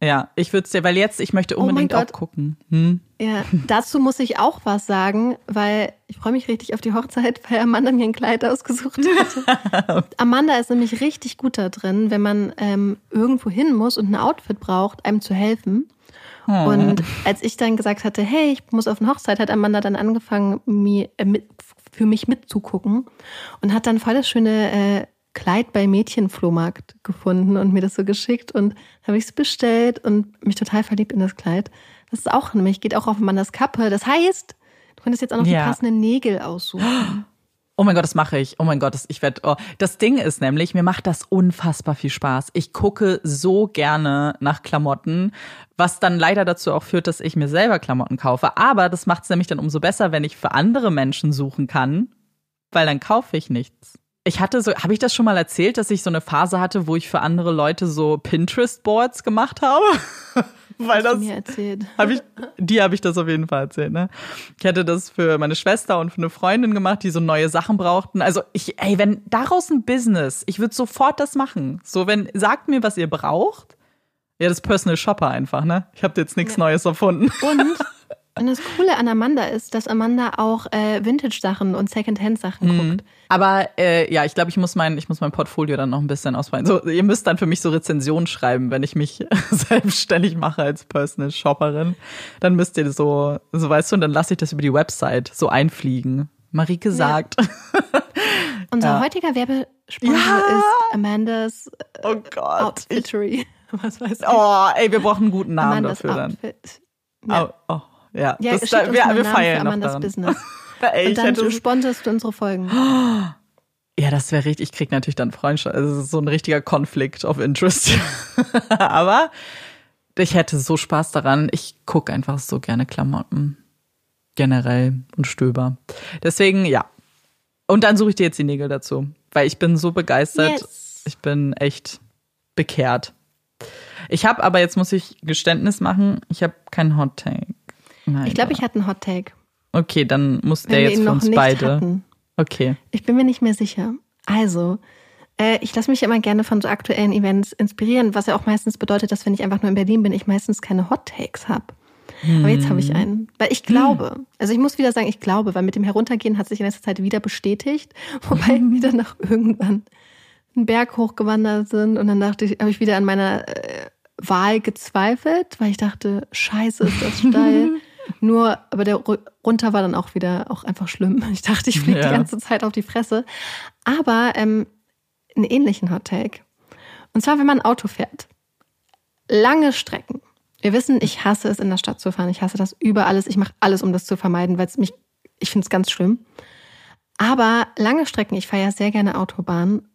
Ja, ich würde es dir, weil jetzt, ich möchte oh unbedingt oh auch gucken. Hm? Ja, dazu muss ich auch was sagen, weil ich freue mich richtig auf die Hochzeit, weil Amanda mir ein Kleid ausgesucht hat. Amanda ist nämlich richtig gut da drin, wenn man ähm, irgendwo hin muss und ein Outfit braucht, einem zu helfen. Hm. Und als ich dann gesagt hatte, hey, ich muss auf eine Hochzeit, hat Amanda dann angefangen, mir, äh, mit, für mich mitzugucken und hat dann voll das schöne äh, Kleid bei Mädchenflohmarkt gefunden und mir das so geschickt und habe ich es bestellt und mich total verliebt in das Kleid. Das ist auch nämlich, geht auch auf Amandas Kappe. Das heißt, du könntest jetzt auch noch ja. die passenden Nägel aussuchen. Oh mein Gott, das mache ich. Oh mein Gott, das, ich werde. Oh. Das Ding ist nämlich, mir macht das unfassbar viel Spaß. Ich gucke so gerne nach Klamotten, was dann leider dazu auch führt, dass ich mir selber Klamotten kaufe. Aber das macht es nämlich dann umso besser, wenn ich für andere Menschen suchen kann, weil dann kaufe ich nichts. Ich hatte so, habe ich das schon mal erzählt, dass ich so eine Phase hatte, wo ich für andere Leute so Pinterest-Boards gemacht habe? weil das mir erzählt. Hab ich, die habe ich das auf jeden Fall erzählt. Ne? Ich hätte das für meine Schwester und für eine Freundin gemacht, die so neue Sachen brauchten. Also ich, ey, wenn daraus ein Business, ich würde sofort das machen. So, wenn sagt mir, was ihr braucht. Ja, das Personal Shopper einfach, ne? Ich habe jetzt nichts ja. Neues erfunden. Und Und das Coole an Amanda ist, dass Amanda auch äh, Vintage-Sachen und Second-Hand-Sachen mhm. guckt. Aber äh, ja, ich glaube, ich muss mein, ich muss mein Portfolio dann noch ein bisschen ausweiten. So, ihr müsst dann für mich so Rezensionen schreiben, wenn ich mich selbstständig mache als Personal Shopperin. Dann müsst ihr so, so weißt du, und dann lasse ich das über die Website so einfliegen. Marike sagt. Ja. Unser ja. heutiger Werbesponsor ja. ist Amandas äh, oh Gott. Outfittery. Was weiß ich. Oh, ey, wir brauchen einen guten Namen Amandas dafür Outfit. dann. Ja. Oh, oh. Ja, ja das, da, wir, wir feiern noch daran. Business. Ey, und dann hätte... sponsorst du unsere Folgen. Ja, das wäre richtig. Ich krieg natürlich dann Freundschaft. Also so ein richtiger Konflikt of Interest. Aber ich hätte so Spaß daran. Ich gucke einfach so gerne Klamotten. Generell und stöber. Deswegen, ja. Und dann suche ich dir jetzt die Nägel dazu. Weil ich bin so begeistert. Yes. Ich bin echt bekehrt. Ich habe aber, jetzt muss ich Geständnis machen, ich habe keinen Hot Take. Ich glaube, ich hatte einen Hot Take. Okay, dann muss der jetzt für uns beide. Hatten. Okay. Ich bin mir nicht mehr sicher. Also, äh, ich lasse mich immer gerne von so aktuellen Events inspirieren, was ja auch meistens bedeutet, dass wenn ich einfach nur in Berlin bin, ich meistens keine Hot Takes habe. Hm. Aber jetzt habe ich einen. Weil ich glaube, hm. also ich muss wieder sagen, ich glaube, weil mit dem Heruntergehen hat sich in letzter Zeit wieder bestätigt, wobei hm. wir dann noch irgendwann einen Berg hochgewandert sind und dann dachte ich, habe ich wieder an meiner äh, Wahl gezweifelt, weil ich dachte, scheiße, ist das steil. Nur, aber der runter war dann auch wieder auch einfach schlimm. Ich dachte, ich fliege ja. die ganze Zeit auf die Fresse. Aber ähm, einen ähnlichen Hot Take. Und zwar, wenn man Auto fährt. Lange Strecken. Wir wissen, ich hasse es, in der Stadt zu fahren. Ich hasse das über alles. Ich mache alles, um das zu vermeiden, weil es mich, ich finde es ganz schlimm. Aber lange Strecken, ich fahre ja sehr gerne Autobahn.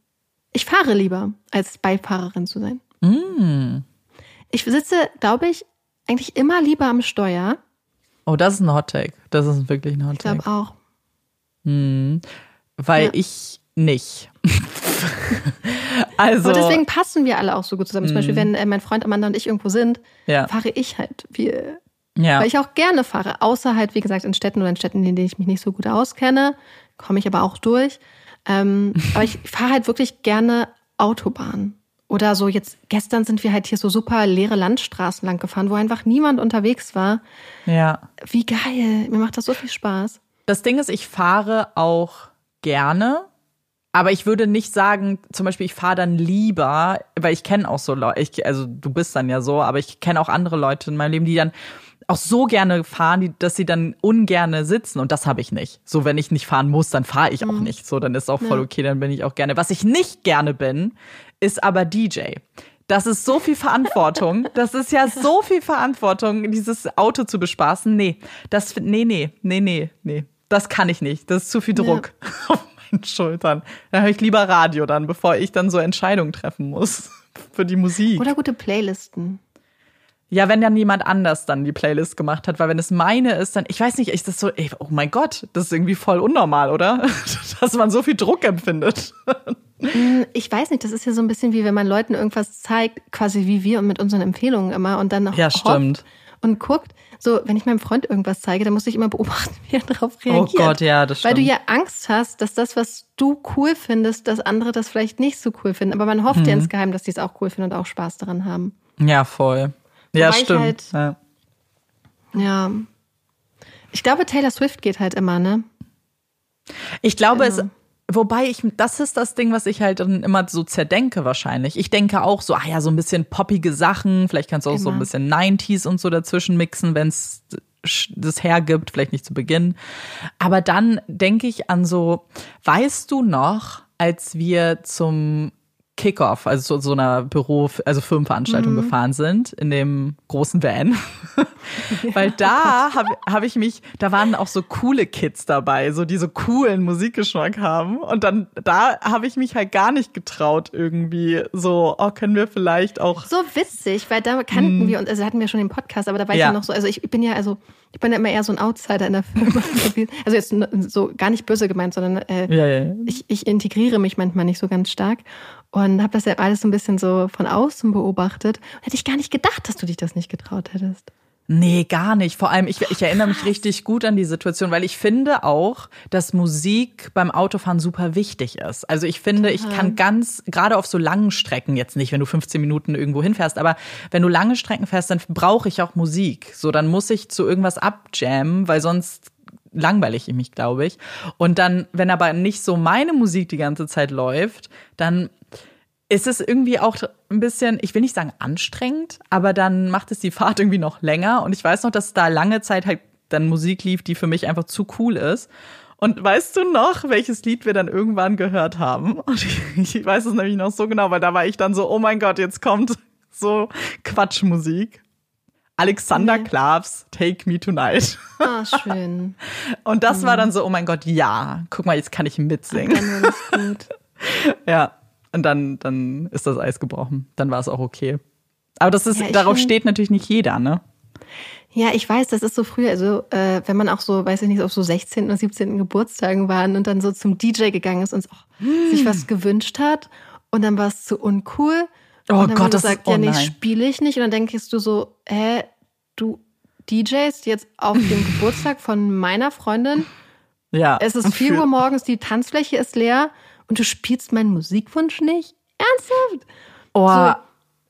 Ich fahre lieber, als Beifahrerin zu sein. Mm. Ich sitze, glaube ich, eigentlich immer lieber am Steuer Oh, das ist ein Hot Take. Das ist wirklich ein Hot Take. Ich glaube auch. Hm, weil ja. ich nicht. also. Aber deswegen passen wir alle auch so gut zusammen. Zum Beispiel, hm. wenn äh, mein Freund Amanda und ich irgendwo sind, ja. fahre ich halt viel. Ja. Weil ich auch gerne fahre. Außer halt, wie gesagt, in Städten oder in Städten, in denen ich mich nicht so gut auskenne, komme ich aber auch durch. Ähm, aber ich fahre halt wirklich gerne Autobahn. Oder so jetzt, gestern sind wir halt hier so super leere Landstraßen lang gefahren, wo einfach niemand unterwegs war. Ja. Wie geil. Mir macht das so viel Spaß. Das Ding ist, ich fahre auch gerne, aber ich würde nicht sagen, zum Beispiel, ich fahre dann lieber, weil ich kenne auch so Leute, also du bist dann ja so, aber ich kenne auch andere Leute in meinem Leben, die dann auch so gerne fahren, die, dass sie dann ungerne sitzen und das habe ich nicht. So, wenn ich nicht fahren muss, dann fahre ich auch mhm. nicht. So, dann ist auch voll okay, dann bin ich auch gerne. Was ich nicht gerne bin, ist aber DJ. Das ist so viel Verantwortung. Das ist ja so viel Verantwortung, dieses Auto zu bespaßen. Nee, das, nee, nee, nee, nee, nee. Das kann ich nicht. Das ist zu viel Druck ja. auf meinen Schultern. Da höre ich lieber Radio dann, bevor ich dann so Entscheidungen treffen muss für die Musik. Oder gute Playlisten. Ja, wenn dann jemand anders dann die Playlist gemacht hat, weil wenn es meine ist, dann, ich weiß nicht, ist das so, ey, oh mein Gott, das ist irgendwie voll unnormal, oder? Dass man so viel Druck empfindet. Mm, ich weiß nicht, das ist ja so ein bisschen wie wenn man Leuten irgendwas zeigt, quasi wie wir mit unseren Empfehlungen immer und dann noch ja, stimmt. und guckt. So, wenn ich meinem Freund irgendwas zeige, dann muss ich immer beobachten, wie er darauf oh reagiert. Oh Gott, ja, das stimmt. Weil du ja Angst hast, dass das, was du cool findest, dass andere das vielleicht nicht so cool finden. Aber man hofft hm. ja insgeheim, dass die es auch cool finden und auch Spaß daran haben. Ja, voll. Ja, Wobei stimmt. Halt, ja. ja. Ich glaube, Taylor Swift geht halt immer, ne? Ich glaube, genau. es Wobei ich, das ist das Ding, was ich halt dann immer so zerdenke wahrscheinlich. Ich denke auch so, ah ja, so ein bisschen poppige Sachen, vielleicht kannst du auch immer. so ein bisschen 90s und so dazwischen mixen, wenn es das hergibt, vielleicht nicht zu Beginn. Aber dann denke ich an so, weißt du noch, als wir zum Kickoff, also zu so einer Büro, also Firmenveranstaltung mhm. gefahren sind, in dem großen Van. Weil da habe hab ich mich, da waren auch so coole Kids dabei, so die so coolen Musikgeschmack haben. Und dann, da habe ich mich halt gar nicht getraut, irgendwie so, oh, können wir vielleicht auch. So witzig, weil da kannten mhm. wir uns, also hatten wir schon den Podcast, aber da war ich ja noch so, also ich bin ja, also ich bin ja immer eher so ein Outsider in der Firma. Also jetzt so gar nicht böse gemeint, sondern äh, ja, ja. Ich, ich integriere mich manchmal nicht so ganz stark und habe das ja alles so ein bisschen so von außen beobachtet. Hätte ich gar nicht gedacht, dass du dich das nicht getraut hättest. Nee, gar nicht. Vor allem, ich, ich erinnere mich richtig gut an die Situation, weil ich finde auch, dass Musik beim Autofahren super wichtig ist. Also ich finde, ich kann ganz, gerade auf so langen Strecken, jetzt nicht, wenn du 15 Minuten irgendwo hinfährst, aber wenn du lange Strecken fährst, dann brauche ich auch Musik. So, dann muss ich zu irgendwas abjammen, weil sonst langweile ich mich, glaube ich. Und dann, wenn aber nicht so meine Musik die ganze Zeit läuft, dann ist es irgendwie auch ein bisschen, ich will nicht sagen anstrengend, aber dann macht es die Fahrt irgendwie noch länger. Und ich weiß noch, dass da lange Zeit halt dann Musik lief, die für mich einfach zu cool ist. Und weißt du noch, welches Lied wir dann irgendwann gehört haben? Und ich, ich weiß es nämlich noch so genau, weil da war ich dann so, oh mein Gott, jetzt kommt so Quatschmusik. Alexander okay. Klavs Take Me Tonight. Ah, schön. Und das mhm. war dann so, oh mein Gott, ja, guck mal, jetzt kann ich mitsingen. Dann gut. ja. Und dann, dann ist das Eis gebrochen. Dann war es auch okay. Aber das ist, ja, darauf find, steht natürlich nicht jeder, ne? Ja, ich weiß, das ist so früh, also äh, wenn man auch so, weiß ich nicht, auf so 16. oder 17. Geburtstagen waren und dann so zum DJ gegangen ist und auch hm. sich was gewünscht hat und dann war es zu uncool. Oh Gott, das sagt, ist, oh ja, nee, spiele ich nicht. Und dann denkst du so, hä, du DJs jetzt auf dem Geburtstag von meiner Freundin. Ja. Es ist 4 Uhr morgens, die Tanzfläche ist leer und du spielst meinen Musikwunsch nicht? Ernsthaft? Oh, so,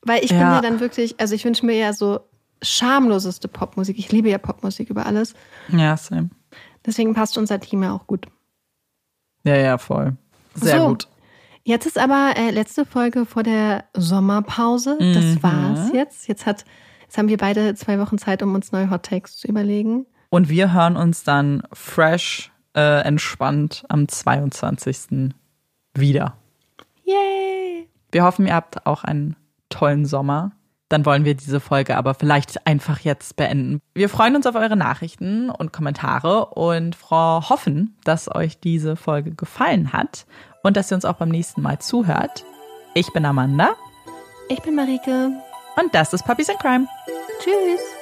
weil ich ja. bin ja dann wirklich, also ich wünsche mir ja so schamloseste Popmusik. Ich liebe ja Popmusik über alles. Ja, same. Deswegen passt unser Team ja auch gut. Ja, ja, voll. Sehr so, gut. Jetzt ist aber äh, letzte Folge vor der Sommerpause. Mhm. Das war's jetzt. Jetzt hat, jetzt haben wir beide zwei Wochen Zeit, um uns neue Hot Takes zu überlegen. Und wir hören uns dann fresh, äh, entspannt am 22 wieder. Yay! Wir hoffen, ihr habt auch einen tollen Sommer. Dann wollen wir diese Folge aber vielleicht einfach jetzt beenden. Wir freuen uns auf eure Nachrichten und Kommentare und hoffen, dass euch diese Folge gefallen hat und dass ihr uns auch beim nächsten Mal zuhört. Ich bin Amanda. Ich bin Marike. Und das ist Puppies in Crime. Tschüss.